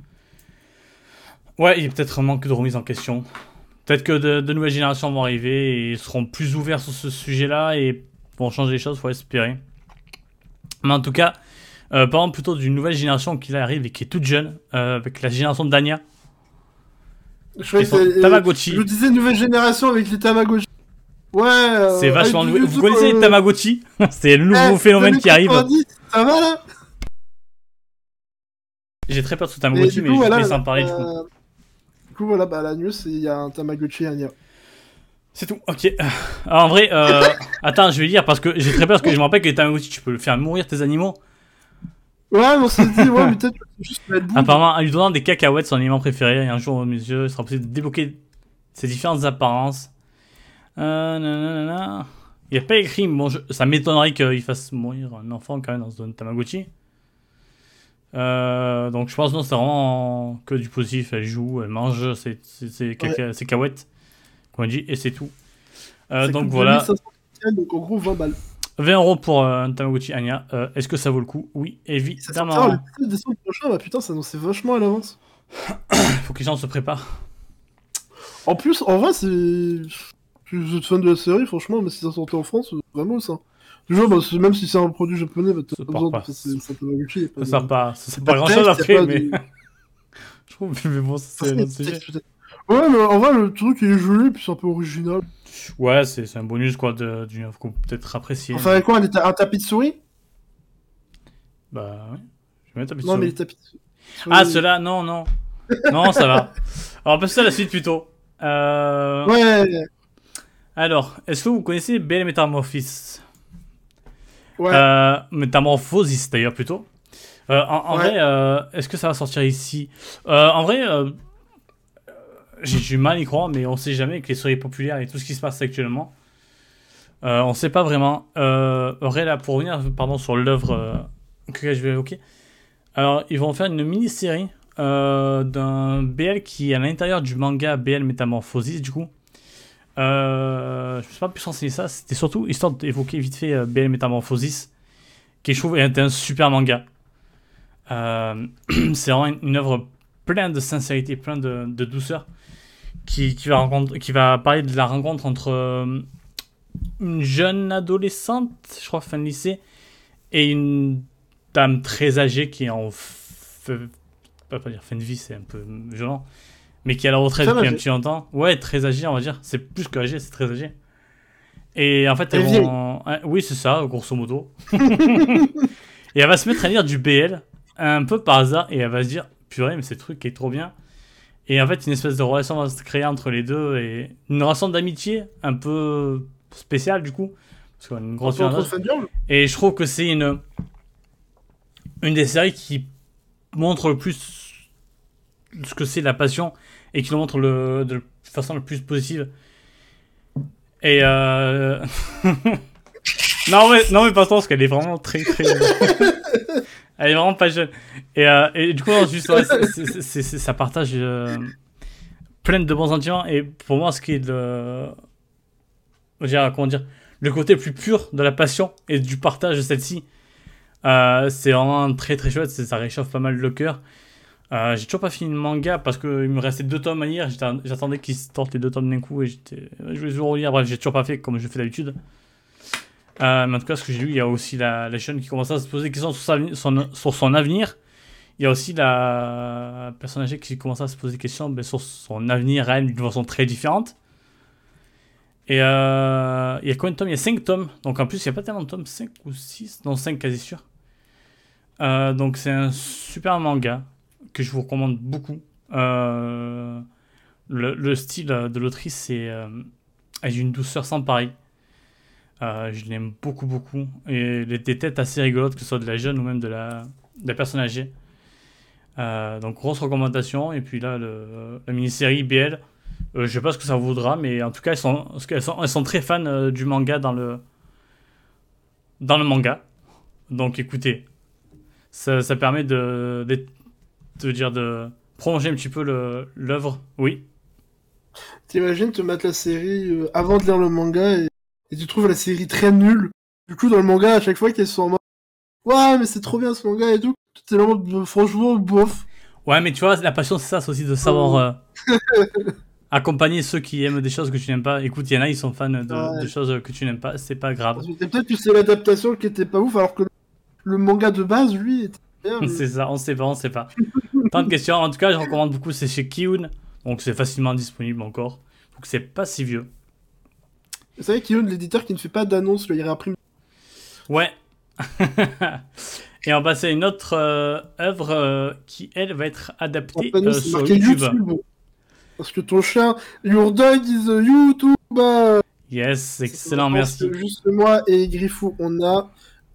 Ouais, il y a peut-être un manque de remise en question. Peut-être que de, de nouvelles générations vont arriver et seront plus ouverts sur ce sujet-là et vont changer les choses, faut espérer. Mais en tout cas, euh, parlons plutôt d'une nouvelle génération qui là arrive et qui est toute jeune, euh, avec la génération d'Anya, Je crois que euh, Tamagotchi. Je disais nouvelle génération avec les Tamagotchi. Ouais. euh, C'est vachement nouveau. Vous connaissez les Tamagotchi C'est le nouveau eh, phénomène qui arrive. 90, Ça va là? J'ai très peur de ce Tamagotchi, mais je vais en parler du coup. Coup, voilà, bah, la news, c'est il y a un Tamagotchi Anya. C'est tout, ok. Alors, en vrai, euh, attends, je vais lire parce que j'ai très peur parce que je me rappelle que les Tamagotchi, tu peux faire mourir tes animaux. Ouais, on s'est dit, ouais, mais peut-être juste mettre bout. Apparemment, en lui donnant des cacahuètes, son aliment préféré, et un jour, mes yeux, il sera possible de débloquer ses différentes apparences. Euh, nanana. Il n'y a pas écrit, bon, je- ça m'étonnerait qu'il fasse mourir un enfant quand même dans ce Tamagotchi. Euh, donc je pense que non, c'est vraiment que du positif. Elle joue, elle mange ses, ses, caca- ses cacahuètes, comme on dit, et c'est tout. Euh, Ça donc voilà, 2500 yens, donc en gros 20 balles. 20 euros pour euh, un Tamagotchi Anya. Euh, Est-ce que ça vaut le coup? Oui, Ça évidemment. sortira le 17 décembre prochain, bah putain, ça annoncé vachement à l'avance. Il faut que les gens se préparent. En plus, en vrai, c'est. Vous êtes fan de la série, franchement, mais si ça sortait en France, vraiment ça. Déjà, bah, même si c'est un produit japonais, bah, t'as Ça pas besoin pas. de faire ça Tamagotchi. y a pas Ça de- sert pas, ça sert pas de grand chose après, mais. de- Je trouve, mais bon, c'est un autre sujet. Ouais, mais en vrai, le truc il est joli, puis c'est un peu original. Ouais, c'est un bonus quoi de- d'une qu'on peut peut-être apprécier. Enfin, avec quoi un, un tapis de souris? Bah, ouais. Je vais mettre un petit Non, mais souris. les tapis de souris. Ah, ceux-là, non, non. non, ça va. Alors, on passe à la suite plutôt. Euh, Ouais, Alors, est-ce que vous connaissez Belle Metamorphosis? Ouais. Euh, Métamorphosis d'ailleurs plutôt. Euh, en en Ouais. vrai, euh, est-ce que ça va sortir ici? En vrai, j'ai du mal à y croire, mais on sait jamais avec les séries populaires et tout ce qui se passe actuellement. On sait pas vraiment. Euh, vrai, là, pour revenir pardon, sur l'œuvre que je vais évoquer, alors ils vont faire une mini-série d'un BL qui est à l'intérieur du manga BL Métamorphosis, du coup. Euh, je ne suis pas plus renseigner ça, c'était surtout histoire d'évoquer vite fait euh, BL Métamorphosis, qui je trouve est un super manga. Euh, c'est vraiment une, une œuvre pleine de sincérité, plein de, douceur, qui, va parler de la rencontre entre euh, une jeune adolescente, je crois fin de lycée, et une dame très âgée qui est en f- pas dire fin de vie, c'est un peu violent, mais qui est à la retraite depuis un petit longtemps. Ouais, très âgée, on va dire. C'est plus que âgé, c'est très âgé. Et en fait, Elle vont... Oui, c'est ça, grosso modo. et elle va se mettre à lire du BL, un peu par hasard, et elle va se dire, purée, mais ce truc est trop bien. Et en fait, une espèce de relation va se créer entre les deux, et une relation d'amitié un peu spéciale, du coup. Parce qu'on a une grosse. Et je trouve que c'est une, une des séries qui montre le plus ce que c'est la passion et qui le montre le, de façon la plus positive. Et euh... non, mais, non, mais pas parce qu'elle est vraiment très, très. Elle est vraiment pas jeune. Et, euh, et du coup, juste, ouais, ça partage euh, plein de bons sentiments. Et pour moi, ce qui est le. comment dire Le côté le plus pur de la passion et du partage de celle-ci, euh, c'est vraiment très très chouette. Ça réchauffe pas mal le cœur. Euh, j'ai toujours pas fini le manga parce qu'il me restait deux tomes à lire. J'attendais qu'ils sortent les deux tomes d'un coup et j'étais- je voulais toujours relire. Bref, j'ai toujours pas fait comme je fais d'habitude. Euh, mais en tout cas, ce que j'ai lu, il y a aussi la, la chaîne qui commence à se poser des questions sur, sa- son, sur son avenir. Il y a aussi la personne âgée qui commence à se poser des questions ben, sur son avenir à elle d'une façon très différente. Et euh, il y a combien de tomes? Il y a 5 tomes. Donc en plus, il n'y a pas tellement de tomes, 5 ou 6 Non, 5 quasi sûr. Euh, donc c'est un super manga que je vous recommande beaucoup. Euh, le, le style de l'autrice c'est euh, une douceur sans pareil. Euh, je l'aime beaucoup, beaucoup. Et les, des têtes assez rigolotes, que ce soit de la jeune ou même de la, de la personne âgée. Euh, donc, grosse recommandation. Et puis là, le, la mini-série BL, euh, je sais pas ce que ça vaudra, mais en tout cas, elles sont, elles sont très fans euh, du manga dans le, dans le manga. Donc, écoutez, ça, ça permet de, de, de dire de prolonger un petit peu l'œuvre. Oui. T'imagines te mettre la série euh, avant de lire le manga et, et tu trouves la série très nulle. Du coup, dans le manga, à chaque fois qu'ils sont en mode Ouais, mais c'est trop bien ce manga et tout, t'es là en mode euh, franchement, bof. Ouais, mais tu vois, la passion, c'est ça, c'est aussi de savoir euh, accompagner ceux qui aiment des choses que tu n'aimes pas. Écoute, il y en a, ils sont fans de, Ouais. de choses que tu n'aimes pas, c'est pas grave. Peut-être que c'est l'adaptation qui était pas ouf, alors que le, manga de base, lui, était. Mais- C'est ça, on sait pas, on sait pas. Tant de questions. En tout cas, je recommande beaucoup, c'est chez Kiun. Donc c'est facilement disponible encore. Donc c'est pas si vieux. Vous savez, Kiyun, l'éditeur qui ne fait pas d'annonce, le réimprime. Ouais. Et on va passer à une autre euh, œuvre euh, qui, elle, va être adaptée euh, sur YouTube. YouTube. Parce que ton chien, Your dog is a YouTuber. Yes, excellent, merci. que Juste moi et Griffou, on a.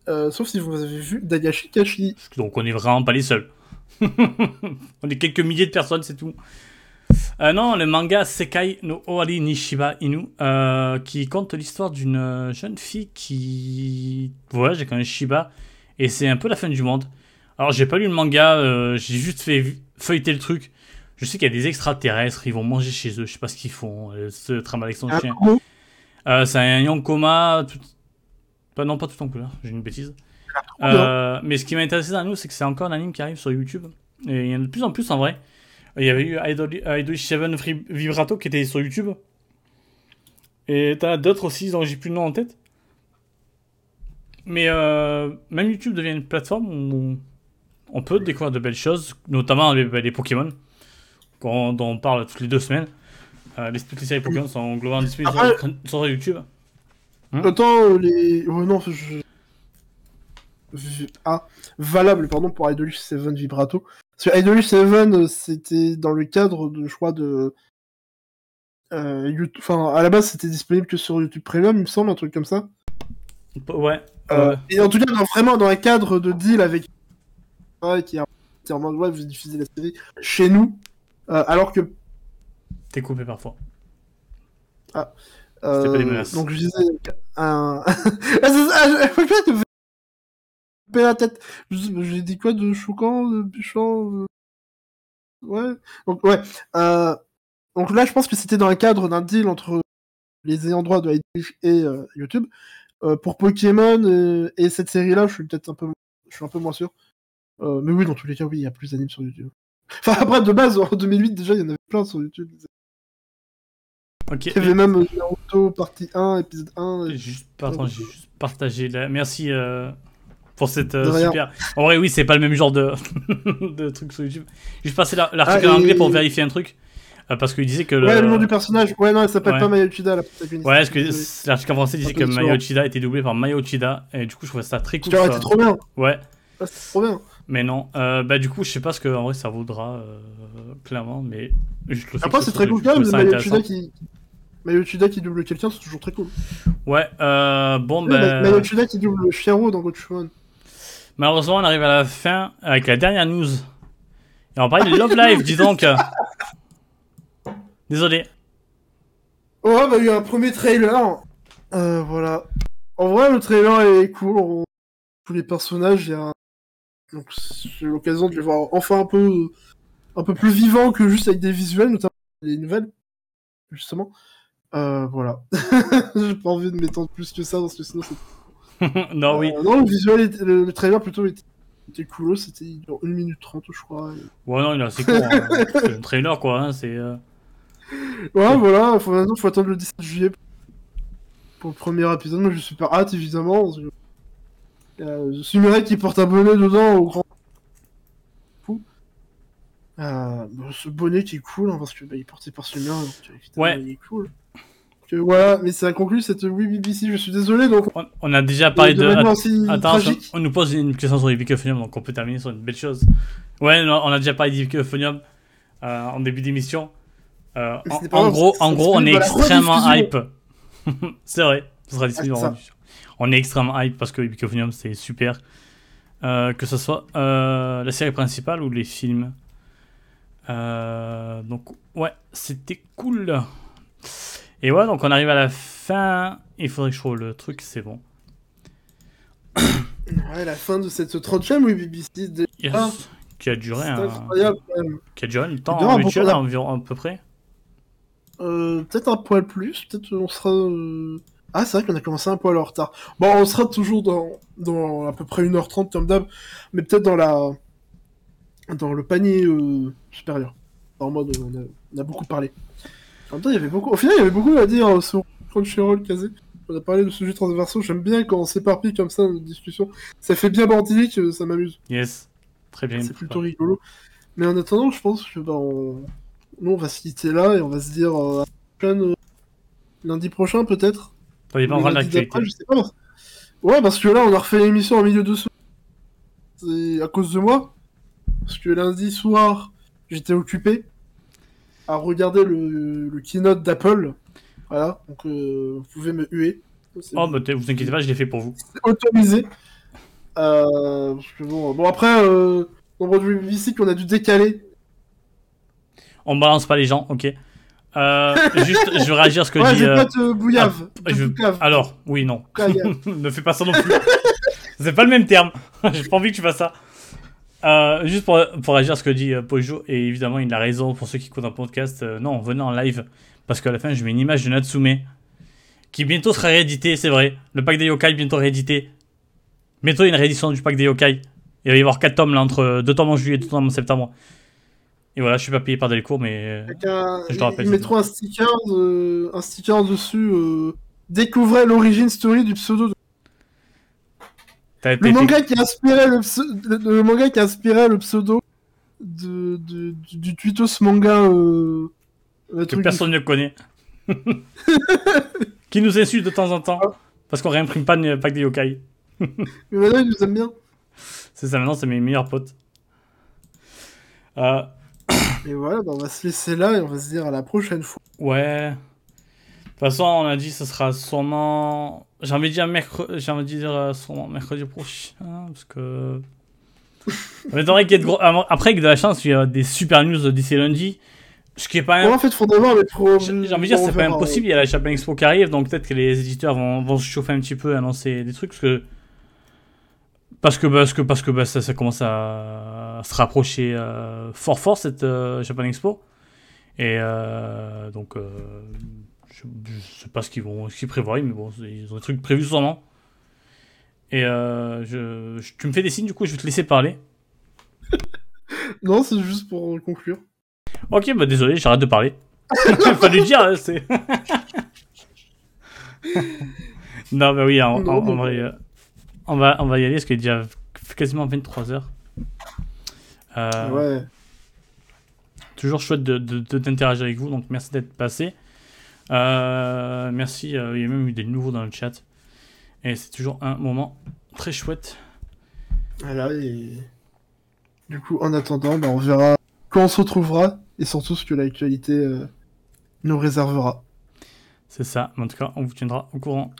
euh, sauf si vous avez vu Dagashi Kashi. Donc on est vraiment pas les seuls. on est quelques milliers de personnes, c'est tout. Euh, non, le manga Sekai no Owari ni Shiba Inu, euh, qui conte l'histoire d'une jeune fille qui voyage avec un Shiba, et c'est un peu la fin du monde. Alors j'ai pas lu le manga, j'ai juste fait feuilleter le truc. Je sais qu'il y a des extraterrestres, ils vont manger chez eux, je sais pas ce qu'ils font, euh, se avec son Un chien. c'est un Yonkoma, tout... pas, non pas tout en couleur, j'ai une bêtise. bien. Euh, mais ce qui m'a intéressé dans nous, c'est que c'est encore un anime qui arrive sur YouTube. Et il y en a de plus en plus en vrai. Il y avait eu Idol, Idol 7 Free Vibrato qui était sur YouTube. Et t'en as d'autres aussi dont j'ai plus le nom en tête. Mais euh, même YouTube devient une plateforme où on peut découvrir de belles choses, notamment les, les Pokémon, dont on parle toutes les deux semaines. Euh, les, toutes les séries Pokémon sont globalement disponibles sur, YouTube. Autant euh, les. Oh non, je. Ah, valable, pardon, pour Idolish 7 Vibrato. Parce que Idolish 7, euh, c'était dans le cadre de, je crois, de. euh, YouTube... Enfin, à la base, c'était disponible que sur YouTube Premium, il me semble, un truc comme ça. Ouais. Euh, euh, Et en tout cas, dans- vraiment dans un cadre de deal avec. Ouais, qui est en mode, ouais, vous diffusez la série chez nous. Euh, alors que. T'es coupé parfois. euh, C'était pas des menaces. Donc je disais. Un. ah, c'est ça, je- la tête. J'ai dit quoi de choquant, de bûchant euh, Ouais. Donc, ouais. Euh... Donc là, je pense que c'était dans le cadre d'un deal entre les ayants droit de Idolish et euh, YouTube. Euh, pour Pokémon euh, et cette série-là, je suis peut-être un peu, je suis un peu moins sûr. Euh, mais oui, dans tous les cas, oui, il y a plus d'animes sur YouTube. Enfin, après, de base, en 2008, déjà, il y en avait plein sur YouTube. Ok. Il y avait même euh, Naruto partie 1, épisode 1. J'ai Juste, pardon, j'ai juste partagé. La... Merci euh, pour cette euh, super. En vrai, oui, c'est pas le même genre de, de truc sur YouTube. J'ai juste passé la- l'article Ah, en anglais pour vérifier un truc. Euh, parce qu'il disait que le... Ouais, le nom du personnage. Ouais, non, elle s'appelle Ouais. pas Maya Uchida, la protagoniste. Ouais, parce que l'article en français disait que Uchida était doublé par Maya Uchida, et du coup, je trouvais ça très cool. Ça. c'était trop bien. Ouais, Ah, trop bien. mais non. Euh, bah, du coup, je sais pas ce que en vrai ça vaudra, euh, clairement, mais juste le Après, c'est ce très cool je quand même. intéressant. Uchida qui. Maya Uchida qui double quelqu'un, c'est toujours très cool. Ouais, euh, bon, Ouais, ben. Uchida qui double Fiero dans Gatchaman. Malheureusement, on arrive à la fin avec la dernière news. Et on va parler de Love Live, dis donc. Désolé. Ouais, bah, il y a eu un premier trailer. Euh, voilà. En vrai, le trailer est cool. On... Tous les personnages, il y a. Donc, j'ai l'occasion de les voir enfin un peu, un peu plus vivants que juste avec des visuels, notamment les nouvelles, justement. Euh, voilà. j'ai pas envie de m'étendre plus que ça, parce que sinon c'est. non, oui. Euh, non, le visuel, était- le, le trailer plutôt était, était cool. C'était genre 1 minute 30, je crois. et- Ouais, non, il est assez court. hein. C'est un trailer, quoi. hein, C'est. euh, Ouais, voilà, faut, maintenant, faut attendre le 17 juillet pour le premier épisode. Moi, je suis super hâte, évidemment. euh, je suis Mireille qui porte un bonnet dedans au grand. Fou. Euh, bon, ce bonnet qui est cool, hein, parce que bah, il est porté par ce mien, donc évidemment, Ouais. il est cool. Que, voilà, mais ça conclut cette Oui BBC, je suis désolé, donc. On, on a déjà parlé de. Attends, on nous pose une question sur les donc on peut terminer sur une belle chose. Ouais, on a déjà parlé des euh, en début d'émission. Euh, en, en grave, gros, en gros, on est disponible extrêmement hype. c'est vrai, ce sera disponible Ah, en ça. rediffusion. On est extrêmement hype parce que Wikiphonium c'est super. Euh, que ce soit la série principale ou les films. Donc, ouais, c'était cool. Et ouais, donc on arrive à la fin. Il faudrait que je trouve le truc, c'est bon. Ouais, la fin de cette 30ème Oui BBC, déjà, Yes. Qui a duré un, incroyable qui a duré un temps bon mutuel environ à peu près. Euh, peut-être un poil plus, peut-être on sera. euh, Ah, c'est vrai qu'on a commencé un poil en retard. Bon, on sera toujours dans, dans à peu près 1h30 comme d'hab, mais peut-être dans la. dans le panier euh, supérieur. En mode, on a, on a beaucoup parlé. En même temps, il y avait beaucoup. Au final, il y avait beaucoup à dire euh, sur Crunchyroll, Kazé. On a parlé de sujets transversaux, j'aime bien quand on s'éparpille comme ça dans une discussion. Ça fait bien bandique, euh, ça m'amuse. Yes. Très bien. C'est plutôt rigolo. Mais en attendant, je pense que bah, on... nous, on va se quitter là et on va se dire euh, à la prochaine, euh, lundi prochain peut-être. Ça dépend de l'actualité. je sais pas. parce- Ouais, parce que là, on a refait l'émission en milieu de semaine. C'est à cause de moi. Parce que lundi soir, j'étais occupé à regarder le, le keynote d'Apple. Voilà, donc euh, vous pouvez me huer. Oh, t- vous inquiétez pas, je l'ai fait pour vous. c'est autorisé. Euh, parce que bon, bon après, euh, nombre de BBC qu'on a dû décaler. On balance pas les gens, ok. Euh, juste, je veux réagir à ce que ouais, dit. pas de bouillave. ah, je. Alors, oui, non. Ne fais pas ça non plus. C'est pas le même terme. J'ai pas envie que tu fasses ça. Euh, juste pour, pour réagir à ce que dit euh, Pojo, et évidemment, il a raison pour ceux qui écoutent un podcast. euh, non, venez en live. Parce qu'à la fin, je mets une image de Natsume qui bientôt sera réédité, c'est vrai. Le pack des yokai bientôt réédité. Bientôt, il y a une réédition du pack des yokai. Il va y avoir 4 tomes là, entre 2 tomes en juillet et 2 tomes en septembre. Et voilà, je suis pas payé par Delcourt, mais. euh, un- Je te rappelle, ils mettront un sticker, un sticker dessus. Découvrez l'origine story du pseudo. de- Le manga qui a inspiré le, pse- le, le manga qui a inspiré le pseudo de, de- du, du tweetos manga. Euh... que personne ne connaît. qui nous insulte de temps en temps. Parce qu'on réimprime pas le pack des yokai. Mais maintenant, ils nous aiment bien. C'est ça, maintenant, c'est mes meilleurs potes. Euh, Et voilà, bah, on va se laisser là et on va se dire à la prochaine fois. ouais. De toute façon, on a dit que ce sera sûrement. J'ai envie de dire mercredi, j'ai envie de dire euh, sûrement mercredi prochain. Parce que. Attendrait qu'il y de gros. Après, avec de la chance, il y a des super news d'ici lundi. Ce qui est pas. Ouais, en fait, les pro. J'ai envie de dire, c'est pas impossible. Il y a la Japan Expo qui arrive, donc peut-être que les éditeurs vont, vont se chauffer un petit peu, annoncer des trucs, parce que. Parce que, parce que, parce que bah, ça, ça commence à se rapprocher euh, fort fort cette euh, Japan Expo. Et euh, donc, euh, je, sais pas ce qu'ils vont, ce qu'ils prévoient, mais bon, ils ont des trucs prévus sûrement. Et euh, je, je- tu me fais des signes, du coup, je vais te laisser parler. Non, c'est juste pour euh, conclure. Ok, bah désolé, j'arrête de parler. Fallait dire, hein, c'est. non, bah oui, on, Non, on- va, on, va, on va y aller parce qu'il est déjà quasiment 23h. Euh, Ouais. toujours chouette de, de, d'interagir avec vous, donc merci d'être passé. Euh, merci, il y a même eu des nouveaux dans le chat. Et c'est toujours un moment très chouette. Voilà, et du coup, en attendant, bah, on verra quand on se retrouvera et surtout ce que l'actualité nous réservera. C'est ça, en tout cas, on vous tiendra au courant.